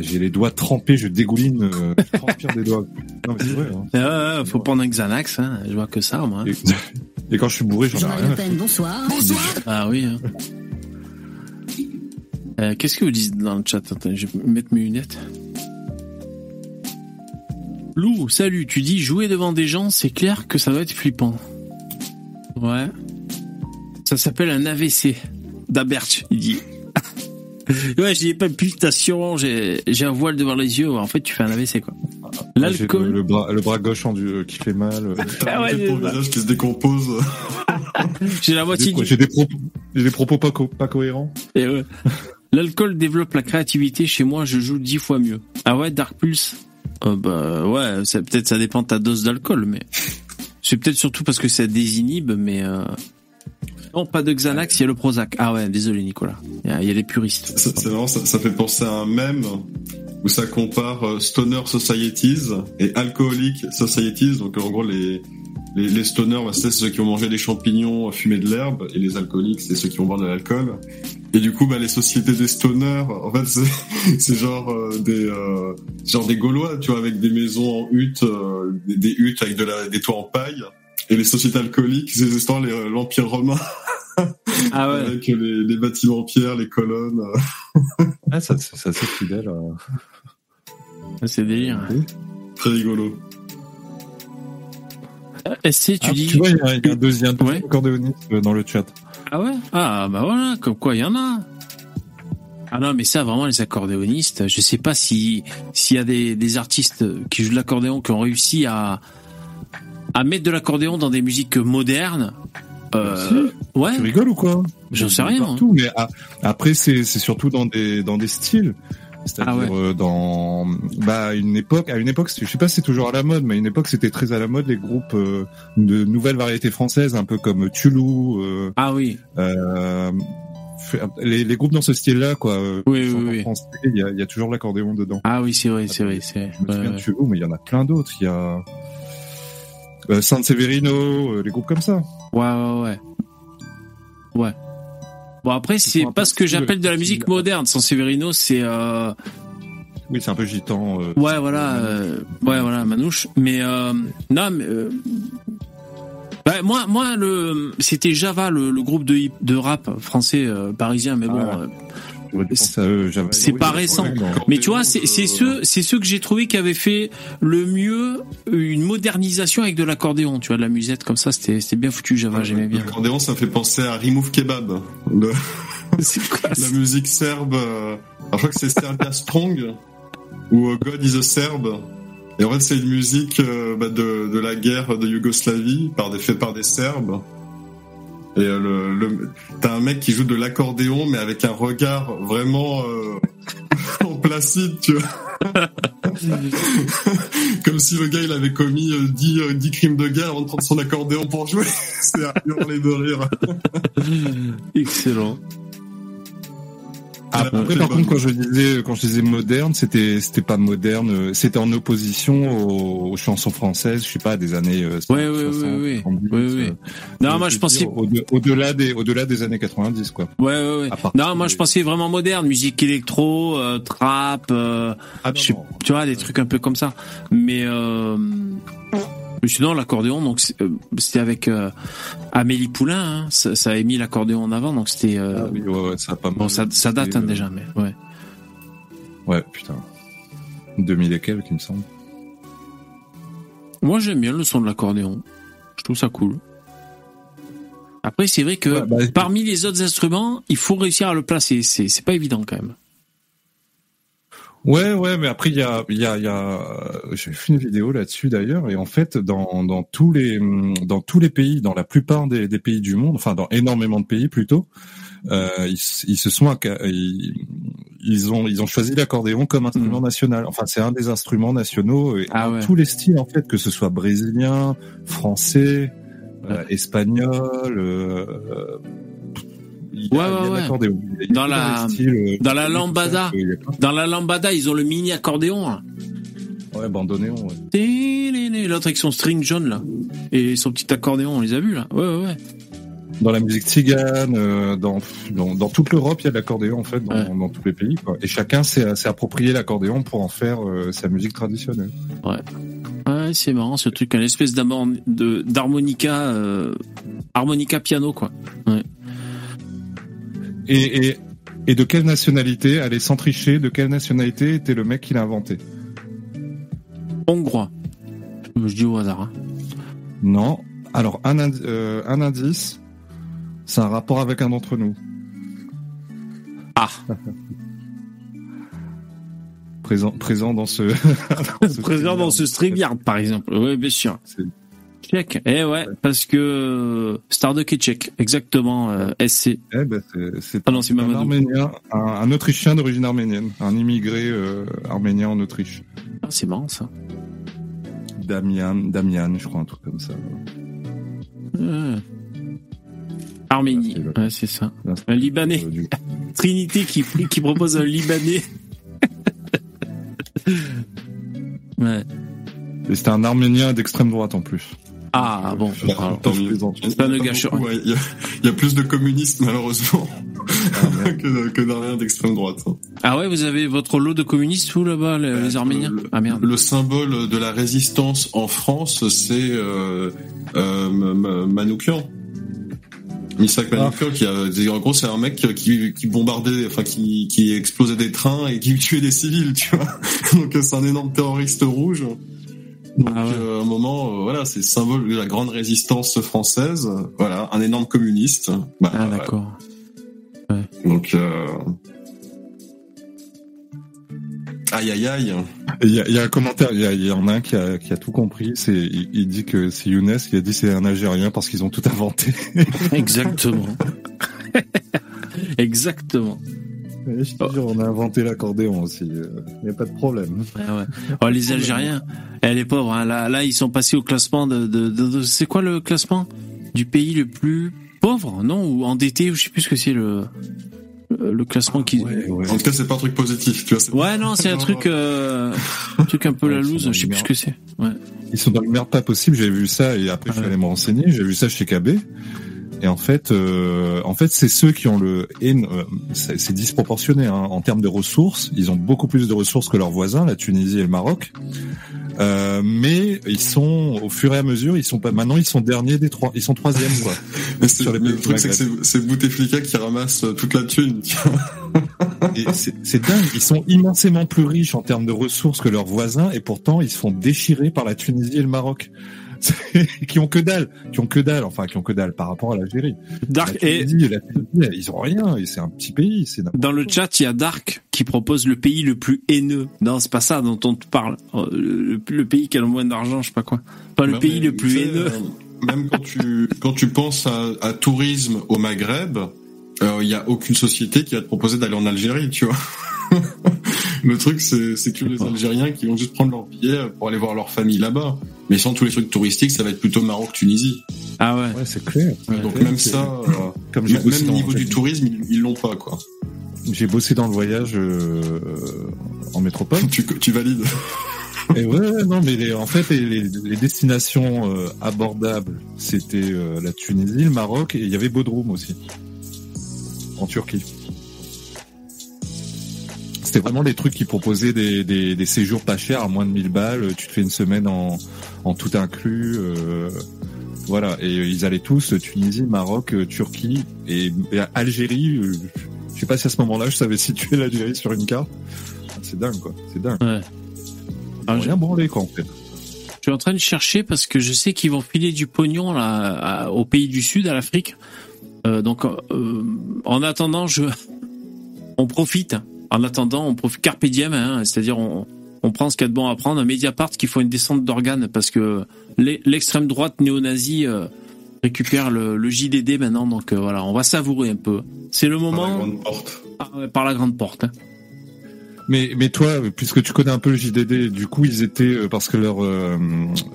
J'ai les doigts trempés, je dégouline, euh, je transpire des doigts. Non, mais c'est vrai. Hein. Ouais, ouais, faut prendre un Xanax hein. je vois que ça moi Et, et quand je suis bourré, j'en ai rien. foutre. bonsoir. ah oui hein. Euh, Qu'est-ce que vous dites dans le chat? Attends, je vais mettre mes lunettes. Lou, salut, tu dis jouer devant des gens, c'est clair que ça doit être flippant. Ouais. Ça s'appelle un AVC. D'Aberch, il dit. ouais, j'ai des palpitations, j'ai j'ai un voile devant les yeux. En fait, tu fais un AVC, quoi. L'alcool. le, le bras, le bras gauche en du, euh, qui fait mal. euh. Ah ouais, Ton visage qui se décompose. J'ai la moitié du J'ai des propos, j'ai des propos pas, co- pas cohérents. Et ouais. L'alcool développe la créativité. Chez moi, je joue dix fois mieux. Ah ouais, Dark Pulse? Euh, Bah ouais, ça- peut-être ça dépend de ta dose d'alcool, mais c'est peut-être surtout parce que ça désinhibe, mais euh... non, pas de Xanax, il y a le Prozac. Ah ouais, désolé Nicolas. Il y a, les puristes. C'est marrant, ça, ça fait penser à un mème où ça compare euh, Stoner Societies et Alcoholic Societies. Donc en gros, les, les, stoners, bah, c'est ceux qui ont mangé des champignons, fumé de l'herbe, et les alcooliques, c'est ceux qui vont boire de l'alcool. Et du coup, bah, les sociétés des stoners, en fait, c'est c'est genre euh, des euh, genre des Gaulois, tu vois, avec des maisons en hutte, euh, des, des huttes avec de la, des toits en paille. Et les sociétés alcooliques, c'est justement les- euh, l'Empire romain. Ah ouais. Avec les, les bâtiments en pierre, les colonnes. euh. Ah, ça, ça, ça, c'est fidèle. euh. C'est délire. Très rigolo. Euh, SC, tu Ah, dis. Tu vois, il y a, il y a un deuxième Ouais. accordéoniste euh, dans le chat. Ah ouais? Ah bah voilà, comme quoi il y en a. Ah non, mais ça vraiment les accordéonistes, je sais pas si s'il y a des, des artistes qui jouent de l'accordéon qui ont réussi à à mettre de l'accordéon dans des musiques modernes. Euh, ouais, Tu rigoles ou quoi j'en sais rien. hein. Partout, mais a- après c'est c'est surtout dans des dans des styles. C'est-à-dire Ah ouais. euh, dans bah une époque à une époque je sais pas si c'est toujours à la mode mais à une époque c'était très à la mode les groupes euh, de nouvelles variétés françaises un peu comme Tulou euh, Ah oui. euh, les, les groupes dans ce style-là quoi Oui, qui oui, chantent en oui. français, il y a, y a toujours l'accordéon dedans Ah oui, c'est vrai, c'est vrai, c'est je me souviens Ouais, de Tulou mais il y en a plein d'autres il y a euh, San Severino euh, les groupes comme ça ouais, ouais, ouais. Ouais. Bon après c'est pas ce que j'appelle de la musique moderne. San Severino, c'est euh, oui c'est un peu gitan euh, Ouais, voilà, ouais, voilà, Manouche. Mais non, mais bah, moi, moi, le, c'était Java, le, le groupe de hip, de rap français parisien, mais bon, Ah, j'avais- c'est pas récent. Mais tu vois, c'est ceux, c'est ceux que j'ai trouvé qui avaient fait le mieux une modernisation avec de l'accordéon, tu vois, de la musette comme ça, c'était bien foutu, Java, j'aimais bien. L'accordéon, ça me fait penser à Remove Kebab. Le- C'est quoi la musique serbe. euh, alors, je crois que c'est Serbia Strong ou euh, God is a Serbe. Et en fait, c'est une musique euh, bah, de, de la guerre de Yougoslavie par des, fait par des Serbes. Et euh, t'as un mec qui joue de l'accordéon, mais avec un regard vraiment euh, placide, tu vois. Comme si le gars il avait commis euh, 10, euh, 10 crimes de guerre en prendre son accordéon pour jouer. c'est à hurler de rire. Excellent. Après, par contre, quand je disais, quand je disais moderne, c'était, c'était pas moderne, euh, c'était en opposition aux, aux chansons françaises, je sais pas, des années euh, Ouais, ouais, 60, ouais, ouais. 70, Ouais, ouais. euh, Non, moi, je pensais, au- Au-delà des, au-delà des années 90, quoi. Ouais, ouais, ouais. Non, moi je pensais vraiment moderne, musique électro, euh, trap, euh, Ah, non, non. tu vois, des trucs un peu comme ça. Mais euh, mais sinon l'accordéon, donc euh, c'était avec euh, Amélie Poulain, hein, ça, ça a mis l'accordéon en avant, donc c'était. euh, Ah oui, ouais, ouais, ça a pas mal. bon, ça, ça date hein, déjà, mais ouais. Ouais, putain. 2000 et quelques, il me semble. Moi j'aime bien le son de l'accordéon. Je trouve ça cool. Après, c'est vrai que Ouais, bah, parmi les autres instruments, il faut réussir à le placer. C'est pas évident quand même. Ouais, ouais, mais après il y a, il y a, y a, j'ai fait une vidéo là-dessus d'ailleurs, et en fait dans dans tous les dans tous les pays, dans la plupart des, des pays du monde, enfin dans énormément de pays plutôt, euh, ils, ils se sont ils, ils ont ils ont choisi l'accordéon comme instrument national. Enfin c'est un des instruments nationaux et Ah ouais. tous les styles en fait, que ce soit brésilien, français, euh, espagnol. Euh, il y a- Ouais, il y a ouais, ouais. l'accordéon. Il y a Dans la, styles, euh, dans la lambada, dans la lambada, ils ont le mini accordéon. là. Ouais, bandonnéon, ouais. L'autre avec son string jaune là et son petit accordéon, on les a vus là. Ouais, ouais, ouais. Dans la musique tzigane, euh, dans, dans, dans toute l'Europe, il y a de l'accordéon en fait, dans, dans tous les pays. Quoi. Et chacun s'est approprié l'accordéon pour en faire euh, sa musique traditionnelle. Ouais. Ouais, c'est marrant ce truc, une espèce d'harmonica, euh, harmonica piano quoi. Ouais. Et, et, et de quelle nationalité, allez sans tricher, de quelle nationalité était le mec qui l'a inventé Hongrois. Je dis au hasard. hein. Non. Alors un, indi- euh, un indice, c'est un rapport avec un d'entre nous. Ah. présent, présent dans ce. Présent dans ce StreamYard par exemple. Oui, bien sûr. Tchèque. Eh ouais, parce que euh, Starduck est tchèque, exactement. euh, SC. Eh ben, c'est- Ah un. Arménien, un, un Autrichien d'origine arménienne, un immigré euh, arménien en Autriche. Ah, c'est marrant ça. Damian, Damian, je crois un truc comme ça. Ouais. Arménie, ouais, c'est ça. Un Libanais. Trinité qui, qui propose un Libanais. ouais. Et c'était un Arménien d'extrême droite en plus. Ah bon. Bah, tant mieux. Ça ne gâche rien. Il y, a- il y a plus de communistes malheureusement que, que d'Arméniens d'extrême droite. hein. Ah ouais, vous avez votre lot de communistes vous là-bas, les, les Arméniens Ah merde. Le symbole de la résistance en France, c'est euh, euh, Manoukian. Misak Manoukian, qui a, en gros, c'est un mec qui, qui bombardait, enfin, qui, qui explosait des trains et qui tuait des civils, tu vois. Donc, c'est un énorme terroriste rouge. Donc, euh, à un moment, euh, voilà, c'est symbole de la grande résistance française. Voilà, un énorme communiste. Bah, Ah d'accord. Donc, euh... aïe aïe aïe. Il y, a, il y a un commentaire, il y, a- il y en a un qui a, qui a tout compris. C'est, il, il dit que c'est Younes qui a dit c'est un Algérien parce qu'ils ont tout inventé. Exactement. Exactement. Et Je te jure, on a inventé l'accordéon aussi. Il n'y a pas de problème. Ouais. Oh, les Algériens, eh, les pauvres, hein, là, là, ils sont passés au classement de, de, de- de- c'est quoi le classement du pays le plus pauvre, non, ou endetté, ou je sais plus ce que c'est le le le classement qui. En tout cas, c'est pas un truc positif, tu vois. c'est- Ouais, non, c'est un truc, euh, un truc un peu la loose. Je sais plus ce que c'est. Ouais. Ils sont dans le meilleur pas possible. J'ai vu ça et après je suis allé me renseigner. J'ai vu ça chez KB. Et en fait, euh, en fait, c'est ceux qui ont le, euh, c'est disproportionné hein. en termes de ressources. Ils ont beaucoup plus de ressources que leurs voisins, la Tunisie et le Maroc. Euh, mais ils sont, au fur et à mesure, ils sont pas. Maintenant, ils sont derniers des trois. Ils sont troisième quoi. Mais, c'est- Sur les mais le truc, c'est que c'est Bouteflika qui ramasse euh, toute la thune. c'est dingue. Ils sont immensément plus riches en termes de ressources que leurs voisins, et pourtant ils se font déchirer par la Tunisie et le Maroc, qui ont que dalle, qui ont que dalle, enfin qui ont que dalle par rapport à l'Algérie. Dark la et- Tunisie, la Tunisie, ils ont rien. Et c'est un petit pays. C'est Dans le chat, il y a Dark qui propose le pays le plus haineux. Non, c'est pas ça dont on te parle. Euh, Le, le pays qui a le moins d'argent, je sais pas quoi. Pas le Non, pays le plus haineux. euh, Même quand tu quand tu penses à, à tourisme au Maghreb, il y a aucune société qui va te proposer d'aller en Algérie, tu vois. Le truc, c'est que les Algériens qui vont juste prendre leur billet pour aller voir leur famille là-bas. Mais sans tous les trucs touristiques, ça va être plutôt Maroc-Tunisie. Ah ouais. Ouais, c'est clair. Donc même ça, euh, Comme même au niveau du tourisme, ils l'ont pas, quoi. J'ai bossé dans le voyage euh, en métropole. tu, tu valides. Et ouais, non, mais les- en fait, les, les- les destinations euh, abordables, c'était euh, la Tunisie, le Maroc, et il y avait Bodrum aussi, en Turquie. C'était vraiment les trucs qui proposaient des, des, des séjours pas chers à moins de 1000 balles. Tu te fais une semaine en, en tout inclus. euh, voilà, et ils allaient tous Tunisie, Maroc, euh, Turquie et, et Algérie. euh, je sais pas si à ce moment-là je savais situer l'Algérie sur une carte. C'est dingue quoi, c'est dingue. Ouais. Ils ont rien branlé quoi en fait. Je suis en train de chercher parce que je sais qu'ils vont filer du pognon là à- au pays du Sud, à l'Afrique. Euh, donc, euh, en attendant, je, on profite En attendant, on profite carpe diem, hein, c'est-à-dire on, on prend ce qu'il y a de bon à prendre. Un Mediapart qui faut une descente d'organes parce que l'e- l'extrême droite néo-nazie euh, récupère le, le JDD maintenant. Donc voilà, on va savourer un peu. C'est le moment. grande porte. Ah ouais, par la grande porte. hein. Mais, mais toi, puisque tu connais un peu le JDD, du coup, ils étaient euh, parce que leur euh,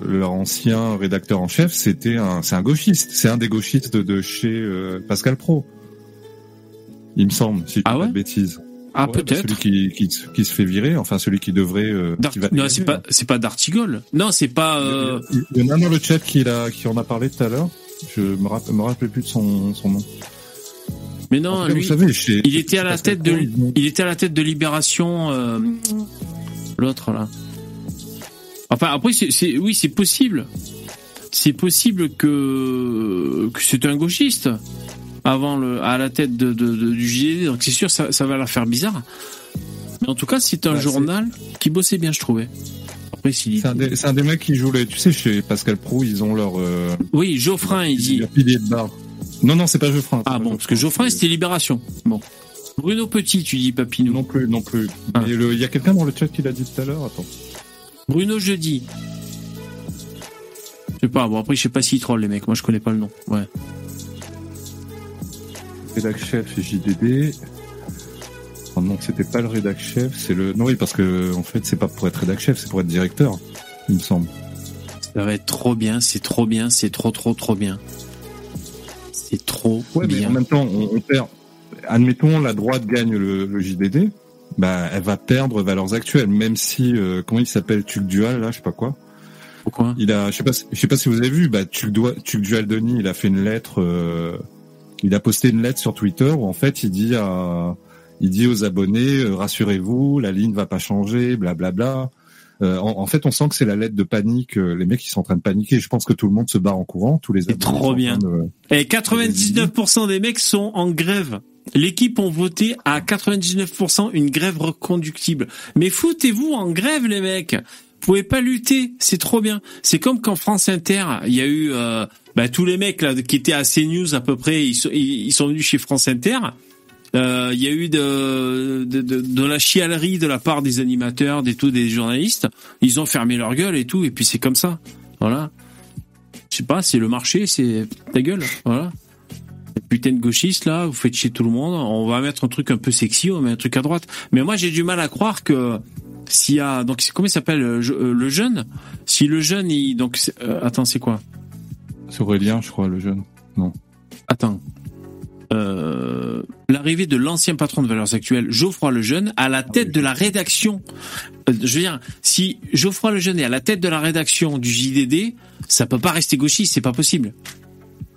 leur ancien rédacteur en chef, c'était un, c'est un gauchiste, c'est un des gauchistes de, chez euh, Pascal Pro. Il me semble, si je dis pas de bêtises. Ah, Ouais, bah, peut-être. Celui qui, qui, qui se fait virer, enfin celui qui devrait. euh, D'Art- qui va non, c'est pas, c'est pas d'Artigol. Non, c'est pas. euh, Il y en a dans le chat qui, l'a- qui en a parlé tout à l'heure. Je me, rapp- me rappelle plus de son, son nom. Mais non, lui, vous savez, chez- il était à la tête de, il était à la tête de Libération, euh, l'autre là. Enfin, après, c'est, oui, c'est possible. C'est possible que, que c'est un gauchiste avant le, à la tête de, de- de- du JDD. Donc c'est sûr, ça, ça va leur faire bizarre. Mais en tout cas, c'est un Bah, journal qui bossait bien, je trouvais. Après, C'est un, des, c'est un des mecs qui joue les. Tu sais, chez Pascal Pro, ils ont leur. euh, Oui, Geoffrin, il dit. leur pilier de barre. Non, non, c'est pas Geoffrin. Ah bon, parce que Geoffrin, c'était Libération. Bon. Bruno Petit, tu dis Papinou. Non plus, non plus. Ah. Mais Il y a quelqu'un dans le chat qui l'a dit tout à l'heure. Attends. Bruno Jeudi. Je sais pas, bon après je sais pas s'ils trollent les mecs, moi je connais pas le nom. Ouais. Rédac chef JDD. Oh non, c'était pas le rédac chef, c'est le. Non, oui, parce que en fait, c'est pas pour être rédac chef, c'est pour être directeur, il me semble. Ça va être trop bien, c'est trop bien, c'est trop trop trop bien. C'est trop Ouais, mais bien. en même temps, on, on perd. Admettons, la droite gagne le, le JDD, bah, elle va perdre valeurs actuelles, même si, euh, comment il s'appelle, Tuc Dual, là, je sais pas quoi. Pourquoi? Il a, je sais pas, je sais pas si vous avez vu, bah, Tuc, Tuc Dual Denis, il a fait une lettre, euh, il a posté une lettre sur Twitter où en fait, il dit à, il dit aux abonnés, euh, rassurez-vous, la ligne va pas changer, blablabla. Euh, en, en fait, on sent que c'est la lettre de panique. euh, les mecs, ils sont en train de paniquer. Je pense que tout le monde se barre en courant. Tous les C'est trop en bien. de- Et 99% des mecs sont en grève. L'équipe ont voté à 99% une grève reconductible. Mais foutez-vous en grève les mecs. Vous pouvez pas lutter, c'est trop bien. C'est comme quand France Inter, il y a eu euh, bah, tous les mecs là qui étaient à CNews à peu près, ils sont, ils, ils sont venus chez France Inter. Euh, Il y a eu de, de, de, de la chialerie de la part des animateurs, des tout des journalistes. Ils ont fermé leur gueule et tout, et puis c'est comme ça. Voilà. Je sais pas, c'est le marché, c'est ta gueule. Voilà. Putain de gauchistes là, vous faites chier tout le monde. On va mettre un truc un peu sexy, on met un truc à droite. Mais moi j'ai du mal à croire que s'il y a donc comment il s'appelle euh, euh, le jeune? Si le jeune il donc euh, attends c'est quoi? C'est Aurélien, je crois, le jeune. Non. Attends. Euh, L'arrivée de l'ancien patron de Valeurs Actuelles, Geoffroy Lejeune, à la tête de la rédaction. euh, je veux dire, si Geoffroy Lejeune est à la tête de la rédaction du JDD, ça peut pas rester gauchiste, c'est pas possible.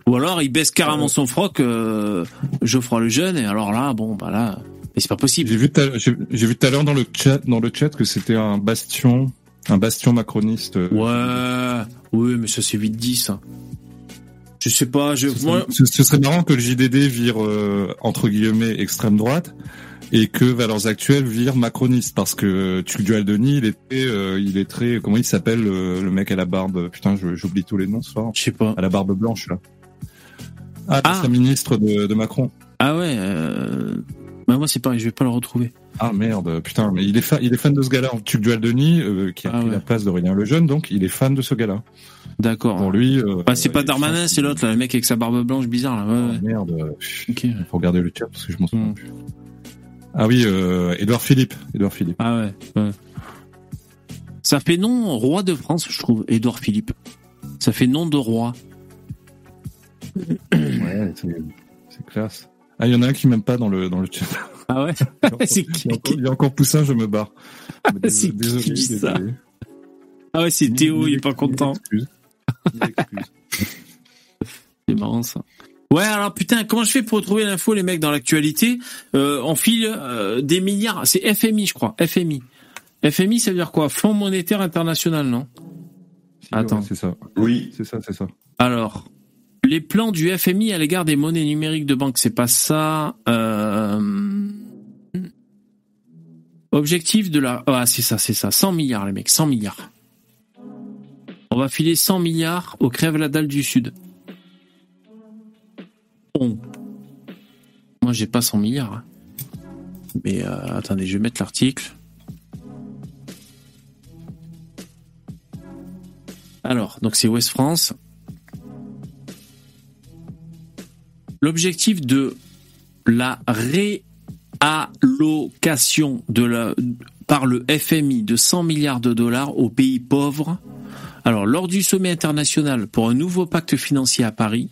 Ou alors il baisse carrément son froc, euh, Geoffroy Lejeune, et alors là, bon, bah là, mais c'est pas possible. J'ai vu tout à- l'heure dans le chat, dans le chat que c'était un bastion, un bastion macroniste. euh, Ouais, oui, mais ça c'est vite dit ça. Je sais pas, je Ce, moi, ce- ce serait marrant que le JDD vire euh, entre guillemets extrême droite et que Valeurs Actuelles vire macroniste parce que Tuc Dual Denis, il était, euh, il est très, comment il s'appelle euh, le mec à la barbe Putain, j'oublie tous les noms ce soir. je sais pas. À la barbe blanche là. Ah, Ah. ministre de, de Macron. Ah ouais, euh... bah moi c'est pareil, je vais pas le retrouver. Ah merde, putain, mais il est fan, il est fan de ce gars-là. Tuc Dual Denis, euh, qui a Ah pris ouais. la place d'Aurélien Lejeune, donc il est fan de ce gars-là. D'accord. Pour lui, euh, Bah, c'est pas Darmanin, c'est l'autre, là, le mec avec sa barbe blanche bizarre, là. Ouais, Ah, merde, Ok. il faut regarder le chat parce que je m'en souviens Hmm. plus. Ah oui, euh, Édouard Philippe, Édouard Philippe. Ah ouais, ouais. Ça fait nom roi de France, je trouve, Édouard Philippe. Ça fait nom de roi. Ouais, c'est classe. Ah, il y en a un qui m'aime pas dans le dans le chat. Ah ouais Il y a encore- C'est il qui y a encore- il y a encore Poussin, je me barre. C'est désolé, qui désolé, ça désolé. Ah ouais, c'est Théo, il est pas content. C'est marrant ça. Ouais, alors putain, comment je fais pour retrouver l'info, les mecs, dans l'actualité euh, On file euh, des milliards. C'est FMI, je crois. FMI. FMI, ça veut dire quoi? Fonds monétaire international, non? Si, Attends. ouais, c'est ça. Oui. C'est ça, c'est ça. Alors, les plans du FMI à l'égard des monnaies numériques de banque, c'est pas ça. Euh... Objectif de la... Ah, c'est ça, c'est ça. 100 milliards, les mecs, 100 milliards. On va filer 100 milliards au crève la dalle du Sud. Bon. Moi, j'ai pas 100 milliards. hein. Mais euh, attendez, je vais mettre l'article. Alors, donc c'est Ouest France. L'objectif de la réallocation par le FMI de 100 milliards de dollars aux pays pauvres. Alors, lors du sommet international pour un nouveau pacte financier à Paris,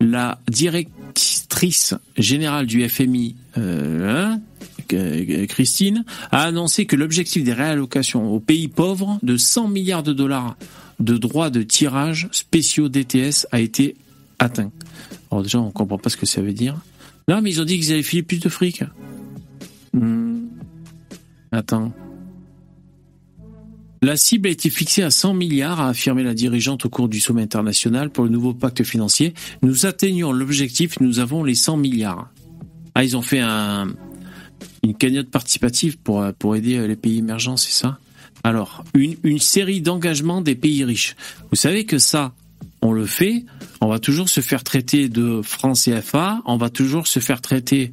la directrice générale du FMI, euh, hein, Christine, a annoncé que l'objectif des réallocations aux pays pauvres de 100 milliards de dollars de droits de tirage spéciaux DTS a été atteint. Alors déjà, on comprend pas ce que ça veut dire. Non, mais ils ont dit qu'ils avaient filé plus de fric. Hmm. Attends. La cible a été fixée à 100 milliards, a affirmé la dirigeante au cours du sommet international pour le nouveau pacte financier. Nous atteignons l'objectif, nous avons les 100 milliards. Ah, ils ont fait un, une cagnotte participative pour, pour aider les pays émergents, c'est ça? Alors, une, une série d'engagements des pays riches. Vous savez que ça, on le fait, on va toujours se faire traiter de francs CFA, on va toujours se faire traiter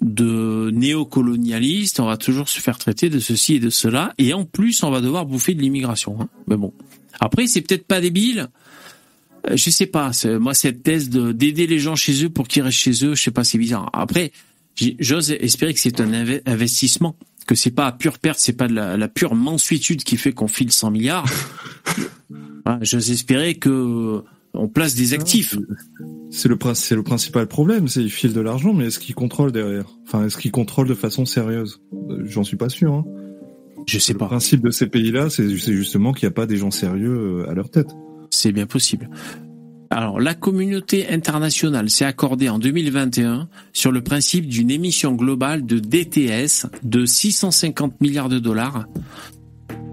de néocolonialistes, on va toujours se faire traiter de ceci et de cela, et en plus on va devoir bouffer de l'immigration. Hein. Mais bon, après c'est peut-être pas débile, euh, je sais pas. Moi cette thèse de d'aider les gens chez eux pour qu'ils restent chez eux, je sais pas, c'est bizarre. Après, j'ose espérer que c'est un investissement, que c'est pas à pure perte, c'est pas de la, la pure mansuétude qui fait qu'on file 100 milliards. j'ose espérer que on place des actifs. C'est le, c'est le principal problème, c'est qu'ils filent de l'argent, mais est-ce qu'ils contrôlent derrière? Enfin, est-ce qu'ils contrôlent de façon sérieuse? J'en suis pas sûr. Hein. Je sais pas. Le principe de ces pays-là, c'est justement qu'il n'y a pas des gens sérieux euh, à leur tête. C'est bien possible. Alors, la communauté internationale s'est accordée en 2021 sur le principe d'une émission globale de DTS de 650 milliards de dollars,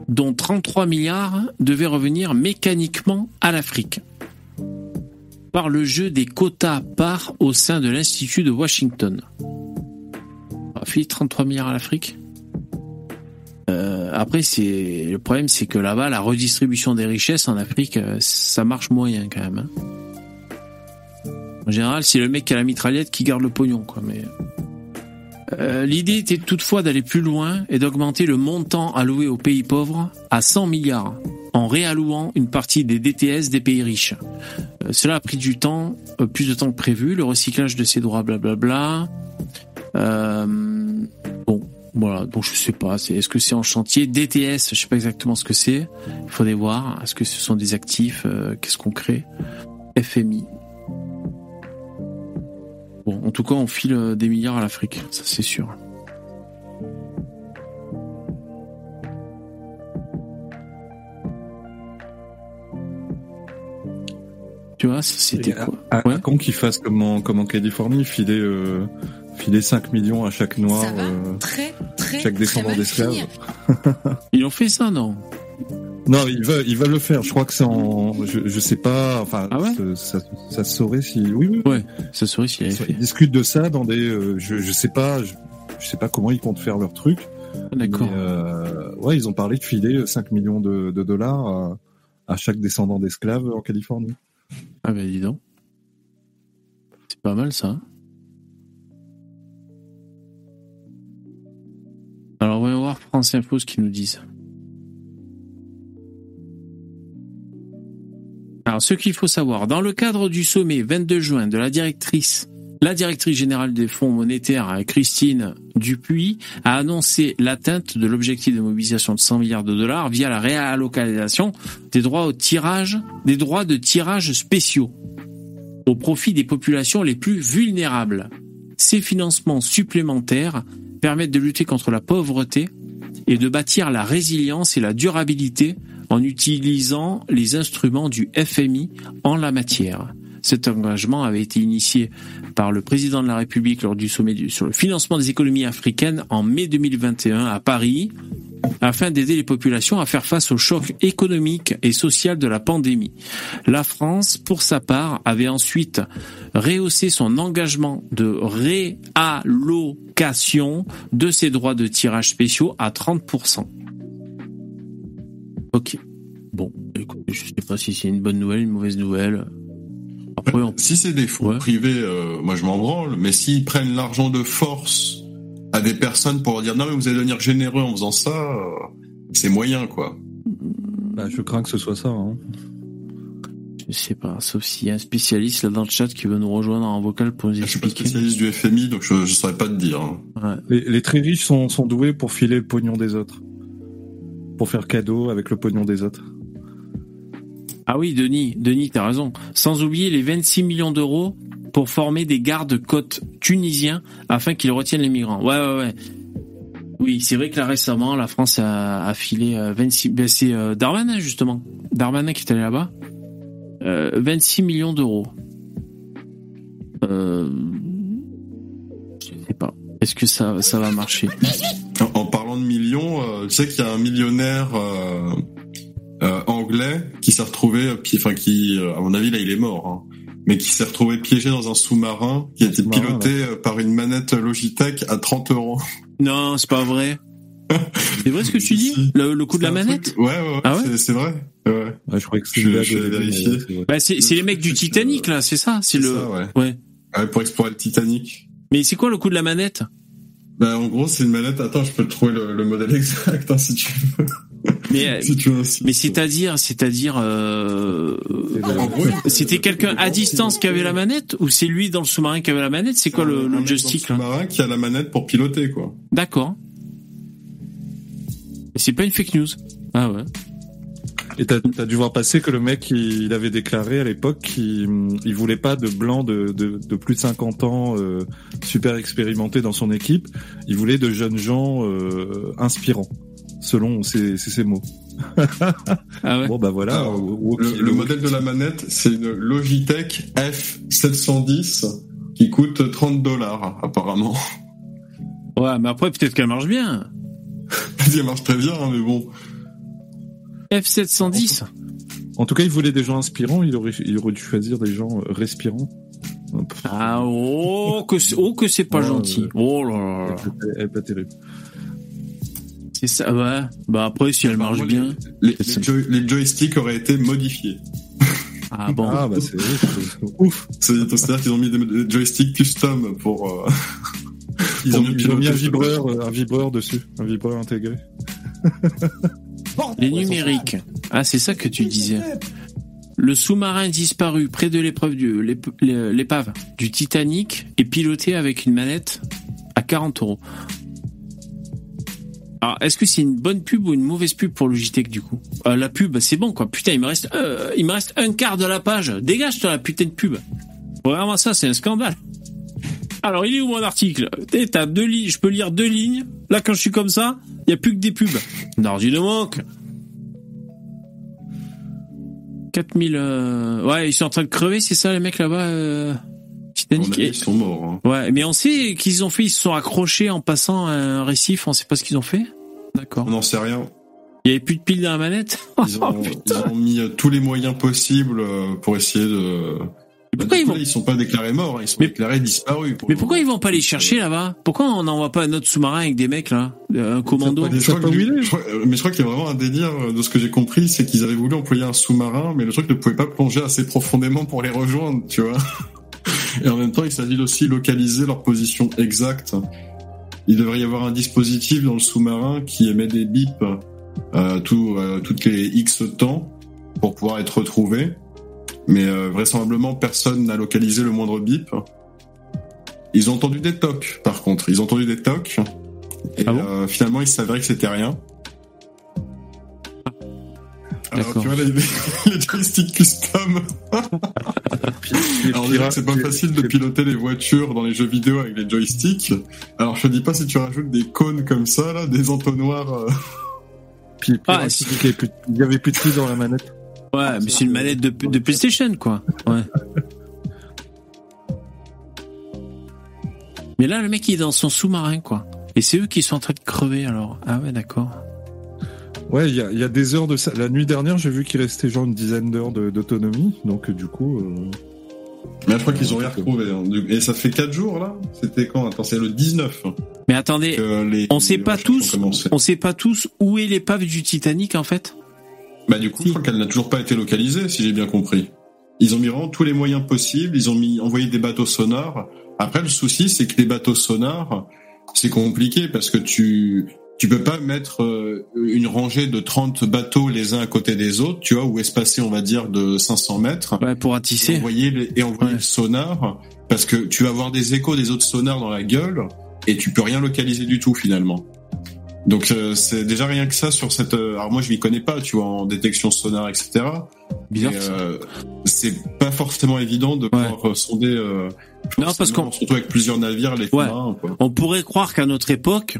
dont 33 milliards devaient revenir mécaniquement à l'Afrique par le jeu des quotas par au sein de l'Institut de Washington. On a 33 milliards à l'Afrique? Euh, après, c'est le problème, c'est que là-bas, la redistribution des richesses en Afrique, euh, ça marche moyen quand même. Hein. En général, c'est le mec qui a la mitraillette qui garde le pognon, quoi. Mais euh, l'idée était toutefois d'aller plus loin et d'augmenter le montant alloué aux pays pauvres à 100 milliards en réallouant une partie des DTS des pays riches. Cela a pris du temps, plus de temps que prévu, le recyclage de ces droits, blablabla. Euh, bon, voilà, donc je sais pas, est-ce que c'est en chantier DTS, je sais pas exactement ce que c'est. Il faudrait voir. Est-ce que ce sont des actifs Qu'est-ce qu'on crée FMI. Bon, en tout cas, on file des milliards à l'Afrique, ça c'est sûr. Tu vois, c'était quoi ouais. Qu'ils fassent comme en, comme en Californie, filer, euh, filer 5 millions à chaque noir, ça va euh, très, très, chaque descendant d'esclaves. ils ont fait ça, non? Non, ils veulent, ils veulent le faire. Je crois que c'est en, je, je sais pas, enfin, ah ouais? ça, ça, saurait si, oui, oui. Ouais, ça saurait si Ils discutent de ça dans des, euh, je, je sais pas, je, je, sais pas comment ils comptent faire leur truc. D'accord. Euh, ouais, ils ont parlé de filer 5 millions de, de dollars à, à chaque descendant d'esclaves en Californie. Ah ben dis donc. C'est pas mal ça. Alors voyons voir France Info ce qu'ils nous disent. Alors ce qu'il faut savoir, dans le cadre du sommet 22 juin de la directrice la directrice générale des fonds monétaires, Christine Dupuis, a annoncé l'atteinte de l'objectif de mobilisation de 100 milliards de dollars via la réallocalisation des droits au tirage, des droits de tirage spéciaux au profit des populations les plus vulnérables. Ces financements supplémentaires permettent de lutter contre la pauvreté et de bâtir la résilience et la durabilité en utilisant les instruments du FMI en la matière. Cet engagement avait été initié par le président de la République lors du sommet sur le financement des économies africaines en mai 2021 à Paris, afin d'aider les populations à faire face au choc économique et social de la pandémie. La France, pour sa part, avait ensuite rehaussé son engagement de réallocation de ses droits de tirage spéciaux à 30%. Ok. Bon, écoute, je sais pas si c'est une bonne nouvelle, une mauvaise nouvelle. Si c'est des fonds privés, euh, moi je m'en branle, mais s'ils prennent l'argent de force à des personnes pour leur dire non mais vous allez devenir généreux en faisant ça, euh, c'est moyen quoi. Bah, je crains que ce soit ça. Hein. Je sais pas, sauf s'il y a un spécialiste là dans le chat qui veut nous rejoindre en vocal pour nous Je suis pas expliquer. spécialiste du FMI donc je, je saurais pas te dire. hein. Ouais. Les, les très riches sont, sont doués pour filer le pognon des autres. Pour faire cadeau avec le pognon des autres. Ah oui, Denis, Denis, t'as raison. Sans oublier les 26 millions d'euros pour former des gardes-côtes tunisiens afin qu'ils retiennent les migrants. Ouais, ouais. Oui, c'est vrai que là récemment, la France a, filé euh, 26... Ben, c'est euh, Darmanin, justement. Darmanin qui est allé là-bas. Euh, 26 millions d'euros. Euh... Je sais pas. Est-ce que ça, va marcher? En, parlant de millions, euh, tu sais qu'il y a un millionnaire euh, anglais qui s'est retrouvé, euh, enfin qui, euh, à mon avis là il est mort, hein, mais qui s'est retrouvé piégé dans un sous-marin qui a été Sous-marin, piloté euh, par une manette Logitech à 30 euros. Non, c'est pas vrai. C'est vrai ce que tu dis le, le coup de la un manette? Truc- Ouais, ouais, ouais, Ah ouais? c'est- c'est vrai. Ouais. Ouais, je crois que c'est Je- je vérifier. c'est vrai. bah, C'est c'est les mecs du Titanic là, c'est ça? C'est le... ça, ouais. ouais. Ouais, pour explorer le Titanic. Mais c'est quoi le coup de la manette? Bah, en gros, c'est une manette. Attends, je peux te trouver le, le modèle exact hein, si tu veux. Mais, mais c'est-à-dire, c'est-à-dire, euh, gros, c'était quelqu'un à distance qui avait la manette ou c'est lui dans le sous-marin qui avait la manette? C'est quoi le, le joystick là? sous-marin qui a la manette pour piloter, quoi. D'accord. Et C'est pas une fake news. Ah ouais. Et t'as as dû voir passer que le mec, il, il avait déclaré à l'époque qu'il il voulait pas de blancs de, de, de plus de 50 ans euh, super expérimentés dans son équipe. Il voulait de jeunes gens euh, inspirants, selon ses, ses, ses mots. Ah ouais. Bon bah voilà. Alors, le, modèle de la manette, c'est une Logitech F710 qui coûte 30 dollars, apparemment. Ouais, mais après peut-être qu'elle marche bien. Elle marche très bien, hein, mais bon. F710. En tout cas, il voulait des gens inspirants. Il aurait, il aurait dû choisir des gens euh, respirants. Ah oh que c'est, oh que c'est pas Ouais, gentil. ouais. Oh là là là. Elle est pas terrible. C'est ça. Ouais. Bah après si elle marche bien. Les, les, joy- les joysticks auraient été modifiés. Ah bon. Ah bah c'est ouf. C'est- C'est-à-dire qu'ils ont mis des, des joysticks custom pour. euh, Ils ont, ils ont mis un vibreur, un vibreur dessus, un vibreur intégré. Les numériques. Ah, c'est ça que tu disais. Le sous-marin disparu près de l'épreuve du l'ép- l'épave du Titanic est piloté avec une manette à 40 euros. Alors, est-ce que c'est une bonne pub ou une mauvaise pub pour Logitech du coup Euh, La pub, c'est bon quoi. Putain, il me reste, euh, il me reste un quart de la page. Dégage-toi la putain de pub. Vraiment ça, c'est un scandale. Alors, il est où mon article T'es- T'as deux lignes, je peux lire deux lignes. Là, quand je suis comme ça, il y a plus que des pubs. Nordi de manque. 4000... Euh... Ouais, ils sont en train de crever, c'est ça les mecs là-bas euh... Titanic. avis, Et- ils sont morts. hein. Ouais, mais on sait qu'ils ont fait, ils se sont accrochés en passant un récif, on sait pas ce qu'ils ont fait D'accord. On n'en sait rien. Il y avait plus de piles dans la manette? Oh, Ils ont, ils ont mis euh, tous les moyens possibles euh, pour essayer de. pourquoi Du ils vont- là, ils sont pas déclarés morts, hein, ils sont Mais- déclarés disparus. pour Mais pourquoi ils moment. vont pas les chercher là-bas? Pourquoi on n'envoie pas un autre sous-marin avec des mecs là? Un commando Mais je, crois que, je crois- euh, mais je crois qu'il y a vraiment un délire euh, de ce que j'ai compris, c'est qu'ils avaient voulu employer un sous-marin, mais le truc ne pouvait pas plonger assez profondément pour les rejoindre, tu vois. Et en même temps, il s'agit aussi de localiser leur position exacte. Il devrait y avoir un dispositif dans le sous-marin qui émet des bips euh, tout, euh, toutes les X temps pour pouvoir être retrouvé. Mais euh, vraisemblablement, personne n'a localisé le moindre bip. Ils ont entendu des tocs, par contre. Ils ont entendu des tocs. Et Ah bon? euh, finalement, il s'avérait que c'était rien. Alors, tu vois, les, les joysticks custom. Alors, on dirait que c'est pas facile de piloter les voitures dans les jeux vidéo avec les joysticks. Alors, je te dis pas si tu rajoutes des cônes comme ça, là, des entonnoirs. euh, Puis, puis Ah, il, si. y avait plus, il y avait plus de pile dans la manette. Ouais, mais c'est une manette de, de PlayStation quoi. Ouais. Mais là, le mec il est dans son sous-marin quoi. Et c'est eux qui sont en train de crever alors. Ah ouais, d'accord. Ouais, il y a, il y a des heures de ça. La nuit dernière, j'ai vu qu'il restait genre une dizaine d'heures d'autonomie. Donc, euh, du coup, euh, Mais je crois qu'ils ont rien retrouvé. hein. Et ça fait 4 jours, là? C'était quand? Attends, c'est le 19. Mais attendez, les- on sait les pas tous, on sait pas tous où est l'épave du Titanic en fait. Bah du coup, je crois qu'elle n'a toujours pas été localisée, si j'ai bien compris. Ils ont mis vraiment tous les moyens possibles, ils ont mis envoyé des bateaux sonars. Après, le souci, c'est que les bateaux sonars, c'est compliqué parce que tu tu peux pas mettre euh, une rangée de 30 bateaux les uns à côté des autres, tu vois, ou espacer, on va dire, de 500 mètres. Ouais, pour attisser. Et envoyer, les- et envoyer le sonar, parce que tu vas avoir des échos des autres sonars dans la gueule, et tu peux rien localiser du tout, finalement. Donc euh, c'est déjà rien que ça sur cette. euh, alors moi je m'y connais pas, tu vois, en détection sonar, etc. Bizarre. Euh, c'est pas forcément évident de pouvoir euh, sonder. Euh, Non, parce qu'on- surtout avec plusieurs navires, les Ouais. marins. On pourrait croire qu'à notre époque,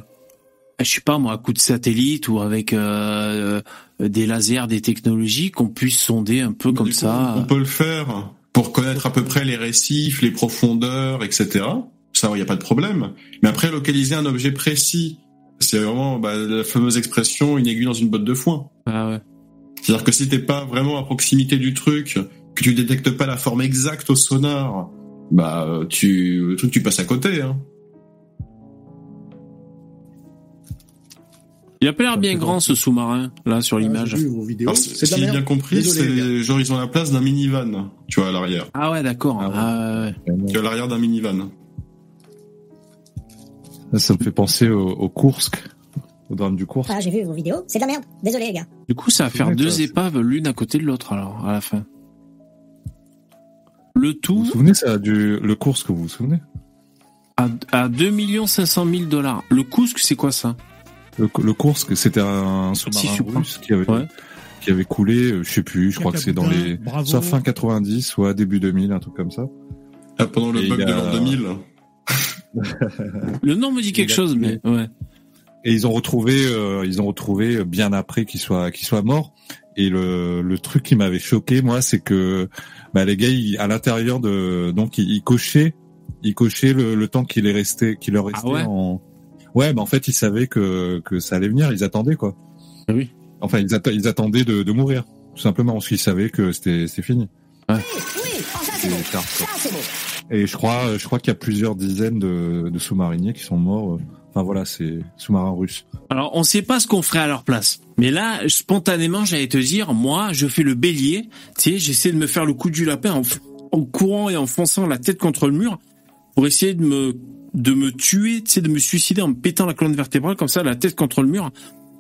je sais pas moi, à coup de satellite ou avec euh, euh, des lasers, des technologies, qu'on puisse sonder un peu comme coup, ça. On peut le faire pour connaître à peu près les récifs, les profondeurs, etc. Ça, il n'y a pas de problème. Mais après, localiser un objet précis, c'est vraiment bah, la fameuse expression une aiguille dans une botte de foin. Ah ouais. C'est-à-dire que si t'es pas vraiment à proximité du truc, que tu détectes pas la forme exacte au sonar, bah tu le truc tu passes à côté. Hein. Il a pas l'air bien grand ce sous-marin là sur l'image. Alors, si si j'ai bien compris, c'est genre ils ont la place d'un minivan, tu vois à l'arrière. Ah ouais, d'accord. Ah ouais. Tu vois à l'arrière d'un minivan. Ça, me fait penser au, au Kursk, au drame du Kursk. Ah, j'ai vu vos vidéos. C'est de la merde. Désolé, les gars. Du coup, ça va faire deux ça, épaves l'une à côté de l'autre alors à la fin. Le tout Vous vous souvenez ça du le Kursk, vous vous souvenez? à, à 2 500 000 dollars. Le Kursk, c'est quoi ça? Le, le Kursk, c'était un sous-marin prends. russe qui avait qui avait coulé, euh, je sais plus, je crois que c'est dans les Bravo. soit fin 90 soit début 2000, un truc comme ça. Ah, pendant le Et bug de a- l'an 2000. Le nom me dit quelque chose, mais ouais. Et ils ont retrouvé, euh, ils ont retrouvé bien après qu'il soit, qu'il soit mort. Et le, le truc qui m'avait choqué, moi, c'est que bah, les gars, ils- à l'intérieur de, donc ils, ils cochaient, ils cochaient le, le temps qu'il est resté, qu'il leur restait Ah ouais en. Ouais, bah en fait, ils savaient que que ça allait venir, ils attendaient quoi. Ah oui. Enfin, ils, atta- ils attendaient de, de mourir, tout simplement parce qu'ils savaient que c'était fini. Oui, oh, ça c'est bon. Et, tard, quoi. Ça c'est bon. Et je crois, je crois qu'il y a plusieurs dizaines de, de sous-mariniers qui sont morts. euh. Enfin voilà, c'est sous-marins russes. Alors, on sait pas ce qu'on ferait à leur place. Mais là, spontanément, j'allais te dire, moi, je fais le bélier. Tu sais, j'essaie de me faire le coup du lapin en, en courant et en fonçant la tête contre le mur pour essayer de me de me tuer, tu sais, de me suicider en me pétant la colonne vertébrale comme ça, la tête contre le mur.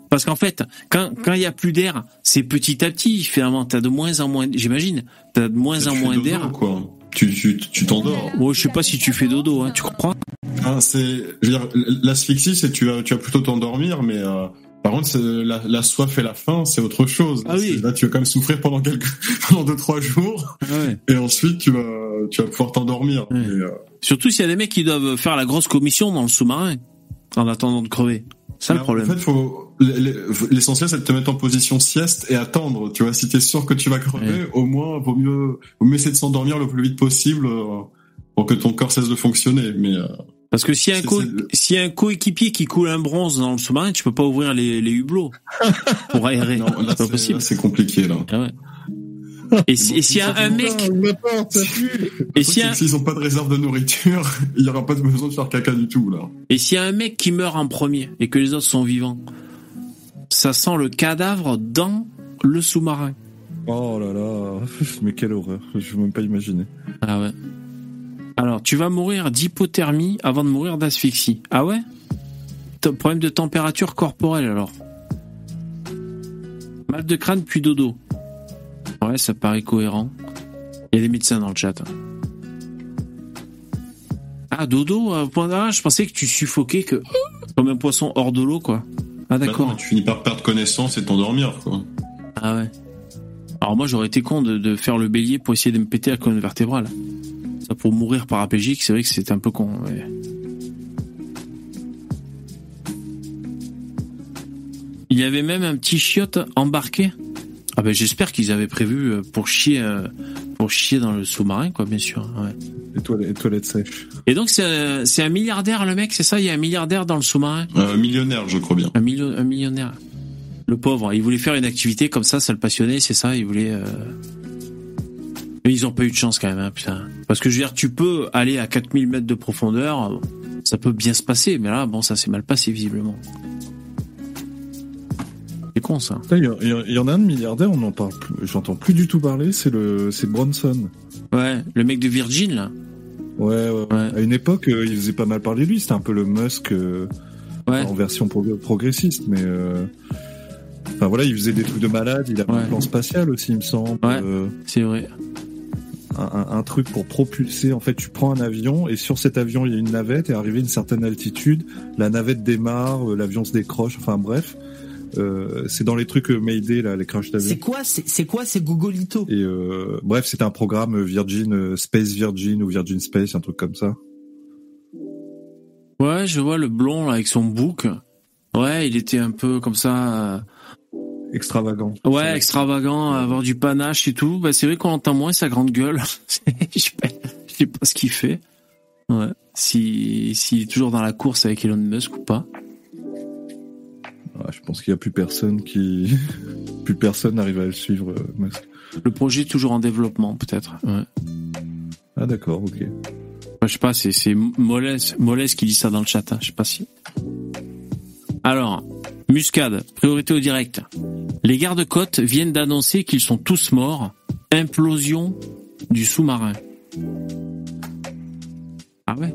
Parce qu'en fait, quand quand il y a plus d'air, c'est petit à petit. Finalement, t'as de moins en moins, j'imagine, t'as de moins en moins d'air. quoi? Tu tu tu t'endors. Moi, je sais pas si tu fais dodo, hein, tu comprends Ah, c'est, je veux dire, l'asphyxie, c'est tu vas, tu vas plutôt t'endormir, mais euh, par contre, la, la soif et la faim, c'est autre chose. Ah oui. Là, tu vas quand même souffrir pendant quelques, pendant deux trois jours, et ensuite tu vas, tu vas pouvoir t'endormir. Euh, Surtout s'il y a des mecs qui doivent faire la grosse commission dans le sous-marin en attendant de crever. C'est le problème. En fait, faut, l'essentiel, c'est de te mettre en position sieste et attendre. Tu vois, si t'es sûr que tu vas crever, au moins, vaut mieux, vaut mieux essayer de s'endormir le plus vite possible euh, pour que ton corps cesse de fonctionner. Mais euh, Parce que y a un co- y a un coéquipier qui coule un bronze dans le sous-marin, tu peux pas ouvrir les, les hublots pour aérer. c'est pas possible. c'est compliqué là. Ah ouais. Et si- et s'il y a un mec, Et Et s'il y a- s'ils ont pas de réserve de nourriture, il y aura pas de besoin de faire caca du tout là. et s'il y a un mec qui meurt en premier et que les autres sont vivants, ça sent le cadavre dans le sous-marin. Oh là là, mais quelle horreur, je veux même pas imaginer. Ah ouais. Alors, tu vas mourir d'hypothermie avant de mourir d'asphyxie. Ah ouais? Problème de température corporelle alors. Mal de crâne puis dodo. Ouais, ça paraît cohérent. Il y a des médecins dans le chat. Ah, dodo, euh, point d'arrêt, je pensais que tu suffoquais que... Comme un poisson hors de l'eau, quoi. Ah d'accord. Bah non, tu finis par perdre connaissance et t'endormir quoi. Ah ouais. Alors moi j'aurais été con de, de faire le bélier pour essayer de me péter la colonne vertébrale. Ça pour mourir paraplégique, c'est vrai que c'était un peu con. Il y avait même un petit chiotte embarqué. Ah ben j'espère qu'ils avaient prévu euh, pour chier euh, pour chier dans le sous-marin quoi bien sûr. ouais. Les toilettes, les toilettes sèches. Et donc c'est un, c'est un milliardaire le mec, c'est ça? Il y a un milliardaire dans le sous-marin? Euh, millionnaire, je crois bien. un, million, un millionnaire. Le pauvre, il voulait faire une activité comme ça, ça le passionnait, c'est ça, il voulait... euh, Mais ils ont pas eu de chance quand même, hein, putain. Parce que je veux dire, tu peux aller à 4000 mètres de profondeur, ça peut bien se passer, mais là, bon, ça s'est mal passé visiblement. C'est con ça. Il y, en a un de milliardaire, on en parle plus, j'entends plus du tout parler, c'est le, c'est Bronson. Ouais, le mec de Virgin là. Ouais, ouais, ouais. À une époque, euh, il faisait pas mal parler de lui. C'était un peu le Musk euh, en version pro- progressiste, mais. euh, Enfin voilà, il faisait des trucs de malade. Il avait un plan spatial aussi, il me semble. Euh, c'est vrai. Un, un- truc pour propulser. En fait, tu prends un avion et sur cet avion, il y a une navette et arrivé à une certaine altitude, la navette démarre, l'avion se décroche. Enfin bref, euh, c'est dans les trucs euh, Mayday là, les crash d'avion. C'est quoi C'est c'est quoi ces Gogolito Et euh, bref, c'était un programme Virgin Space Virgin ou Virgin Space, un truc comme ça. Ouais, je vois le blond là avec son bouc. Ouais, il était un peu comme ça. Extravagant. Ouais, extravagant, avoir du panache et tout. Bah, c'est vrai qu'on entend moins sa grande gueule. je sais pas, je sais pas ce qu'il fait. Ouais. Si, s'il est toujours dans la course avec Elon Musk ou pas. Ouais, je pense qu'il y a plus personne qui, plus personne n'arrive à le suivre. euh, Musk. Le projet est toujours en développement, peut-être. Ouais. Ah d'accord, ok. Je sais pas, c'est, c'est Moles, Moles qui dit ça dans le chat. hein. Je sais pas si. Alors, Muscade, priorité au direct. Les gardes-côtes viennent d'annoncer qu'ils sont tous morts. Implosion du sous-marin. Ah ouais?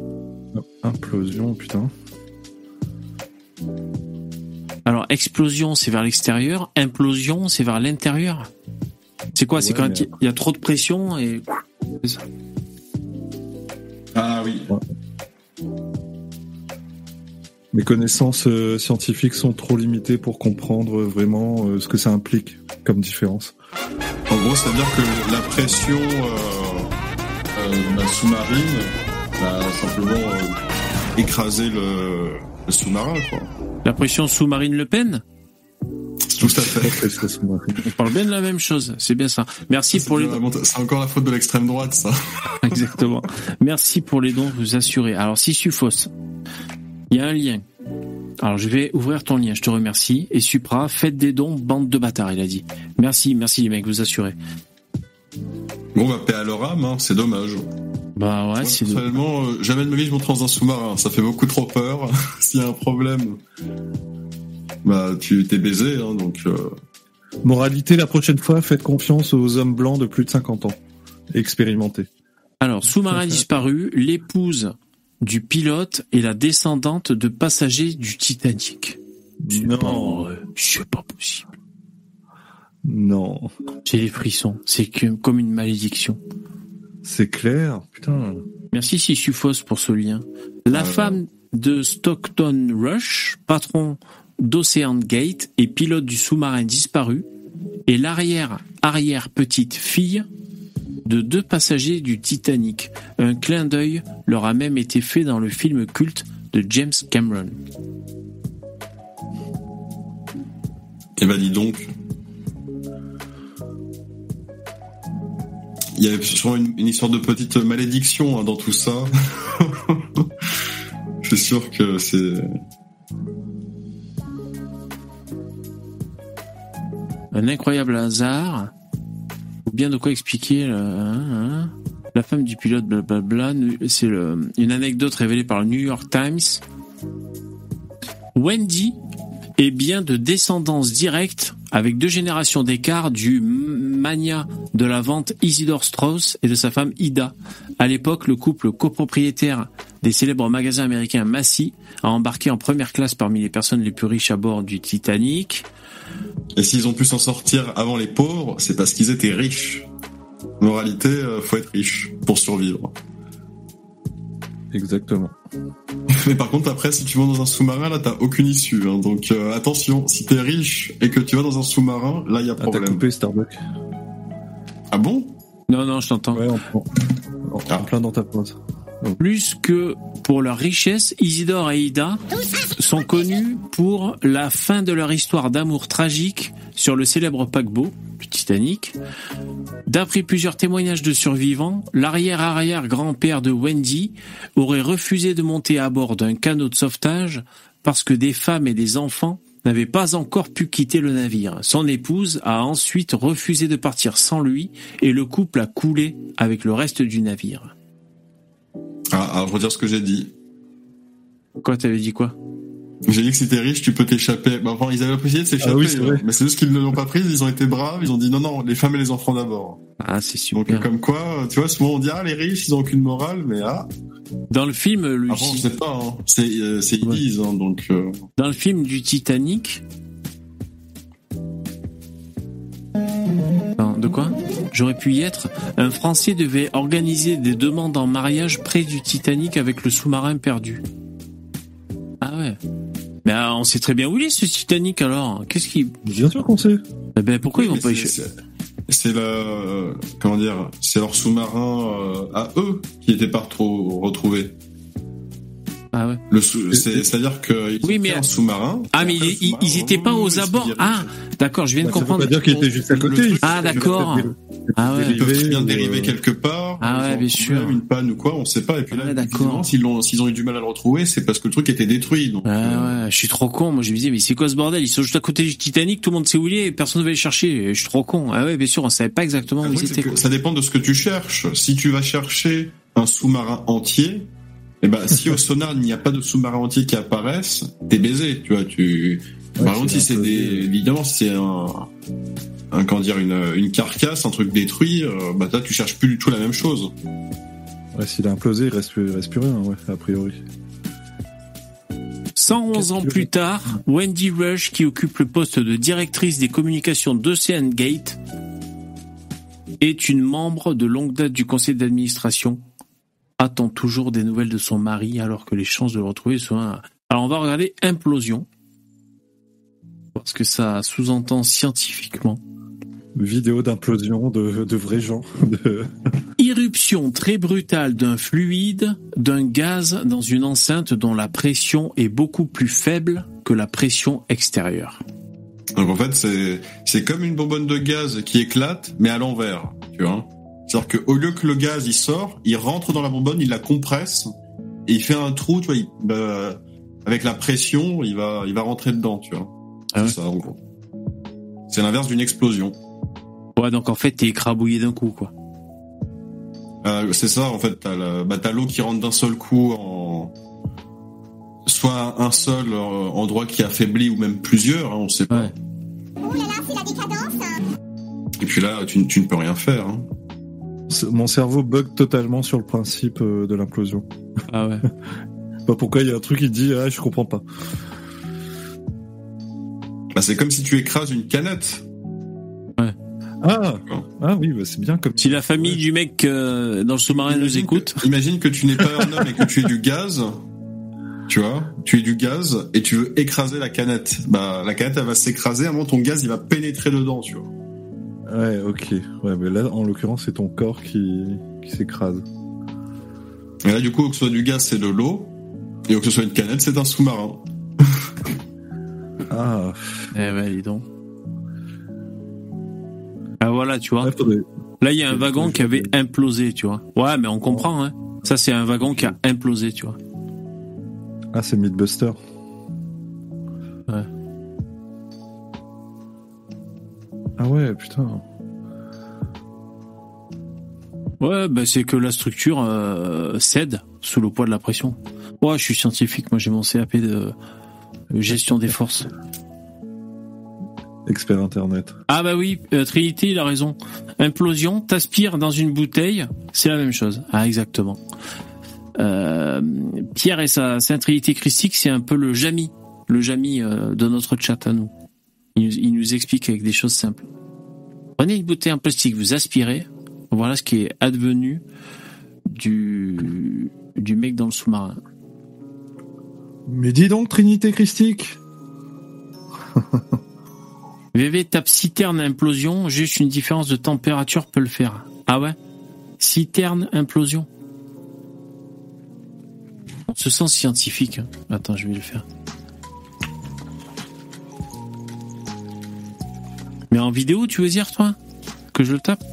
Implosion, putain. Alors, explosion, c'est vers l'extérieur. Implosion, c'est vers l'intérieur. C'est quoi? C'est quand mais- il y a trop de pression et... Ah oui. Mes connaissances euh, scientifiques sont trop limitées pour comprendre vraiment euh, ce que ça implique comme différence. En gros, c'est-à-dire que la pression euh, euh, bah, sous-marine a simplement euh, écrasé le, le sous-marin, quoi. La pression sous-marine Le Pen Tout à fait. On parle bien de la même chose, c'est bien ça. Merci pour les dons. C'est encore la faute de l'extrême droite, ça. Exactement. Merci pour les dons vous assurez. Alors, si Sufos, il y a un lien. Alors, je vais ouvrir ton lien, je te remercie. Et Supra, faites des dons, bande de bâtards, il a dit. Merci, merci les mecs, vous assurez. Bon, bah, paix à leur âme, hein, c'est dommage. Bah ouais, c'est... personnellement, euh, jamais de ma vie je monte dans un sous-marin. Ça fait beaucoup trop peur. S'il y a un problème, bah, tu t'es baisé, hein, donc... euh, Moralité, la prochaine fois, faites confiance aux hommes blancs de plus de 50 ans. Expérimentés. Alors, sous-marin disparu, l'épouse du pilote et la descendante de passagers du Titanic. Non. C'est pas possible. Non. J'ai les frissons. C'est comme une malédiction. C'est clair, putain. Merci Sissufos pour ce lien. La femme de Stockton Rush, patron d'Ocean Gate et pilote du sous-marin disparu, est l'arrière-arrière petite fille de deux passagers du Titanic. Un clin d'œil leur a même été fait dans le film culte de James Cameron. Eh ben dis donc. Il y a sûrement une, histoire de petite malédiction hein, dans tout ça. Je suis sûr que c'est... Un incroyable hasard. Ou bien de quoi expliquer hein, hein. la femme du pilote, blablabla. C'est une anecdote révélée par le New York Times. Wendy est bien de descendance directe, avec deux générations d'écart, du mania de la vente Isidore Strauss et de sa femme Ida. À l'époque, le couple copropriétaire des célèbres magasins américains Massy a embarqué en première classe parmi les personnes les plus riches à bord du Titanic. Et s'ils ont pu s'en sortir avant les pauvres, c'est parce qu'ils étaient riches. Moralité, euh, faut être riche pour survivre. Exactement. Mais par contre, après, si tu vas dans un sous-marin, là, t'as aucune issue. hein. Donc euh, attention, si t'es riche et que tu vas dans un sous-marin, là, il y a Ah, t'as problème. coupé Starbucks. Ah bon? Non, non, je t'entends. Ouais, en, en- en plein dans ta phrase. Plus que pour leur richesse, Isidore et Ida sont connus pour la fin de leur histoire d'amour tragique sur le célèbre paquebot du Titanic. D'après plusieurs témoignages de survivants, l'arrière-arrière-grand-père de Wendy aurait refusé de monter à bord d'un canot de sauvetage parce que des femmes et des enfants n'avaient pas encore pu quitter le navire. Son épouse a ensuite refusé de partir sans lui et le couple a coulé avec le reste du navire. Ah, alors, je ce que j'ai dit. Quoi, t'avais dit quoi? J'ai dit que si t'es riche, tu peux t'échapper. Bah, enfin, ils avaient essayé de s'échapper, Ah oui, c'est vrai. mais c'est juste qu'ils ne l'ont pas prise. Ils ont été braves. Ils ont dit non, non, les femmes et les enfants d'abord. Ah, c'est super. Donc, comme quoi, tu vois, souvent on dit ah les riches, ils ont aucune morale, mais ah. Dans le film, le Avant, je sais pas. Hein. C'est, euh, c'est ils disent, hein, donc. euh, dans le film du Titanic. De quoi? J'aurais pu y être. Un Français devait organiser des demandes en mariage près du Titanic avec le sous-marin perdu. Ah ouais. Mais ah, on sait très bien où il est ce Titanic alors. Qu'est-ce qui Bien sûr qu'on sait. Eh ben pourquoi ils vont pas y c'est- le comment dire, c'est leur sous-marin euh, à eux qui n'était pas trop retrouvé. Ah ouais. Le c'est-à-dire que Oui, mais un sous-marin. Ah mais ils, ils- ils étaient pas aux abords. Ah d'accord, je viens de Bah, ça veut comprendre. pas dire qu'il était juste à côté. Ah d'accord. Ah ouais. Ils peuvent très bien ou, dériver euh, quelque part. Ah ouais, bien sûr. Une panne ou quoi, on sait pas. Et puis là, Ouais, d'accord. évidemment, s'ils ont eu du mal à le retrouver, c'est parce que le truc était détruit. Donc, Ah ouais, je suis trop con. Moi, je me disais, mais c'est quoi ce bordel? Ils sont juste à côté du Titanic, tout le monde sait où il est, et personne ne va les chercher. Je suis trop con. Ah ouais, bien sûr, on savait pas exactement où Le ils étaient. ça dépend de ce que tu cherches. Si tu vas chercher un sous-marin entier, eh ben, si au sonar il n'y a pas de sous-marin entier qui apparaissent, t'es baisé, tu vois, tu, Ouais, par contre, si c'est des, évidemment, si c'est un, un, comment dire, une, une carcasse, un truc détruit, euh, bah, là, tu cherches plus du tout la même chose. Ouais, s'il a implosé, il reste, il reste plus rien, ouais, a priori. 111 ans plus tard, Wendy Rush, qui occupe le poste de directrice des communications d'Ocean Gate, est une membre de longue date du conseil d'administration. Attend toujours des nouvelles de son mari alors que les chances de le retrouver sont... un- Alors on va regarder implosion. Parce que ça sous-entend scientifiquement. Vidéo d'implosion de, de vrais gens. De... Irruption très brutale d'un fluide, d'un gaz dans une enceinte dont la pression est beaucoup plus faible que la pression extérieure. Donc, en fait, c'est, c'est comme une bonbonne de gaz qui éclate, mais à l'envers, tu vois. C'est-à-dire qu'au lieu que le gaz, il sort, il rentre dans la bonbonne, il la compresse, et il fait un trou, tu vois, il- bah, avec la pression, il va, il va rentrer dedans, tu vois. Ah c'est ça, en gros. C'est l'inverse d'une explosion. Ouais, donc en fait, t'es écrabouillé d'un coup, quoi. Euh, c'est ça, en fait, t'as, la- bah, t'as l'eau qui rentre d'un seul coup en soit un seul euh, endroit qui affaiblit ou même plusieurs, hein, on sait pas. Et puis là, tu, tu ne peux rien faire. Hein. Mon cerveau bug totalement sur le principe euh, de l'implosion. Ah ouais. Pas pourquoi il y a un truc qui dit ah je comprends pas. Bah, c'est comme si tu écrases une canette. Ah ah oui bah c'est bien comme Si la famille du mec euh, dans le sous-marin nous écoute. Imagine que tu n'es pas un homme et que tu es du gaz. Tu vois, tu es du gaz et tu veux écraser la canette. Bah, la canette, elle va s'écraser, avant ton gaz, il va pénétrer dedans, tu vois. Ouais ok ouais mais là en l'occurrence c'est ton corps qui qui s'écrase. Et là, du coup, que ce soit du gaz, c'est de l'eau. Et que ce soit une canette, c'est un sous-marin. Ah Eh ben, dis donc. Ah voilà, tu vois. ouais, Là, il y a un wagon qui avait implosé, tu vois. Ouais, mais on comprend, hein. Ça, c'est un wagon qui a implosé, tu vois. ah c'est Mythbuster. Ouais. Ah ouais putain. Ouais, bah, c'est que la structure euh, cède sous le poids de la pression. Ouais, je suis scientifique, moi j'ai mon CAP de gestion des forces. Expert internet. Ah bah oui, euh, Trinity, il a raison. Implosion, t'aspires dans une bouteille, c'est la même chose. Ah exactement. Euh, Pierre et sa Sainte Trinité Christique, c'est un peu le Jamy, le Jamy euh, de notre chat à nous. Il, nous- il nous explique avec des choses simples. Prenez une bouteille en plastique, vous aspirez, voilà ce qui est advenu du, du mec dans le sous-marin. Mais dis donc Trinité Christique. VV tape citerne implosion, juste une différence de température peut le faire. Ah ouais? Citerne implosion. On se sent scientifique. hein. Attends, je vais le faire. Mais en vidéo, tu veux dire, toi Que je le tape?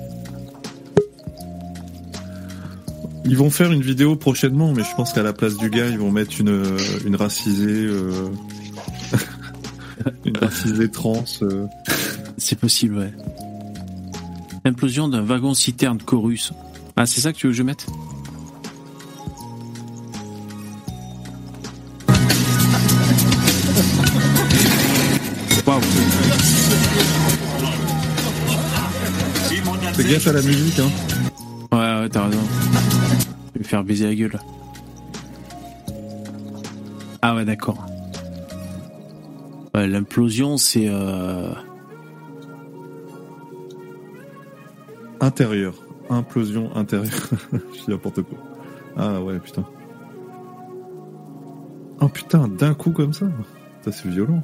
Ils vont faire une vidéo prochainement, mais je pense qu'à la place du gars, ils vont mettre une, euh, une racisée, euh, une racisée trans. euh. C'est possible, ouais. Implosion d'un wagon citerne chorus. Ah, c'est ça que tu veux que je mette? Fais gaffe à la musique, hein. Ouais, ouais, t'as raison. Je vais me faire baiser la gueule. Ah ouais, d'accord. Ouais, l'implosion, c'est... Euh... Intérieur. Implosion intérieure. Je dis n'importe quoi. Ah ouais, putain. Oh putain, d'un coup comme ça Ça c'est violent.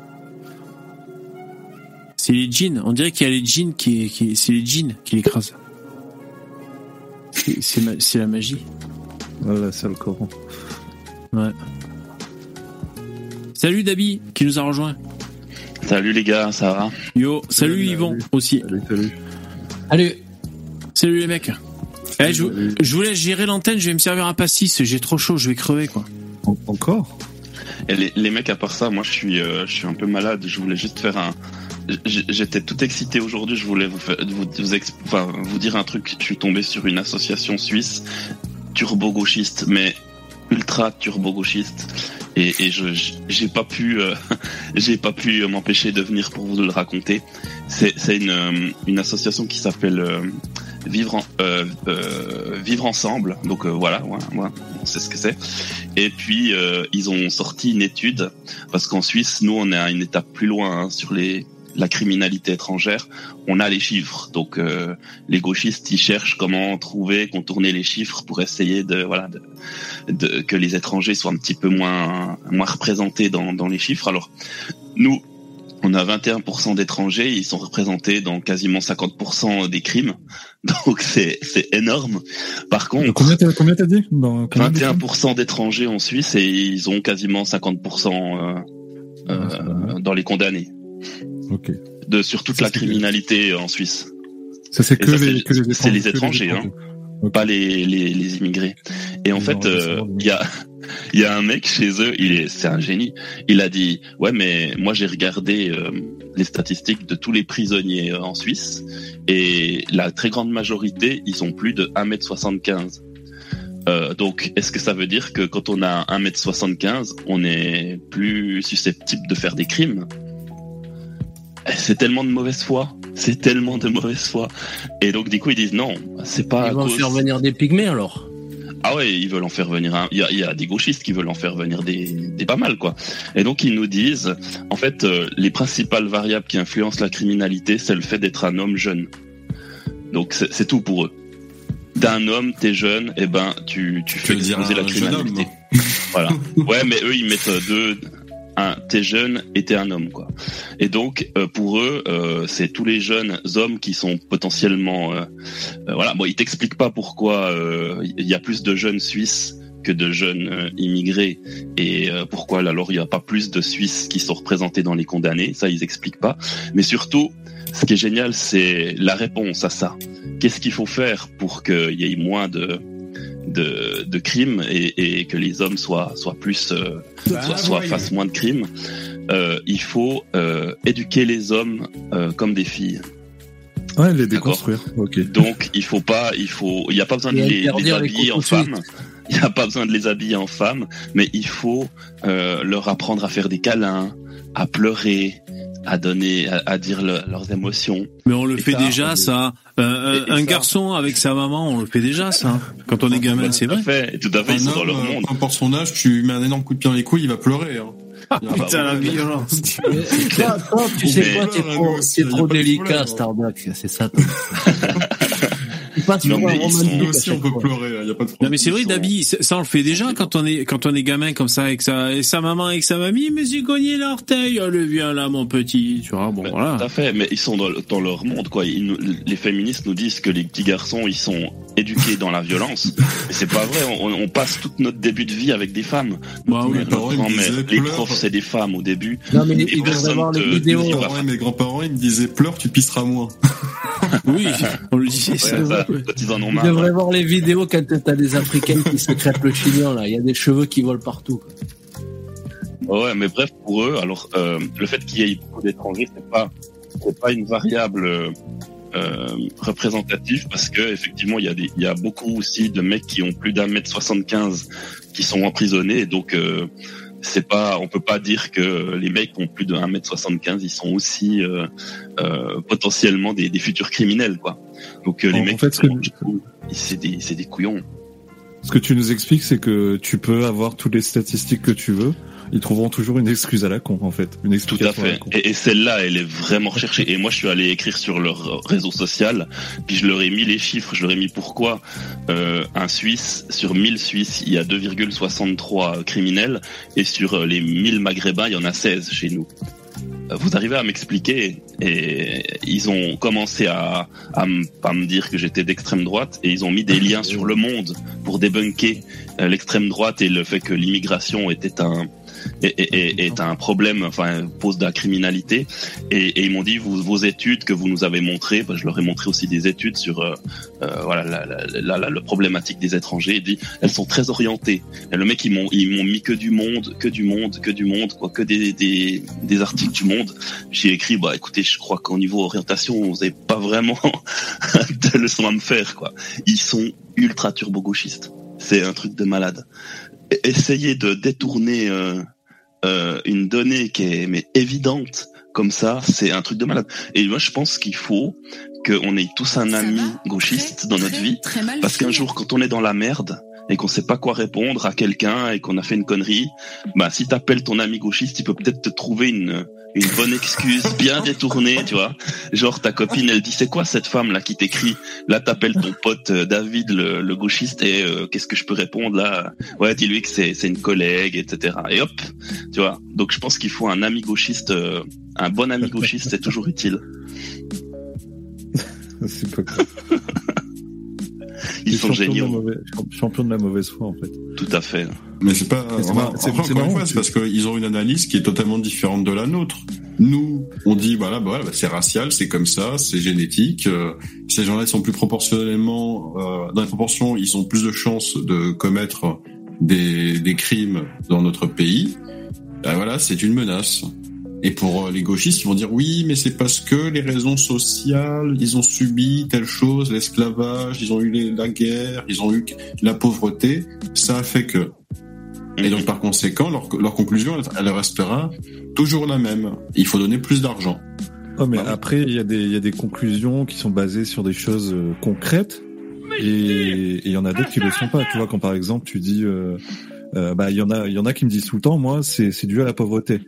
C'est les jeans. On dirait qu'il y a les jeans qui... qui... C'est les jeans qui l'écrasent. C'est- ma- la magie. Voilà, c'est le Coran. Ouais. Salut Dabi, qui nous a rejoint. Salut les gars, ça va? Yo, salut, Yvon aussi. Salut, salut. Salut. Salut les mecs. Eh, je, vous- je vous laisse gérer l'antenne, je vais me servir un pastis, j'ai trop chaud, je vais crever quoi. Encore? Et les, les mecs, à part ça, moi je suis, euh, je suis un peu malade. Je voulais juste faire un. J'étais tout excité aujourd'hui. Je voulais vous, vous, dire un truc. Je suis tombé sur une association suisse turbo-gauchiste, mais ultra turbo-gauchiste. Et, je j'ai pas pu, euh, j'ai pas pu m'empêcher de venir pour vous le raconter. C'est une, euh, une association qui s'appelle euh, Vivre Vivre ensemble. Donc voilà, ouais, on sait ce que c'est. Et puis ils ont sorti une étude parce qu'en Suisse, nous on est à une étape plus loin hein, sur les la criminalité étrangère. On a les chiffres, donc euh, les gauchistes ils cherchent comment trouver, contourner les chiffres pour essayer de voilà de, de- que les étrangers soient un petit peu moins moins représentés dans dans les chiffres. Alors nous on a 21% d'étrangers, ils sont représentés dans quasiment 50% des crimes. Donc c'est c'est énorme. Par contre, Combien t'as combien t'as dit? Dans combien de 21% d'étrangers en Suisse et ils ont quasiment 50% euh, euh, dans les condamnés. Ok. De, sur toute la criminalité en Suisse. Ça, c'est que les- que les c'est les étrangers, hein, pas les, les, les immigrés. Et en fait, euh, il y a il y a un mec chez eux, il est c'est un génie. Il a dit ouais mais moi j'ai regardé euh, les statistiques de tous les prisonniers euh, en Suisse et la très grande majorité ils ont plus de 1m75. Euh, donc, est-ce que ça veut dire que quand on a 1m75, on est plus susceptible de faire des crimes? C'est tellement de mauvaise foi. C'est tellement de mauvaise foi. Et donc, du coup, ils disent non, c'est pas Ils vont cause... faire venir des pygmées alors. Ah ouais, ils veulent en faire venir un. Il y a, il y a des gauchistes qui veulent en faire venir des, des pas mal quoi. Et donc ils nous disent, en fait, euh, les principales variables qui influencent la criminalité, c'est le fait d'être un homme jeune. Donc c'est c'est tout pour eux. D'un homme, t'es jeune, et ben tu tu fais exploser la criminalité. voilà. Ouais, mais eux ils mettent euh, deux. Un, t'es jeune et t'es un homme quoi. Et donc euh, pour eux, euh, c'est tous les jeunes hommes qui sont potentiellement euh, euh, voilà. Bon, ils t'expliquent pas pourquoi euh, il y a plus de jeunes Suisses que de jeunes euh, immigrés et pourquoi alors il n'y a pas plus de Suisses qui sont représentés dans les condamnés? Ça, ils expliquent pas. Mais surtout, ce qui est génial, c'est la réponse à ça. Qu'est-ce qu'il faut faire pour qu'il y ait moins de de, de crimes et, et que les hommes soient soient plus euh, Bah, soient, soient- fassent moins de crimes Euh, Il faut euh, éduquer les hommes euh, comme des filles. Ouais, les déconstruire. Ok. Donc il faut pas, il faut, il n'y a pas besoin de les, habiller en femmes. Il n'y a pas besoin de les habiller en femmes, mais il faut euh, leur apprendre à faire des câlins, à pleurer, à donner, à, à dire le- leurs émotions. Mais on le Et fait ça, déjà, ça. Euh, Et- et un ça. garçon avec sa maman, on le fait déjà, ça. Quand on est gamin, c'est vrai. Tout à fait, tout à fait, ils sont dans leur monde. Peu importe son âge, tu lui mets un énorme coup de pied dans les couilles, il va pleurer. Hein. Putain, la violence. Toi, toi, tu sais quoi, t'es trop, trop délicat, Mais- Starbucks, c'est ça. Non, pour un aussi, on peut fois. pleurer, il y a pas de Non mais c'est vrai, Dabi, ça on le fait déjà quand on est quand on est gamin comme ça avec sa et sa maman avec sa mamie, mais j'ai cogné l'orteil, allez viens là mon petit, tu vois, bon voilà. Tout à fait, mais ils sont dans, le- dans leur monde, quoi. Ils les féministes nous disent que les petits garçons, ils sont éduqués dans la violence. Mais c'est pas vrai. On, on passe toute notre début de vie avec des femmes. Bah oui, parents, disaient, les profs, c'est des femmes au début. Non, mais Et ils devraient voir les vidéos. Mes grands-parents, ils me disaient pleure, tu pisseras moins. Oui, on le disait Ouais, ça. Quand ils en ont Tu devrais voir les vidéos quand t'as des Africaines qui se crêpent le chignon, là. Il y a des cheveux qui volent partout. Ouais, mais bref, pour eux, alors euh, le fait qu'il y ait beaucoup d'étrangers, c'est pas c'est pas une variable euh, euh, représentative parce que effectivement, il y a des il y a beaucoup aussi de mecs qui ont plus d'un mètre soixante quinze qui sont emprisonnés, et donc euh, c'est pas, on peut pas dire que les mecs qui ont plus de 1m75, ils sont aussi euh, euh, potentiellement des, des futurs criminels, quoi. Donc euh, les En- mecs, fait, ce c'est des, c'est des couillons. Ce que tu nous expliques, c'est que tu peux avoir toutes les statistiques que tu veux. Ils trouveront toujours une excuse à la con, en fait. Une Tout à explication à la fait. con. Et, et celle-là, elle est vraiment recherchée. Et moi, je suis allé écrire sur leur réseau social, puis je leur ai mis les chiffres, je leur ai mis pourquoi euh, un Suisse, sur 1000 Suisses, il y a 2,63 criminels, et sur euh, les 1000 Maghrébins, il y en a 16 chez nous. Euh, Vous arrivez à m'expliquer et ils ont commencé à, à, me, à me dire que j'étais d'extrême droite et ils ont mis des liens sur le monde pour débunker l'extrême droite et le fait que l'immigration était un est, est- est- un problème, enfin pose de la criminalité. Et, et ils m'ont dit vous, vos études que vous nous avez montrées, bah, je leur ai montré aussi des études sur euh, euh, voilà la, la, la, la- problématique des étrangers. Il dit elles sont très orientées. Et le mec ils m'ont ils m'ont mis que du monde, que du monde, que du monde, quoi, que des des, des articles du monde. J'ai écrit bah écoutez je crois qu'au niveau orientation vous avez pas vraiment de leçons à me faire quoi. Ils sont ultra turbo gauchistes. C'est un truc de malade. E- Essayer de détourner euh, euh, une donnée qui est mais évidente comme ça, c'est un truc de malade. Et moi, je pense qu'il faut qu'on ait tous un ami gauchiste dans notre vie, très parce qu'un jour, quand on est dans la merde et qu'on sait pas quoi répondre à quelqu'un et qu'on a fait une connerie, bah si t'appelles ton ami gauchiste, il peut peut-être te trouver une une bonne excuse bien détournée, tu vois. Genre ta copine, elle dit c'est quoi cette femme là qui t'écrit? Là t'appelles ton pote euh, David le, le gauchiste et euh, qu'est-ce que je peux répondre là? Ouais, dis-lui que c'est c'est une collègue, etc. Et hop, tu vois. Donc je pense qu'il faut un ami gauchiste, euh, un bon ami gauchiste, c'est toujours utile. C'est pas cool. Ils sont champions de la géniaux. mauvaise- champions de la mauvaise foi, en fait. Tout à fait. Mais c'est pas. C'est enfin, une marrant, fois, parce qu'ils ont une analyse qui est totalement différente de la nôtre. Nous, on dit voilà, bah, voilà, bah, c'est racial, c'est comme ça, c'est génétique. euh, ces gens-là ils sont plus proportionnellement euh, dans les proportions, ils ont plus de chances de commettre des, des crimes dans notre pays. Bah, voilà, c'est une menace. Et pour euh, les gauchistes, ils vont dire oui, mais c'est parce que les raisons sociales, ils ont subi telle chose, l'esclavage, ils ont eu la guerre, ils ont eu la pauvreté, ça a fait que. Et donc par conséquent, leur, leur conclusion, elle, restera toujours la même. Il faut donner plus d'argent. Oh, mais après, il y, a des- y a des conclusions qui sont basées sur des choses euh, concrètes et et il y en a d'autres qui le sont pas. Tu vois, quand par exemple tu dis, euh, euh, bah il y en a, il y en a qui me disent tout le temps, moi c'est c'est dû à la pauvreté.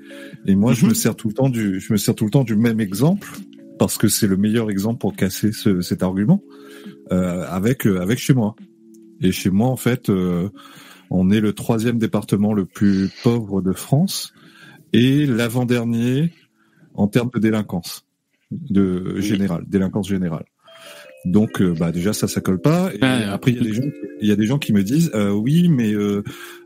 Et moi je me sers tout le temps du, je me sers tout le temps du même exemple parce que c'est le meilleur exemple pour casser ce, cet argument euh, avec euh, avec chez moi. Et chez moi en fait, euh, on est le troisième département le plus pauvre de France et l'avant-dernier en termes de délinquance de générale, délinquance générale. Donc euh, bah déjà ça ça colle pas et après il y a des gens il y a des gens qui me disent euh, oui mais euh,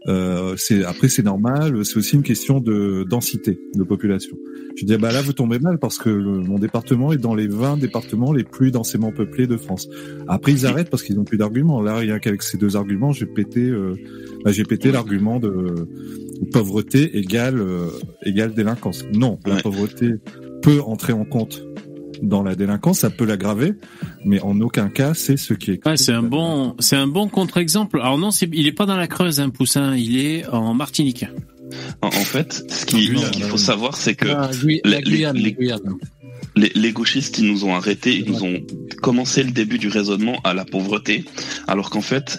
euh, c'est après c'est normal c'est aussi une question de densité de population. Je dis ah, bah là vous tombez mal parce que le- mon département est dans les 20 départements les plus densément peuplés de France. Après ils arrêtent parce qu'ils n'ont plus d'arguments. Là rien qu'avec ces deux arguments j'ai pété euh, bah, j'ai pété l'argument de pauvreté égale euh, égale délinquance. Non la pauvreté peut entrer en compte dans la délinquance, ça peut l'aggraver, mais en aucun cas c'est ce qui est. Ouais, c'est un bon, c'est un bon contre-exemple. Alors non, c'est, il est pas dans la Creuse, un poussin. Il est en Martinique. En, en fait, ce qui- Guyane, ce qu'il ouais. faut savoir, c'est que Ah, les- la Guyane, les- la Guyane. les, les gauchistes, ils nous ont arrêtés, ils nous ont commencé le début du raisonnement à la pauvreté, alors qu'en fait,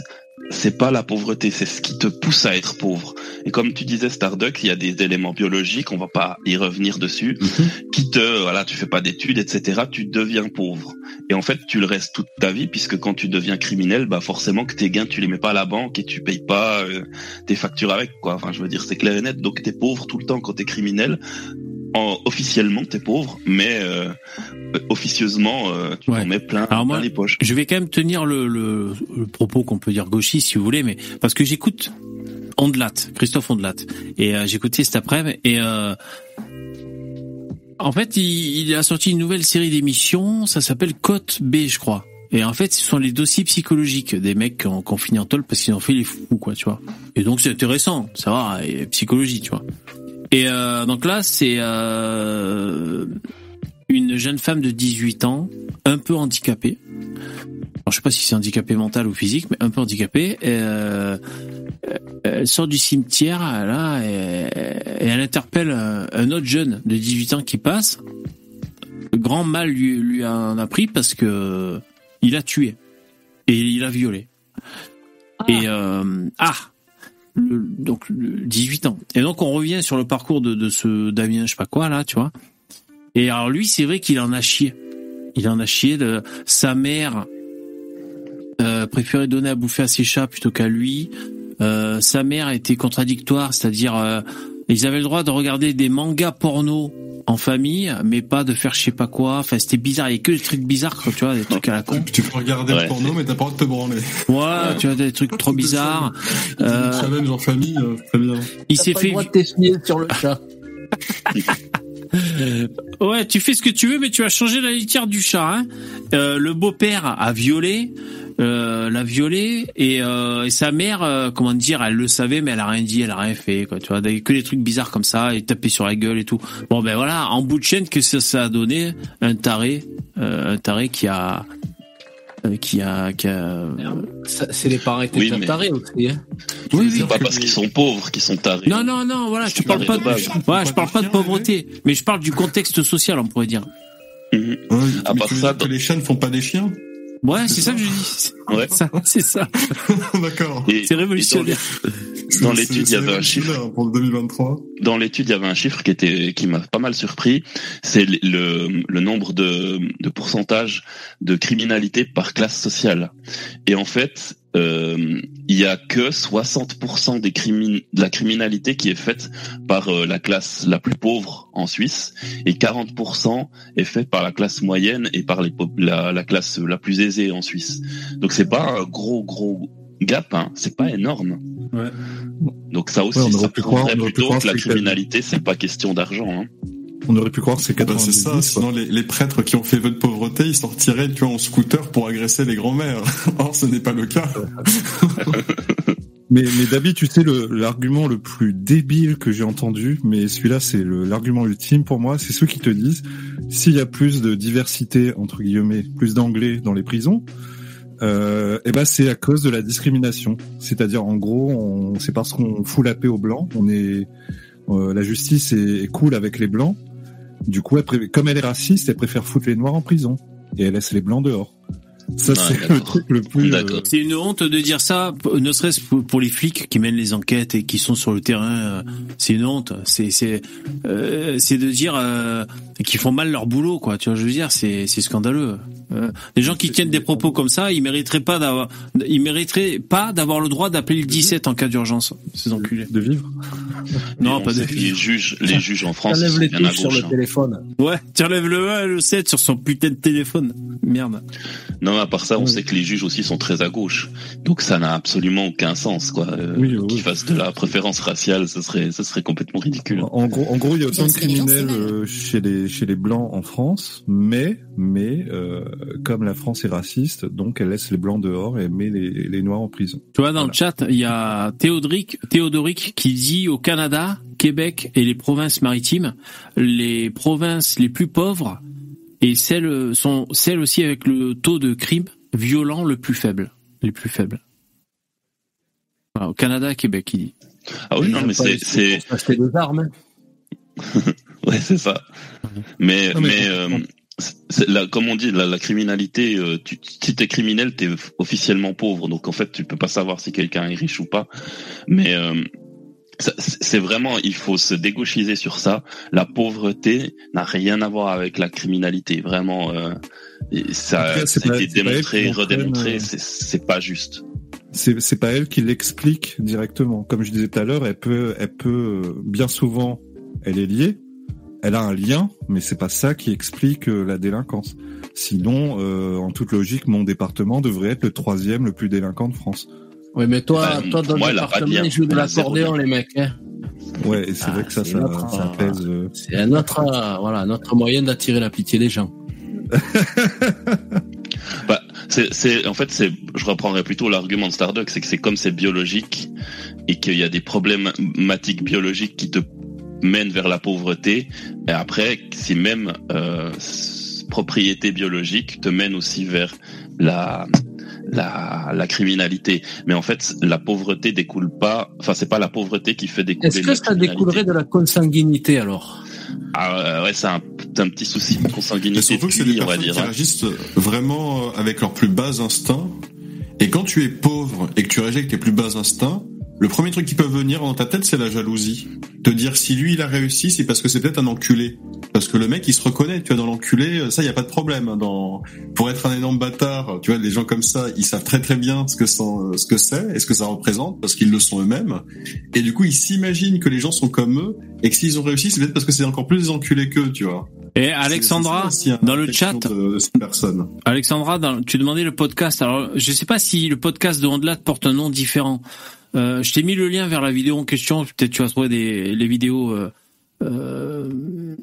c'est pas la pauvreté, c'est ce qui te pousse à être pauvre. Et comme tu disais, Starduck, il y a des éléments biologiques, on va pas y revenir dessus, qui te, voilà, tu fais pas d'études, etc., tu deviens pauvre. Et en fait, tu le restes toute ta vie, puisque quand tu deviens criminel, bah forcément que tes gains, tu les mets pas à la banque et tu payes pas euh, tes factures avec, quoi. Enfin, je veux dire, c'est clair et net. Donc, t'es pauvre tout le temps quand t'es criminel. En, officiellement, t'es pauvre, mais euh, officieusement, euh, tu en mets plein, Alors moi, plein les poches. je vais quand même tenir le, le, le propos qu'on peut dire gauchiste si vous voulez, mais parce que j'écoute Ondelat, Christophe Ondelat, et euh, j'écoutais cet après-midi et euh, en fait, il, il a sorti une nouvelle série d'émissions, ça s'appelle Côte B, je crois. Et en fait, ce sont les dossiers psychologiques des mecs qui ont, qui ont fini en tôle parce qu'ils ont fait les fous, quoi, tu vois. Et donc c'est intéressant, ça va, et psychologie, tu vois. Et euh, donc là, c'est euh, une jeune femme de 18 ans, un peu handicapée. Alors, je sais pas si c'est handicapé mental ou physique, mais un peu handicapée. Euh, elle sort du cimetière là et, et elle interpelle un, autre jeune de 18 ans qui passe. Le grand mal lui, lui en a pris parce que il a tué et il a violé. Et euh, ah, le- donc le 18 ans. Et donc on revient sur le parcours de, de ce Damien, je sais pas quoi là, tu vois. Et alors lui, c'est vrai qu'il en a chié. Il en a chié. Sa mère euh, préférait donner à bouffer à ses chats plutôt qu'à lui. Euh, sa mère était contradictoire, c'est-à-dire euh, ils avaient le droit de regarder des mangas porno en famille, mais pas de faire je sais pas quoi. Enfin, c'était bizarre. Il y a que des trucs bizarres, quoi, tu vois, des trucs à la con. Tu peux regarder le porno, mais t'as pas le droit de te branler. Ouais, tu vois, des trucs trop bizarres. Euh, Challenge en famille, euh, très bien. il s'est fait. de t'essuyer sur le chat. Ouais, tu fais ce que tu veux, mais tu as changé la litière du chat. Hein. Euh, le beau-père a violé, euh, l'a violé, et, euh, et sa mère, euh, comment dire, elle le savait, mais elle a rien dit, elle a rien fait, quoi. Tu vois, que des trucs bizarres comme ça, et taper sur la gueule et tout. Bon, ben voilà, en bout de chaîne, que ça, ça a donné? Un taré, euh, un taré qui a, qui a, qui a. C'est les parents étaient Oui, déjà mais- tarés aussi. Hein. Oui, oui. C'est pas parce qu'ils sont pauvres qu'ils sont tarés. Non, non, non, voilà, je parle pas de, ouais, je parle pas de pauvreté, mais je parle du contexte social, on pourrait dire. Mhm. À part ça, que les chiens ne font pas des chiens? Ouais, c'est ça que je dis. Ouais. Ça, c'est ça. D'accord. C'est révolutionnaire. Dans, l'étude, il y avait un chiffre. Pour le 2023. Dans l'étude, il y avait un chiffre qui était qui m'a pas mal surpris. C'est le, le, le nombre de, de pourcentage de criminalité par classe sociale. Et en fait, il y a que 60% des de la criminalité qui est faite par euh, la classe la plus pauvre en Suisse et 40% est faite par la classe moyenne et par les la, la classe la plus aisée en Suisse. Donc c'est pas un gros gros gap, hein. c'est pas énorme. Ouais. Donc ça aussi, Ouais, on ça prouverait plutôt que la criminalité, c'est pas question d'argent. Hein. On aurait pu croire que c'est Ah bah, 90. c'est ça, sinon les, les prêtres qui ont fait vœu de pauvreté, ils sortiraient tu vois, en scooter pour agresser les grands-mères. Or, ce n'est pas le cas. Mais, mais Dabi, tu sais, l'argument le, plus débile que j'ai entendu, mais celui-là, c'est l'argument ultime pour moi, c'est ceux qui te disent, s'il y a plus de diversité, entre guillemets, plus d'anglais dans les prisons, euh, eh ben c'est à cause de la discrimination. C'est-à-dire, en gros, c'est parce qu'on fout la paix aux blancs, on est, euh, la justice est, est cool avec les blancs. Du coup, elle comme elle est raciste, elle préfère foutre les noirs en prison et elle laisse les blancs dehors. Ça, Ouais, c'est le truc le plus. euh, C'est une honte de dire ça, ne serait-ce pour les flics qui mènent les enquêtes et qui sont sur le terrain. euh, C'est une honte. C'est c'est euh, c'est de dire euh, qu'ils font mal leur boulot, quoi. Tu vois, je veux dire, c'est c'est scandaleux. Euh, les gens qui tiennent des propos comme ça, ils mériteraient pas d'avoir, ils mériteraient pas d'avoir le droit d'appeler le 17 en cas d'urgence. Ces enculés. De vivre. Non, pas on de que les juges, les juges en France, ils Enlève sont les touches sur gauche. le hein. téléphone. Ouais, tu enlèves le 1 et le 7 sur son putain de téléphone. Merde. Non, mais à part ça, on sait que les juges aussi sont très à gauche. Donc ça n'a absolument aucun sens, quoi. Euh, Oui, oui. Qu'ils fassent de la préférence raciale, ce serait, ce serait complètement ridicule. En gros, en gros, il y a autant de criminels euh, chez les chez les blancs en France, mais mais euh, comme la France est raciste, donc elle laisse les blancs dehors et met les, les noirs en prison. Tu vois, dans Voilà. le chat, il y a Théodoric, Théodoric qui dit au Canada, Québec et les provinces maritimes, les provinces les plus pauvres et celles sont celles aussi avec le taux de crime violent le plus faible, les plus faibles. Voilà, au Canada, et Québec, il dit. Ah oui, non, mais c'est, c'est, des armes. hein. ouais, c'est ça. Mais, Non, mais mais, euh, la, comme on dit, la, la criminalité, euh, tu, si t'es criminel, t'es officiellement pauvre. Donc en fait, tu peux pas savoir si quelqu'un est riche ou pas. Mais euh, c'est vraiment, il faut se dégauchiser sur ça. La pauvreté n'a rien à voir avec la criminalité. Vraiment, euh, ça, a été démontré, redémontré. C'est, pas juste. C'est c'est pas elle qui l'explique directement. Comme je disais tout à l'heure, elle peut elle peut euh, bien souvent elle est liée, elle a un lien, mais c'est pas ça qui explique euh, la délinquance. Sinon, euh, en toute logique, mon département devrait être le troisième le plus délinquant de France. Oui, mais toi, Bah, toi dans lien. ils jouent de l'accordéon, les mecs. Hein. Ouais, c'est Ah, vrai que ça, c'est ça, notre, ça pèse. euh, C'est un autre, euh, voilà, notre moyen d'attirer la pitié des gens. Bah, c'est, c'est, en fait, c'est, je reprendrais plutôt l'argument de Starduck, c'est que c'est comme c'est biologique et qu'il y a des problématiques biologiques qui te mènent vers la pauvreté. Et après, ces mêmes euh, propriétés biologiques te mènent aussi vers la la, la criminalité. Mais en fait, la pauvreté découle pas. Enfin, c'est pas la pauvreté qui fait découler. Est-ce que ça découlerait de la consanguinité alors? Ah ouais, c'est un, un, petit souci de consanguinité. Surtout que c'est des personnes qui hein. agissent vraiment avec leurs plus bas instincts. Et quand tu es pauvre et que tu réagis avec tes plus bas instincts, le premier truc qui peut venir dans ta tête, c'est la jalousie. Te dire si lui il a réussi, c'est parce que c'est peut-être un enculé. Parce que le mec il se reconnaît, tu vois, dans l'enculé, ça y a pas de problème. Hein, dans pour être un énorme bâtard, tu vois, les gens comme ça, ils savent très très bien ce que ce que c'est et ce que ça représente parce qu'ils le sont eux-mêmes. Et du coup, ils s'imaginent que les gens sont comme eux et que s'ils ont réussi, c'est peut-être parce que c'est encore plus des enculés qu'eux, tu vois. Et Alexandra, dans le chat, de, personne. Alexandra, dans, tu demandais le podcast. Alors, je sais pas si le podcast de Ondelat porte un nom différent. Euh, je t'ai mis le lien vers la vidéo en question. Peut-être tu vas trouver des les vidéos. Euh, euh,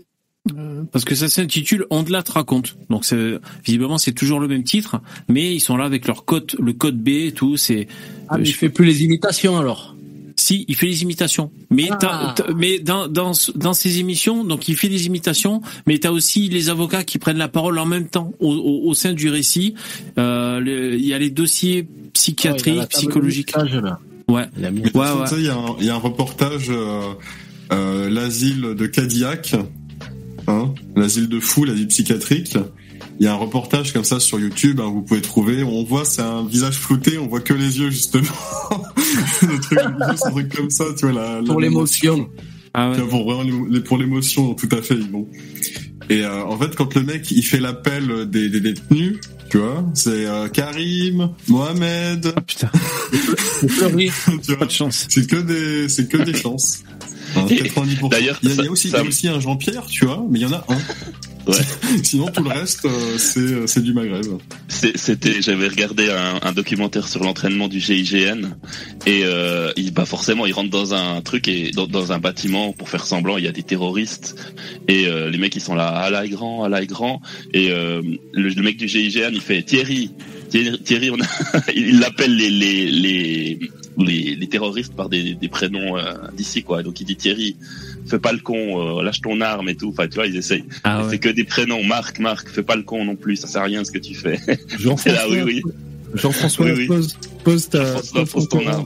euh parce que ça s'intitule Ondelat raconte. Donc c'est visiblement c'est toujours le même titre, mais ils sont là avec leur code, le code B et tout. C'est. Ah, mais je fais plus les imitations alors. Si, il fait les imitations. Mais Ah. mais dans dans dans ces émissions, donc il fait des imitations, mais t'as aussi les avocats qui prennent la parole en même temps au, au, au sein du récit. Euh, le- Il y a les dossiers psychiatriques, Ouais, psychologiques. Ouais. Il Ouais, tu ouais. il y, a un- il y a un reportage, euh, euh, l'asile de Cadillac, hein, l'asile de fous, l'asile psychiatrique. Il y a un reportage comme ça sur YouTube, hein, vous pouvez trouver. On voit, c'est un visage flouté, on voit que les yeux justement. le truc, juste un truc comme ça, tu vois. La, Pour l'émotion. Ah ouais. Pour, vraiment les- pour l'émotion, tout à fait, bon. Et euh, en fait, quand le mec il fait l'appel des, des détenus, tu vois, c'est euh, Karim, Mohamed. Ah putain. tu vois, de chance. C'est que des, c'est que des chances. Hein, Et 90%. d'ailleurs, il y a, il y a ça- aussi, il y ça- a aussi un Jean-Pierre, tu vois, mais il y en a un. Ouais. Sinon, tout le reste, euh, c'est, c'est du Maghreb. C'était, j'avais regardé un, un documentaire sur l'entraînement du GIGN et euh, il, bah forcément, il rentre dans un truc et dans, dans un bâtiment pour faire semblant. Il y a des terroristes et euh, les mecs ils sont là, à la grand, à la grand et euh, le, le mec du GIGN il fait Thierry, Thierry, Thierry on a, il l'appelle les les, les les les terroristes par des, des prénoms euh, d'ici quoi. Donc il dit Thierry, fais pas le con, euh, lâche ton arme et tout. Enfin tu vois ils essayent. Ah ouais. C'est que des prénoms. Marc, Marc, fais pas le con non plus. Ça sert à rien ce que tu fais. Jean-François, C'est là, oui, oui. Jean-François, Oui, oui. pose, pose ta, Jean-François, pose ton pose ton Coran. arme.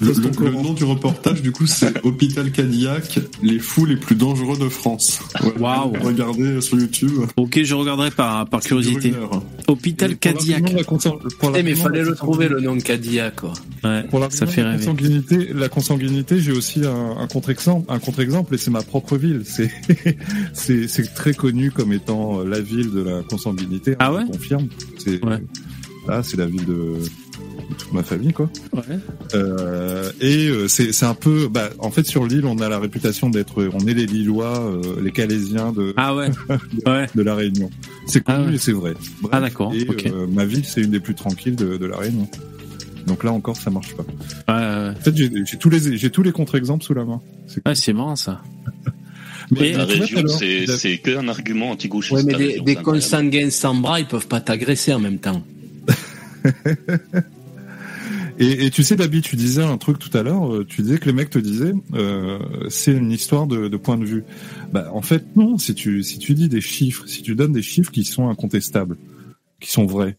Le, le- nom du reportage, du coup, c'est Hôpital Cadillac, les fous les plus dangereux de France. Waouh. Regardez sur YouTube. Ok, je regarderai par par curiosité. Hôpital Cadillac. Eh, mais fallait le trouver le nom de Cadillac quoi. Ouais, Pour ça fait rêver. consanguinité, la consanguinité, j'ai aussi un, un contre-exemple, un contre-exemple, et c'est ma propre ville. C'est, c'est, c'est très connu comme étant euh, la ville de la consanguinité. hein, Ah je ouais? confirme. C'est, Ouais. là, c'est la ville de toute ma famille, quoi. Ouais. Euh, et euh, c'est, c'est un peu, bah, en fait, sur l'île, on a la réputation d'être, on est les Lillois, euh, les Calaisiens de, Ah ouais. Ouais. de la Réunion. C'est connu Ah ouais. et c'est vrai. Bref, Ah d'accord. Et Ok. euh, ma ville, c'est une des plus tranquilles de, de la Réunion. Donc là encore, ça marche pas. Ouais, ouais. En fait, j'ai tous les j'ai tous les contre-exemples sous la main. C'est Ouais, c'est marrant ça. Mais La région, c'est c'est qu'un argument anti-gauchiste. Ouais, mais des, des consanguins sans bras, ils peuvent pas t'agresser en même temps. Et, et tu sais, Dabi, tu disais un truc tout à l'heure. euh, Tu disais que les mecs te disaient, euh, c'est une histoire de, de point de vue. Bah, en fait, non. Si tu si tu dis des chiffres, si tu donnes des chiffres qui sont incontestables, qui sont vrais,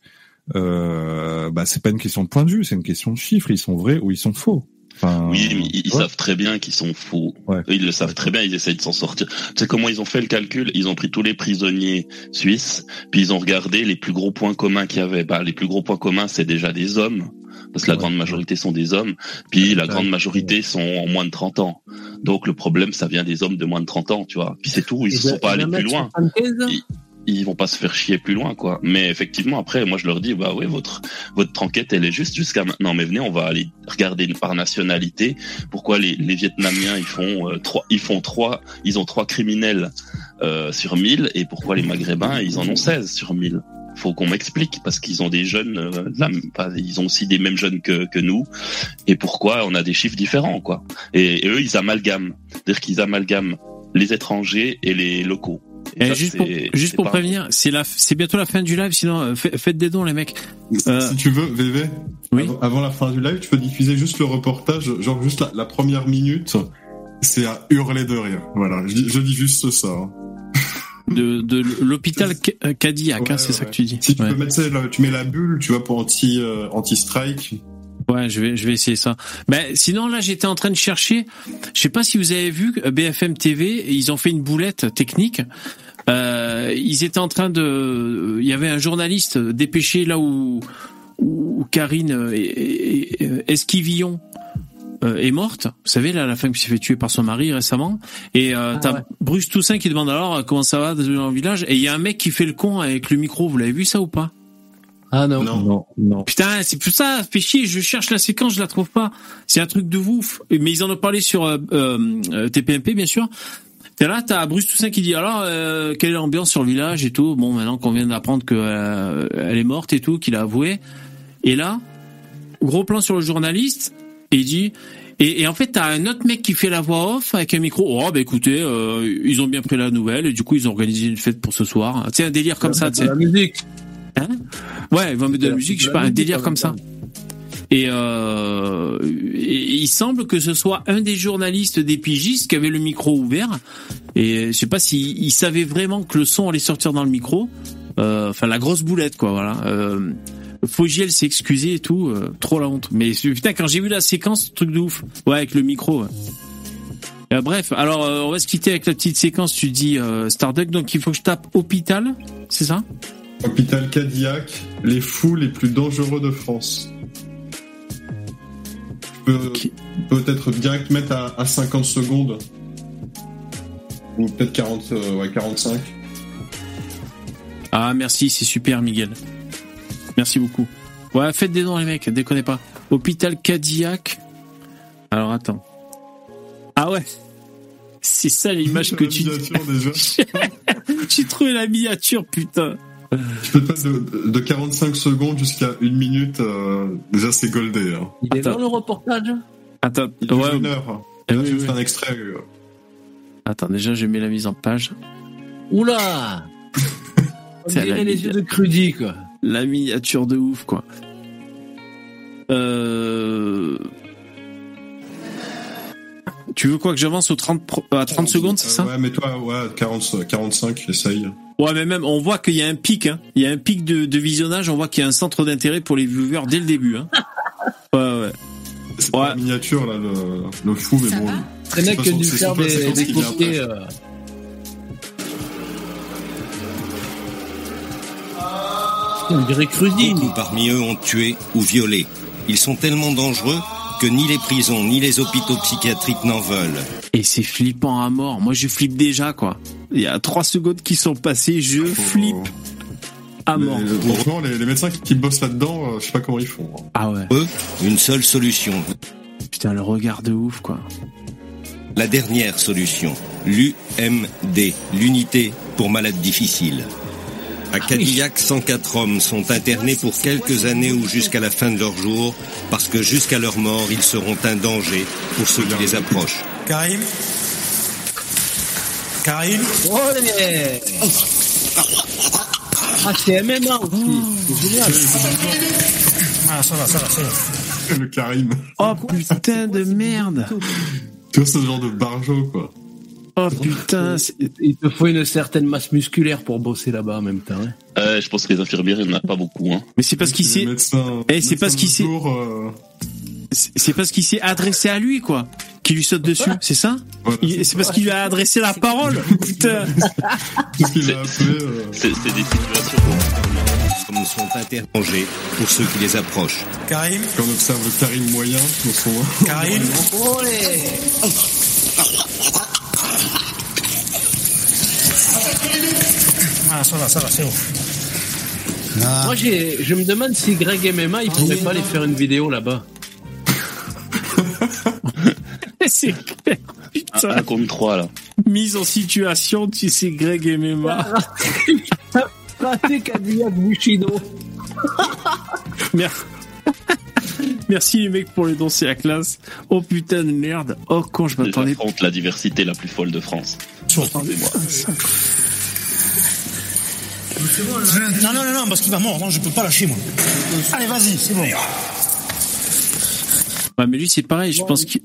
euh, bah c'est pas une question de point de vue, c'est une question de chiffres. Ils sont vrais ou ils sont faux. Enfin, Oui, mais ils, ouais. savent très bien qu'ils sont faux. Ouais. Ils le savent très bien, ils essayent de s'en sortir. Tu sais comment ils ont fait le calcul? Ils ont pris tous les prisonniers suisses, puis ils ont regardé les plus gros points communs qu'il y avait. Bah, les plus gros points communs, c'est déjà des hommes, parce que la Ouais. grande majorité sont des hommes, puis la grande majorité sont en moins de 30 ans. Donc le problème, ça vient des hommes de moins de 30 ans, tu vois. Puis c'est tout, ils ne sont pas allés plus loin. Ils, ils vont pas se faire chier plus loin, quoi. Mais effectivement, après, moi, je leur dis, bah oui, votre votre enquête, elle est juste jusqu'à maintenant. Mais venez, on va aller regarder par nationalité. Pourquoi les, les Vietnamiens, ils font euh, trois, ils font trois, ils ont trois criminels euh, sur 1000 et pourquoi les Maghrébins, ils en ont 16 sur 1000 faut qu'on m'explique parce qu'ils ont des jeunes, euh, pas- ils ont aussi des mêmes jeunes que, que nous, et pourquoi on a des chiffres différents, quoi. Et, et eux, ils amalgament, c'est-à-dire qu'ils amalgament les étrangers et les locaux. Et Et ça, juste pour, juste prévenir, c'est la, c'est bientôt la fin du live, sinon euh, fa- faites des dons les mecs. Euh, Si tu veux, VV, Oui. avant, avant la fin du live, tu peux diffuser juste le reportage, genre juste la, la première minute c'est à hurler de rire. Voilà, je, dis- je dis juste ça. hein. De, de l'hôpital euh, Cadillac, hein, c'est ça que tu dis. Si tu Ouais. peux mettre ça, là, tu mets la bulle, tu vois, pour anti euh, anti strike. Ouais, je vais, je vais essayer ça. Ben, sinon, là, j'étais en train de chercher. Je sais pas si vous avez vu euh, BFM TV. Ils ont fait une boulette technique. Euh, ils étaient en train de. Il y avait un journaliste dépêché là où, où Karine Esquivillon euh, est morte. Vous savez, là, la femme qui s'est fait tuer par son mari récemment. Et euh, t'as Bruce Toussaint qui demande alors euh, comment ça va dans le village? Et il y a un mec qui fait le con avec le micro. Vous l'avez vu ça ou pas? Ah non. Non, non. Putain, c'est plus ça, fait chier, je cherche la séquence, je la trouve pas. C'est un truc de ouf. Mais ils en ont parlé sur euh, euh, TPMP, bien sûr. T'es là, t'as Bruce Toussaint qui dit alors euh, quelle est l'ambiance sur le village et tout? Bon, maintenant qu'on vient d'apprendre que euh, elle est morte et tout, qu'il a avoué. Et là, gros plan sur le journaliste, et il dit. Et, et en fait, t'as un autre mec qui fait la voix off avec un micro. Oh, bah écoutez, euh, ils ont bien pris la nouvelle et du coup, ils ont organisé une fête pour ce soir. Sais, un délire comme ça, tu sais. La musique. Hein ouais, ils vont mettre de la musique, je sais pas, un délire comme ça. Et, euh, et il semble que ce soit un des journalistes des pigistes qui avait le micro ouvert. Et je sais pas s'il il savait vraiment que le son allait sortir dans le micro. Euh, Enfin, la grosse boulette, quoi, voilà. Fogiel s'est excusé et tout, euh, trop la honte. Mais putain, quand j'ai vu la séquence, truc de ouf. Ouais, avec le micro. ouais. Euh, bref, alors euh, on va se quitter avec la petite séquence. Tu dis Starduck, donc il faut que je tape hôpital, c'est ça? Hôpital Cadillac, les fous les plus dangereux de France. Je peux peut-être direct mettre à, à 50 secondes. Ou peut-être 40, euh, ouais, 45. Ah merci, c'est super Miguel. Merci beaucoup. Ouais, faites des dons les mecs, déconnez pas. Hôpital Cadillac. Alors attends. Ah ouais. C'est ça l'image que tu J'ai trouvé la miniature, putain. Tu peux te mettre de, de 45 secondes jusqu'à une minute. euh, déjà, c'est goldé. Hein. Il est dans le reportage Attends, Il ouais. une heure. hein. Eh Là, oui, oui. fais un extrait. euh. Attends, déjà je mets la mise en page. Oula On C'est dirait les yeux de Crudy, quoi. La miniature de ouf, quoi. Euh... Tu veux quoi que j'avance au 30 pro- à 30 secondes, c'est ça Euh, Ouais, mais toi, ouais, 40, 45, essaye. Ouais, mais même, on voit qu'il y a un pic, hein. Il y a un pic de, de visionnage, on voit qu'il y a un centre d'intérêt pour les viewers dès le début, hein. Ouais, ouais. C'est pas la miniature, là, le, le fou, mais bon. Les mecs qui ont dû C'est faire des, son des On dirait. Beaucoup parmi eux ont tué ou violé. Ils sont tellement dangereux que ni les prisons ni les hôpitaux psychiatriques n'en veulent. Et c'est flippant à mort. Moi, je flippe déjà, quoi. Il y a trois secondes qui sont passées, je flippe à Mais, mort. euh, franchement, les, les médecins qui, qui bossent là-dedans, euh, je sais pas comment ils font. hein. Ah ouais. Eux, une seule solution. Putain, le regard de ouf, quoi. La dernière solution, l'UMD, l'unité pour malades difficiles. À Cadillac, 104 hommes sont internés pour quelques années ou jusqu'à la fin de leur jour, parce que jusqu'à leur mort, ils seront un danger pour ceux qui les approchent. Karim Karim Olé Ah, c'est MMA aussi. C'est génial. Ah, ça va, ça va, ça va. Le Karim. Oh putain de merde. Tu vois, ce genre de barjo, quoi. Oh putain. Il te faut une certaine masse musculaire pour bosser là-bas en même temps. hein. Euh, je pense que les infirmières, il n'y en a pas beaucoup. Hein. Mais c'est parce qu'il s'est. Eh, c'est parce qu'il s'est. euh, C'est parce qu'il s'est adressé à lui, quoi. Qui lui saute dessus, c'est ça C'est parce qu'il lui a adressé la parole. Putain. Euh, C'est des situations hommes sont interdangés pour ceux qui les approchent. Karim Quand on observe le Karim moyen dans son. Karim Ah, ça va, ça va, c'est bon. Moi, j'ai- je me demande si Greg MMA, il pourrait pas aller faire une vidéo là-bas. c'est clair. Putain. Un contre trois, là. Mise en situation, tu sais, Greg MMA. Raté Cadillac Bushido. Merci. Merci les mecs pour les dons, c'est la classe. Oh putain de merde. Oh con, je m'attendais. J'affronte la diversité la plus folle de France. Attendez-moi. Non, non, non, non, parce qu'il va mordre, hein, je peux pas lâcher, moi. Allez, vas-y, c'est bon. Ouais, mais lui, c'est pareil, je pense qu'il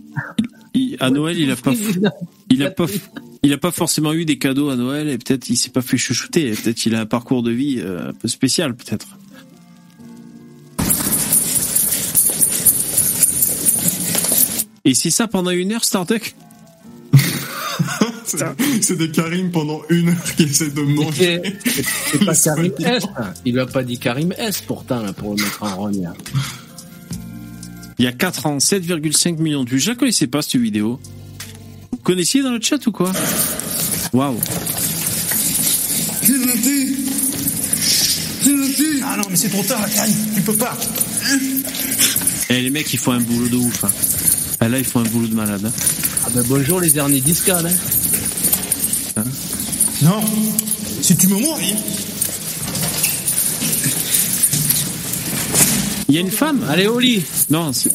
il- à Noël, il a pas, il a pas, il a pas forcément eu des cadeaux à Noël et peut-être il s'est pas fait chouchouter. Peut-être il a un parcours de vie euh, un peu spécial, peut-être. Et c'est ça pendant une heure, Startuck C'est- C'est des Karim pendant une heure qui essaient de manger. C'est pas Karim S. hein. Il lui a pas dit Karim S pourtant là, pour le mettre en rogne. Il y a 4 ans, 7,5 millions de vues. Je la connaissais pas cette vidéo. Vous connaissiez dans le chat ou quoi? Waouh. Ah non, mais c'est trop tard, là, Karim. Tu peux pas. Eh les mecs, ils font un boulot de ouf. Hein. Ah, là, ils font un boulot de malade. hein. Ah ben bonjour les derniers discales. Hein. Non. Si tu me mouris. Il y a une femme Allez au lit Non, c'est...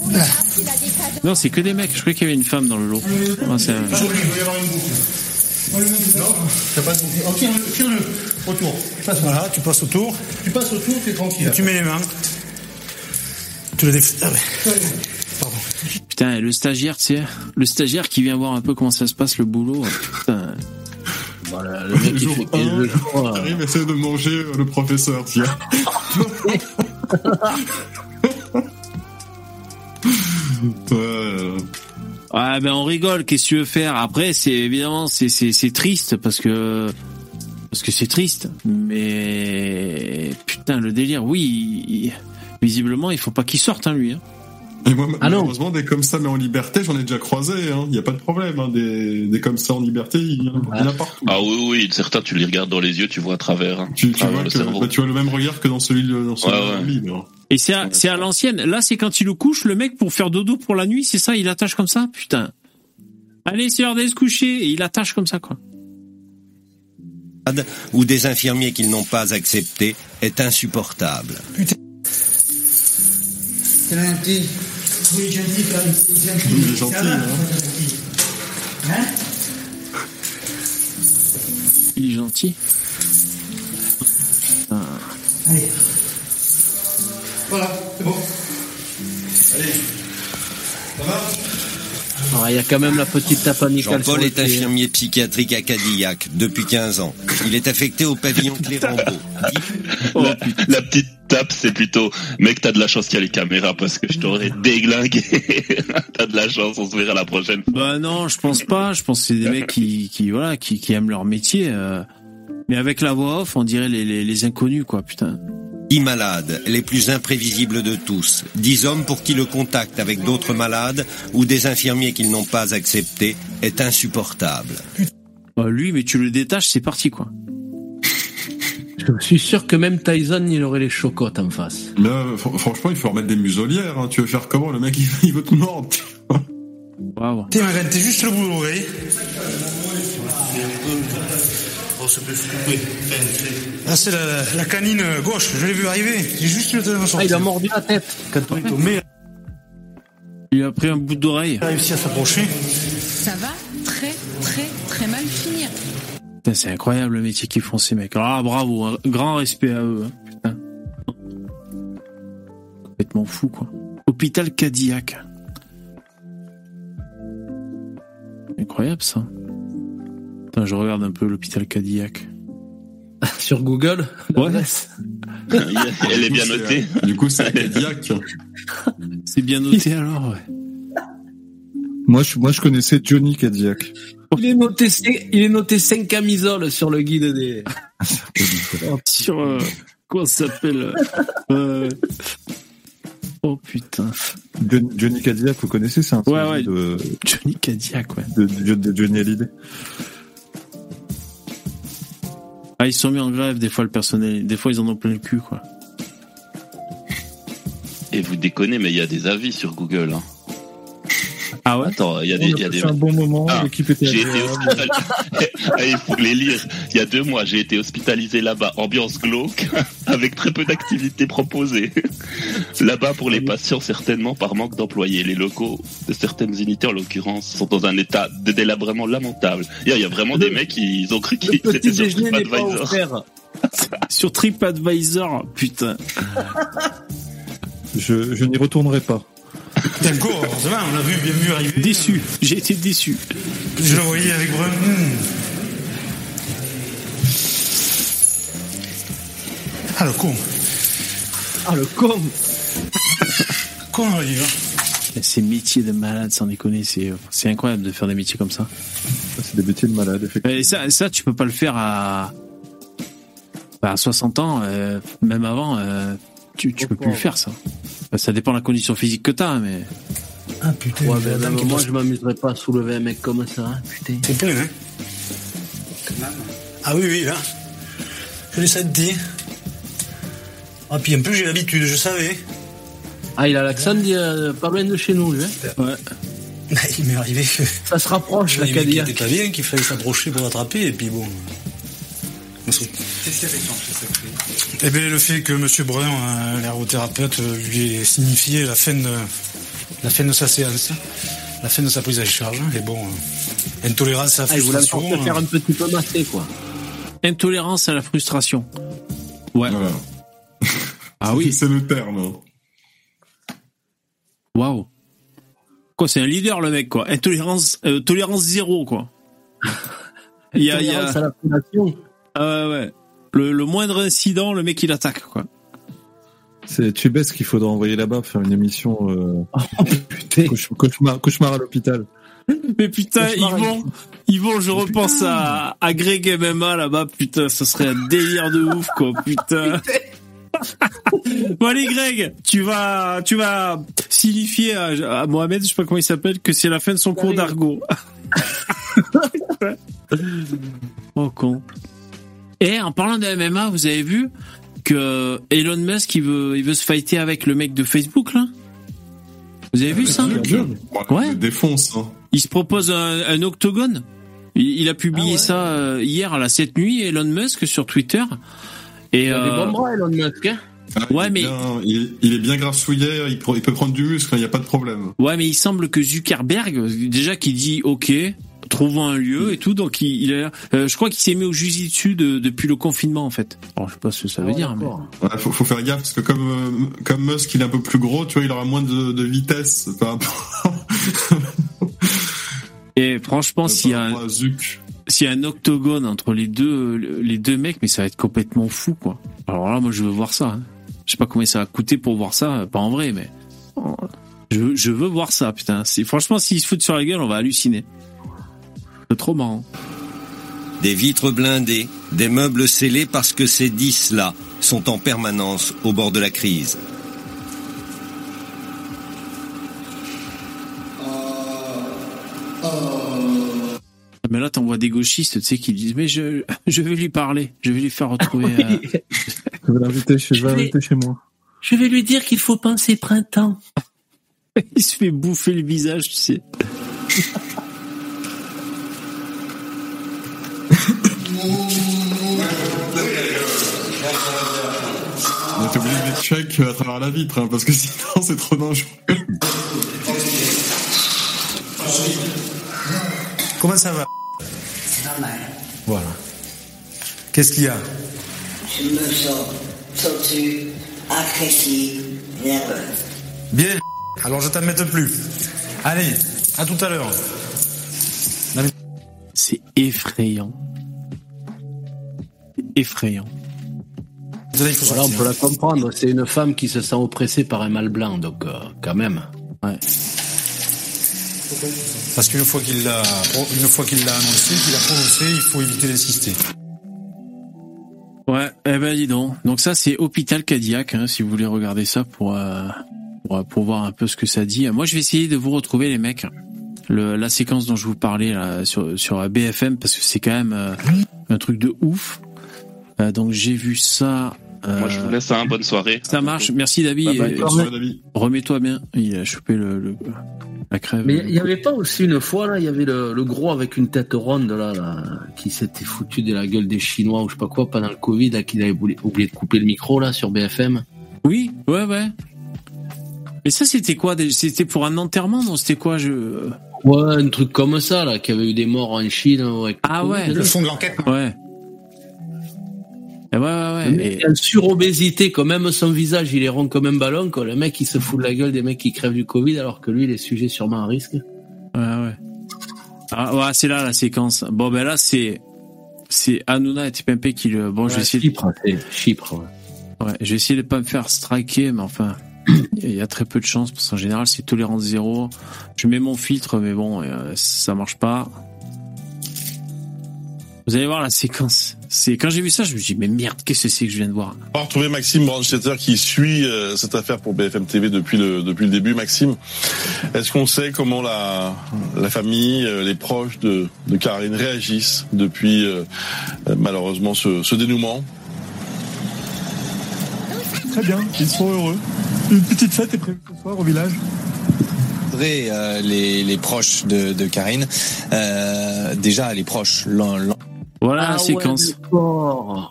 Non, c'est que des mecs. Je croyais qu'il y avait une femme dans le lot. Ah, c'est un- Il doit y avoir une boucle. Non, t'as pas de. Oh, tire-le, tire-le. Autour. Tu passes voilà, tu passes autour. Tu passes autour, t'es tranquille. Et tu mets les mains. Tu le déf... Ouais. Pardon. Putain, et le stagiaire, tu sais, le stagiaire qui vient voir un peu comment ça se passe le boulot. Putain. Voilà, le mec il Jour fait un, 15 jours. euh, Karim essaie de manger euh, le professeur, tiens. Ouais. Ah ben on rigole, qu'est-ce que tu veux faire? Après, c'est évidemment c'est c'est c'est triste parce que parce que c'est triste, mais putain le délire, oui, il- visiblement il faut pas qu'il sorte hein lui. Hein. Et moi, Ah non. malheureusement, des comme ça, mais en liberté, j'en ai déjà croisé. Il n'y a pas de problème. Hein. Des, des comme ça en liberté, il y en a- il y en a partout. Ah oui, oui, certains, tu les regardes dans les yeux, tu vois à travers. hein. Tu, vois le que, cerveau. bah, tu vois le même regard que dans celui de dans celui Ouais, de ouais. Lily, là. Et c'est à, c'est à l'ancienne. Là, c'est quand il le couche, le mec pour faire dodo pour la nuit, c'est ça, il attache comme ça, putain. Allez, c'est l'heure d'aller se coucher et il attache comme ça quoi. ou des infirmiers qu'ils n'ont pas acceptés est insupportable. C'est gentil. Oui, gentil, Karim. C'est gentil. Il est gentil, Ça va, hein. Hein Il est gentil. Putain. Allez. Voilà, c'est bon. Allez. Ça va? ah, Il y a quand même la petite tape amicale. Jean-Paul est infirmier psychiatrique à Cadillac depuis 15 ans. Il est affecté au pavillon Clérambault. la, la petite tape, c'est plutôt, mec, t'as de la chance qu'il y a les caméras parce que je t'aurais déglingué. t'as de la chance, on se verra la prochaine fois. Bah non, je pense pas. Je pense que c'est des mecs qui, qui voilà, qui, qui aiment leur métier. euh. Mais avec la voix off, on dirait les, les, les inconnus, quoi, putain. Dix malades, les plus imprévisibles de tous. Dix hommes pour qui le contact avec d'autres malades ou des infirmiers qu'ils n'ont pas acceptés est insupportable. Bah, lui, mais tu le détaches, c'est parti, quoi. Je suis sûr que même Tyson, il aurait les chocottes en face. Là, fr- franchement, il faut remettre des muselières. Hein. Tu veux faire comment Le mec, il, veut te mordre. Waouh. T'es ma reine, Là, c'est la, la canine gauche, je l'ai vu arriver. J'ai juste le téléphone Ah, il a mordu la tête. Quand on... Mais Il a pris un bout d'oreille. il a réussi à s'approcher. Ça va très très très mal finir. Putain, c'est incroyable le métier qu'ils font ces mecs. Ah bravo, un grand respect à eux. hein, Putain. Complètement fou quoi. Hôpital Cadillac. Incroyable ça. Attends, je regarde un peu l'hôpital Cadillac. Sur Google Ouais. Elle est bien Du coup, notée. c'est- Du coup, c'est Cadillac. C'est bien noté alors. Ouais. Moi, je, moi, je connaissais Johnny Cadillac. Il est noté, il est noté 5 camisoles sur le guide des. Sur euh, comment ça s'appelle euh, Oh putain. Johnny, Johnny Cadillac, vous connaissez, c'est un Ouais, ouais. de, Johnny Cadillac ouais. de, de- de Johnny Hallyday. Ah ils sont mis en grève des fois le personnel. Des fois ils en ont plein le cul quoi. Et vous déconnez, mais il y a des avis sur Google. Hein. Ah ouais Attends, il y a des, il y a des. C'est un bon moment, Ah, l'équipe était J'ai été hospitalisé. Ah, il faut les lire. Il y a deux mois, j'ai été hospitalisé là-bas, ambiance glauque, avec très peu d'activités proposées. Là-bas, pour les patients, certainement par manque d'employés. Les locaux de certaines unités, en l'occurrence, sont dans un état de délabrement lamentable. Il y a- vraiment des mecs qui ils ont cru qu'ils étaient sur TripAdvisor. Sur TripAdvisor putain. Je, je n'y retournerai pas. Putain, court, heureusement, on l'a vu, bien vu arriver. Déçu. J'ai été déçu. Je le voyais avec Brun. Ah, le con. Ah, le con. Con arrive. hein. Ces métiers de malade, sans déconner, c'est c'est incroyable de faire des métiers comme ça. C'est des métiers de malade, effectivement. Et ça, ça, tu peux pas le faire à, bah, à 60 ans, euh, même avant, euh, tu, tu peux plus le faire ça. Bah, ça dépend de la condition physique que t'as, mais. Ah putain, Ouais, il ben, même qui moi, passe- je m'amuserais pas à soulever un mec comme ça, hein, putain. C'est plein, hein Ah oui, oui, là. Je l'ai senti. Ah, puis en plus, j'ai l'habitude, je savais. Ah, il a l'accent euh, pas loin de chez nous, lui. Hein. Ouais. Il m'est arrivé que. Ça se rapproche, la Il Cadillac. était pas bien, qu'il fallait s'approcher pour l'attraper, et puis bon. Qu'est-ce qui a déclenché cette crise Eh bien, le fait que M. Brun, euh, l'ergothérapeute, euh, lui ait signifié la fin de, la fin de sa séance, la fin de sa prise en charge. Et bon, euh, intolérance à la Ah, il voulait frustration. te faire euh, un petit peu masser, quoi. Intolérance à la frustration. Ouais. Ah oui. C'est le terme. Waouh. Quoi, c'est un leader le mec quoi. Intolérance, euh, tolérance zéro quoi. Il y a, il y a... À la prédation. Ah ouais, ouais. Le, le moindre incident, le mec il attaque quoi. C'est Tubes qu'il faudra envoyer là-bas pour faire une émission euh, Oh, cauch- cauchemar, cauchemar à l'hôpital. Mais putain, Cauchemar, Yvon, Yvon, je repense à, à Greg MMA là-bas, putain, ça serait un délire de ouf, quoi, putain. bon allez Greg, tu vas, tu vas signifier à, à Mohamed, je sais pas comment il s'appelle, que c'est la fin de son cours d'argot. oh con. Et en parlant de MMA, vous avez vu que Elon Musk il veut, il veut se fighter avec le mec de Facebook là? Vous avez vu ça? Ouais. Défonce. Hein. il se propose un, un octogone. Il, il a publié ça euh, hier à la cette nuit, Elon Musk sur Twitter. Et Il a des euh, bons bras, Elon Musk, hein. ouais, il, mais est bien, il, il est bien grassouillet, il, peut prendre du muscle, il n'y a pas de problème. ouais, mais il semble que Zuckerberg, déjà qui dit OK, trouvons un lieu et tout, donc il, il a, euh, je crois qu'il s'est mis au jujitsu de, depuis le confinement en fait. Alors je sais pas ce que ça veut dire, mais Ouais, faut, faut faire gaffe parce que comme euh, comme Musk il est un peu plus gros, tu vois, il aura moins de, de vitesse par rapport et franchement s'il y a un, s'il y a un octogone entre les deux les deux mecs, mais ça va être complètement fou quoi. Alors là, moi je veux voir ça. hein. Je sais pas combien ça va coûter pour voir ça, pas en vrai, mais je, je veux voir ça, putain. C'est franchement s'ils se foutent sur la gueule, on va halluciner. C'est trop marrant. Des vitres blindées, des meubles scellés parce que ces dix-là sont en permanence au bord de la crise. Mais là, t'envoies des gauchistes, tu sais, qui disent, mais je, je vais lui parler, je vais lui faire retrouver. euh, Je vais l'inviter chez, je vais Je vais- l'inviter chez moi. Je vais lui dire qu'il faut penser printemps. Il se fait bouffer le visage, tu sais. On est obligé de check à travers la vitre, hein, parce que sinon c'est trop dangereux. Comment ça va Normal. Voilà. Qu'est-ce qu'il y a Je me sens sautue, agressive, nerveuse. Bien. Alors je t'embête plus. Allez, à tout à l'heure. C'est effrayant. Effrayant. Voilà, on peut la comprendre. C'est une femme qui se sent oppressée par un mâle blanc, donc euh, quand même. Ouais. Parce qu'une fois qu'il l'a, une fois qu'il l'a annoncé, qu'il a prononcé, il faut éviter d'insister. Ouais, eh ben dis donc. Donc ça, c'est Hôpital Cadillac, hein, si vous voulez regarder ça pour, euh, pour, pour voir un peu ce que ça dit. Moi, je vais essayer de vous retrouver, les mecs. Le, la séquence dont je vous parlais là, sur, sur BFM, parce que c'est quand même euh, un truc de ouf. Euh, donc j'ai vu ça. euh, Moi, je vous laisse, hein, bonne soirée. Ça marche. Merci David. Bye bye. Et- Bonne soirée, David. Remets-toi bien. Il a chopé le, le- la crève. Mais il y avait pas aussi une fois là, il y avait le, le gros avec une tête ronde là, là qui s'était foutu de la gueule des Chinois ou je sais pas quoi pendant le Covid, là, qu'il avait oublié, oublié de couper le micro là sur BFM. Oui, ouais, ouais. Mais ça, c'était quoi C'était pour un enterrement, non? C'était quoi je... Ouais, un truc comme ça là, qui avait eu des morts en Chine. avec Ah ouais. Le fond de l'enquête. Ouais. Et ouais, ouais, ouais. Et- surobésité, quand même son visage, il est rond comme un ballon, quoi. Le mec, il se fout de la gueule des mecs qui crèvent du Covid, alors que lui, il est sujet sûrement à risque. Ouais, ouais. Ah, ouais, c'est là la séquence. Bon, ben là, c'est c'est Hanouna et Tipempe qui le. Bon, je vais essayer. Chypre, c'est Chypre, ouais. Ouais, je vais essayer de pas me faire striker, mais enfin, il y a très peu de chance parce qu'en général, c'est tolérance zéro. Je mets mon filtre, mais bon, euh, ça marche pas. Vous allez voir la séquence. C'est quand j'ai vu ça, je me suis dit mais merde, qu'est-ce que c'est que je viens de voir? On va retrouver Maxime Brandstetter qui suit euh, cette affaire pour BFM TV depuis le depuis le début. Maxime, est-ce qu'on sait comment la la famille, euh, les proches de de Karine réagissent depuis euh, malheureusement ce, ce dénouement? Très bien, ils sont heureux. Une petite fête est prévue ce soir au village. Les, les proches de, de Karine, euh, déjà les proches, l'un, l'un- Voilà Ah la séquence. ouais,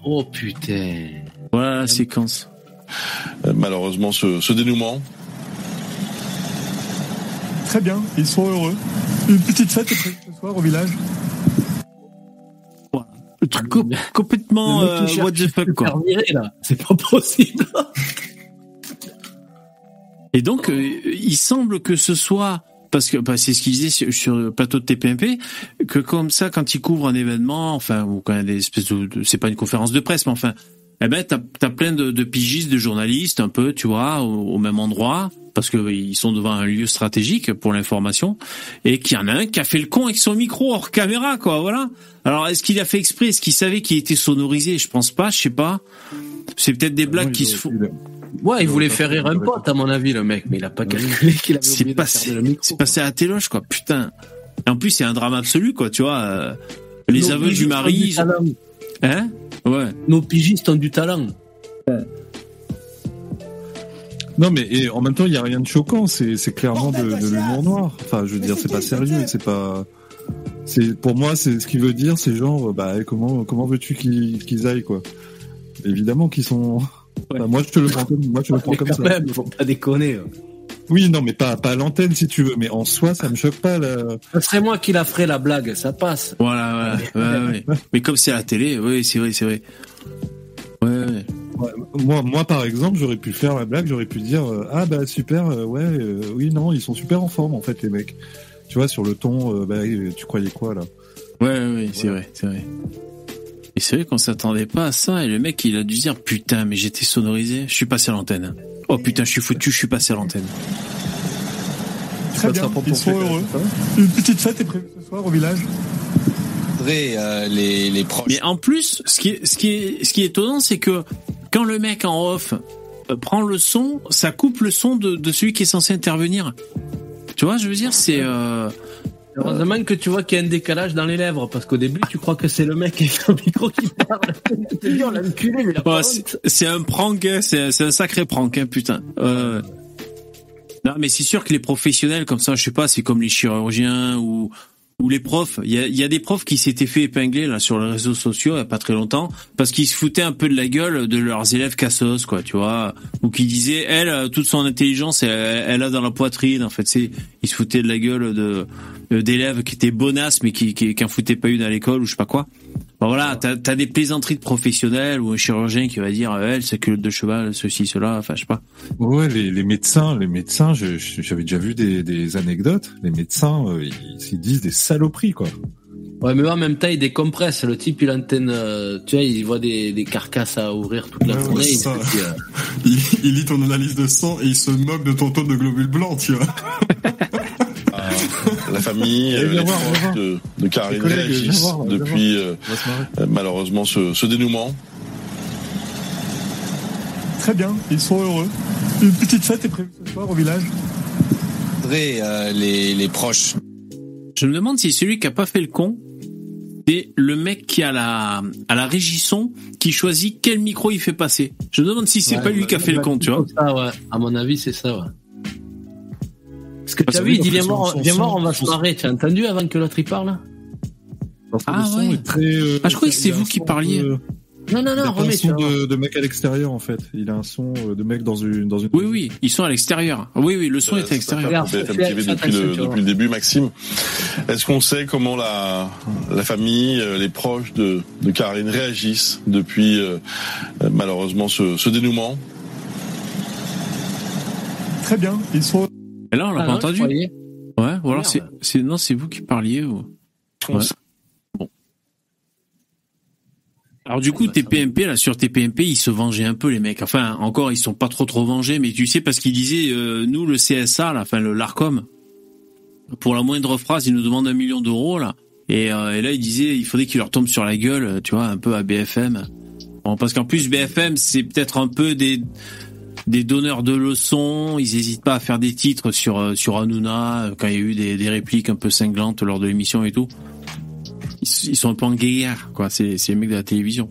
oh putain. Voilà la séquence. Euh, malheureusement ce, ce dénouement Très bien, ils sont heureux. Une petite fête est prévue ce soir au village. Le truc co- complètement euh, what the fuck se quoi. C'est pas possible. Et donc, euh, il semble que ce soit parce que bah, c'est ce qu'il disait sur, le plateau de TPMP que comme ça, quand il couvre un événement, enfin ou quand il y a des espèces de, de- c'est pas une conférence de presse, mais enfin, eh ben t'as as plein de, de pigistes, de journalistes, un peu, tu vois, au, au même endroit parce que ils sont devant un lieu stratégique pour l'information et qu'il y en a un qui a fait le con avec son micro hors caméra, quoi, voilà. Alors est-ce qu'il a fait exprès? Est-ce qu'il savait qu'il était sonorisé? Je pense pas, je sais pas. C'est peut-être des blagues qui se font. Ouais, il voulait faire rire un pote, à mon avis, le mec, mais il a pas calculé qu'il avait C'est oublié de passé, fermer le micro. c'est passé à téloche, quoi. Putain. Et en plus, c'est un drame absolu, quoi. Tu vois, euh, les aveux du pigistes ont mari. Hein Ouais. Nos pigistes ont du talent. Non, mais et en même temps, il y a rien de choquant. C'est c'est clairement de, de l'humour noir. Enfin, je veux dire, c'est pas sérieux. C'est pas. C'est pour moi, c'est ce qu'il veut dire. C'est genre, bah comment comment veux-tu qu'ils qu'ils aillent quoi Évidemment qu'ils sont. Enfin, moi, je te le prends comme moi, je te le prends Mais comme quand ça. même, faut pas déconner. hein. Oui, non, mais pas pas à l'antenne si tu veux. Mais en soi, ça me choque pas. Là. Ça serait moi qui la ferais la blague, ça passe. Voilà, voilà. ouais, ouais. Mais comme c'est à la télé, oui, c'est vrai, c'est vrai. Ouais, ouais. Ouais, moi, moi, par exemple, j'aurais pu faire la blague. J'aurais pu dire, euh, ah bah super, euh, ouais, euh, oui, non, ils sont super en forme en fait, les mecs. Tu vois, sur le ton, euh, bah, tu croyais quoi là? Ouais, ouais, ouais, c'est vrai, c'est vrai. Et c'est vrai qu'on s'attendait pas à ça. Et le mec, il a dû se dire, putain, mais j'étais sonorisé. Je suis passé à l'antenne. Oh putain, je suis foutu, je suis passé à l'antenne. Très bien, ils sont heureux. Une petite fête est prévue ce soir au village. euh, les, les proches. Mais en plus, ce qui est, ce qui est, ce qui est étonnant, c'est que quand le mec en off euh, prend le son, ça coupe le son de, de celui qui est censé intervenir. Tu vois, je veux dire, c'est. Euh... Heureusement que tu vois qu'il y a un décalage dans les lèvres, parce qu'au début, tu crois que c'est le mec avec son micro qui parle. Ouais, honte. c'est un prank, hein, c'est un sacré prank, hein, putain. Euh, Non, mais c'est sûr que les professionnels comme ça, je sais pas, c'est comme les chirurgiens ou ou les profs. Il y a, il y a des profs qui s'étaient fait épingler là sur les réseaux sociaux il y a pas très longtemps parce qu'ils se foutaient un peu de la gueule de leurs élèves cassos, quoi, tu vois, ou qui disaient elle toute son intelligence elle, elle a dans la poitrine. En fait, c'est ils se foutaient de la gueule de d'élèves qui étaient bonasses mais qui qui, qui en foutaient pas une à l'école ou je sais pas quoi. Bon, voilà, t'as as des plaisanteries de professionnels ou un chirurgien qui va dire euh, elle c'est que de cheval, ceci, cela, enfin je sais pas. Ouais, les, les médecins, les médecins, j'avais déjà vu des, des anecdotes. Les médecins, euh, ils disent des saloperies, quoi. Ouais, mais en même temps, il décompresse. Le type, il antenne, euh, tu vois, il voit des, des carcasses à ouvrir toute la Ouais, journée. il euh, il, il lit ton analyse de sang et il se moque de ton taux de globules blancs, tu vois. La famille, euh, les voir, de, de Karine voir, depuis euh, euh, malheureusement ce, ce dénouement. Très bien, ils sont heureux. Une petite fête est prévue ce soir au village. Euh, les, les proches. Je me demande si celui qui a pas fait le con, c'est le mec qui a la à la régisson qui choisit quel micro il fait passer. Je me demande si c'est ouais, pas lui qui a fait le ouais, con, tu vois. Ça, ouais. À mon avis, c'est ça, ouais. Parce que t'as vu, oui, il dit, en viens voir, on va se marrer. Tu as entendu avant que l'autre il parle? Ah ouais. est très, euh, Ah je croyais que y a vous qui parliez. de- Non, non, Il a non, pas un remets, son de, de mec à l'extérieur en fait. Il a un son euh, de mec dans une dans une. Oui, oui, ils sont à l'extérieur. Oui, oui, le son est à l'extérieur. Depuis le, depuis le début, Maxime. Est-ce qu'on sait comment la, la famille, euh, les proches de, de Karine réagissent depuis euh, euh, malheureusement ce, ce dénouement? Très bien, ils sont. Et là, on l'a Ah pas non, entendu. Ouais, ou alors Merde. c'est, c'est, non, c'est vous qui parliez. Ou... Ouais. Bon. Alors du coup, TPMP, là, sur TPMP, ils se vengeaient un peu, les mecs. Enfin, encore, ils sont pas trop trop vengés, mais tu sais, parce qu'ils disaient, euh, nous, le CSA, là, enfin, le l'ARCOM, pour la moindre phrase, ils nous demandent un million d'euros, là. Et, euh, et là, ils disaient, il faudrait qu'ils leur tombent sur la gueule, tu vois, un peu à BFM. Bon, parce qu'en plus, BFM, c'est peut-être un peu des des donneurs de leçons, ils hésitent pas à faire des titres sur euh, sur Hanouna quand il y a eu des, des répliques un peu cinglantes lors de l'émission et tout. Ils, sont un peu en guerre, quoi. C'est les mecs de la télévision.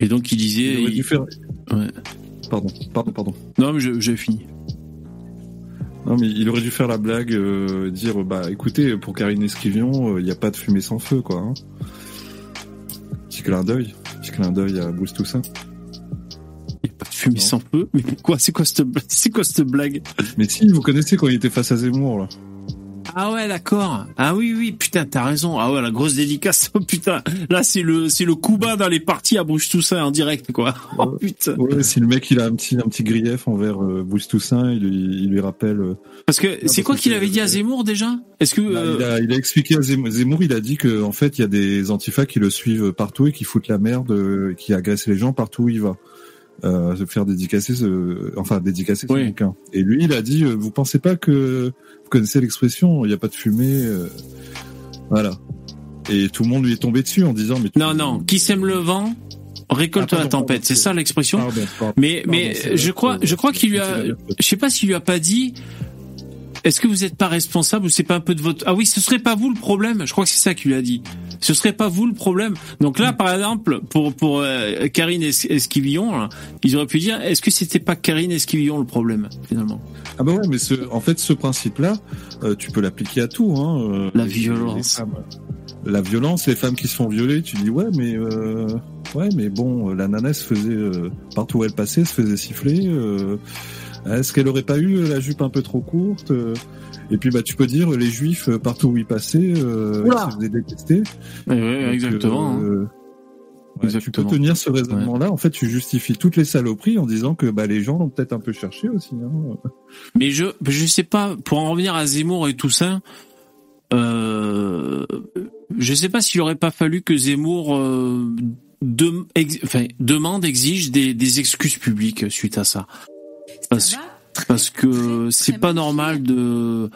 Et donc ils disaient. Il aurait dû ils- faire- Ouais. Pardon, pardon, pardon. Non, mais j'ai fini. Non, mais il aurait dû faire la blague, euh, dire bah écoutez, pour Karine Esquivion, il n'y a pas de fumée sans feu, quoi. Hein. Petit clin d'œil, petit clin d'œil à Bruce Toussaint. Pas de fumée sans feu. Mais quoi C'est quoi cette c'est quoi cette blague? Mais si, vous connaissez quand il était face à Zemmour là. Ah ouais, d'accord. Ah oui, oui, putain, t'as raison. Ah ouais, la grosse dédicace. Oh putain, là c'est le c'est le coup bas dans les parties à Bruce Toussaint en direct, quoi. Oh putain. Ouais, si le mec il a un petit un petit grief envers euh, Bruce Toussaint, il lui, il lui rappelle. euh, Parce que c'est quoi qu'il avait dit à Zemmour déjà? Est-ce que Bah, euh, il, a, il a expliqué à Zemmour, Zemmour, il a dit que en fait il y a des antifas qui le suivent partout et qui foutent la merde, euh, qui agressent les gens partout où il va. Euh, faire dédicacer, ce, enfin dédicacer son Oui. bouquin. Et lui, il a dit, euh, vous pensez pas que vous connaissez l'expression, il n'y a pas de fumée, euh, voilà. Et tout le monde lui est tombé dessus en disant, mais Non, non. Qui sème le vent récolte Ah, la tempête. C'est ça l'expression. Mais mais je crois je crois qu'il lui a. Je sais pas s'il lui a pas dit. Est-ce que vous n'êtes pas responsable ou c'est pas un peu de votre ah oui ce serait pas vous le problème je crois que c'est ça qu'il a dit ce serait pas vous le problème donc là par exemple pour pour euh, Karine Es- Esquivillon là, ils auraient pu dire est-ce que c'était pas Karine Esquivillon le problème finalement? Ah bah ouais, mais ce, en fait, ce principe-là, euh, tu peux l'appliquer à tout. Hein, euh, La violence. la violence, les femmes qui se font violer, tu dis ouais, mais ouais, mais bon, la nana se faisait partout où elle passait, se faisait siffler. Euh, Est-ce qu'elle aurait pas eu la jupe un peu trop courte euh, Et puis bah tu peux dire les juifs euh, partout où ils passaient, euh, ils se faisaient détester. Ouais, Donc, exactement, hein. euh, ouais, tu peux tenir ce raisonnement-là. En fait, tu justifies toutes les saloperies en disant que bah les gens l'ont peut-être un peu cherché aussi. Hein. Mais je je sais pas pour en revenir à Zemmour et tout ça. Euh, je sais pas s'il aurait pas fallu que Zemmour euh, de- ex- enfin, demande, exige des, des excuses publiques suite à ça. Parce, parce que c'est pas normal de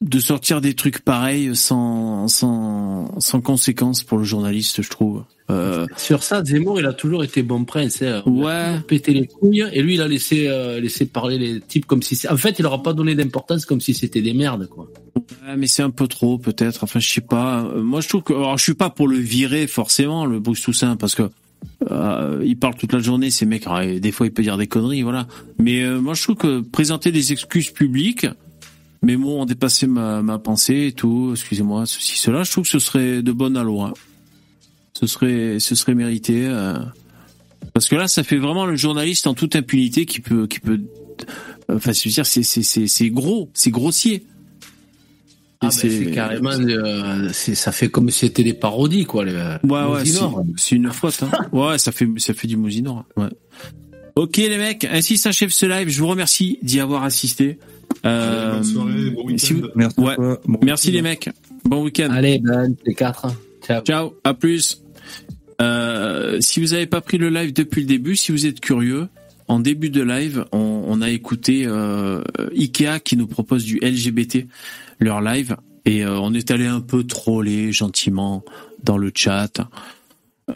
de sortir des trucs pareils sans sans sans conséquences pour le journaliste, je trouve. Euh, Sur ça, Zemmour, il a toujours été bon prince. Hein. On Ouais. pété les couilles. Et lui, il a laissé, euh, laissé parler les types comme si... En fait, il aura pas donné d'importance comme si c'était des merdes, quoi. Ouais, mais c'est un peu trop peut-être. Enfin, je sais pas. Euh, Moi, je trouve que alors je suis pas pour le virer forcément, le Bruce Toussaint, parce que euh, il parle toute la journée, ces mecs. Des fois, il peut dire des conneries, voilà. Mais euh, moi, je trouve que présenter des excuses publiques, mes mots ont dépassé ma, pensée et tout. Excusez-moi, ceci, cela. Je trouve que ce serait de bonne loi. Ce serait, ce serait mérité. euh, parce que là, ça fait vraiment le journaliste en toute impunité qui peut, qui peut. Enfin, je veux dire, c'est gros, c'est grossier. Ah, ben, c'est carrément... euh, c'est- ça fait comme si c'était des parodies, quoi. Les, Ouais, ouais, c'est une faute. Hein. Ouais, ça fait, ça fait du Mosinor. Ouais. Ok, les mecs, ainsi s'achève ce live. Je vous remercie d'y avoir assisté. Euh, Bonne soirée, bon week-end. si vous- Merci. Ouais. Merci les mecs. Bon week-end. Allez, ben, les quatre. Ciao. Ciao. À plus. Euh, si vous n'avez pas pris le live depuis le début, si vous êtes curieux, en début de live, on, on a écouté euh, Ikea qui nous propose du LGBT, leur live, et euh, on est allé un peu troller gentiment dans le chat.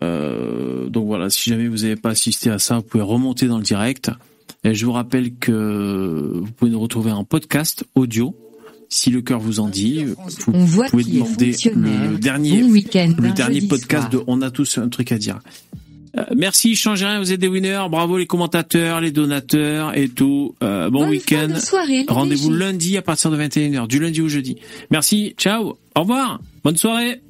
Euh, donc voilà, si jamais vous n'avez pas assisté à ça, vous pouvez remonter dans le direct. Et je vous rappelle que vous pouvez nous retrouver en podcast audio. Si le cœur vous en dit, vous On voit pouvez demander le dernier, Bon le dernier podcast soir. de On a tous un truc à dire. Euh, merci, changez rien, vous êtes des winners. Bravo les commentateurs, les donateurs et tout. Euh, bon week-end. Rendez-vous lundi à partir de 21h, du lundi au jeudi. Merci, ciao, au revoir, bonne soirée.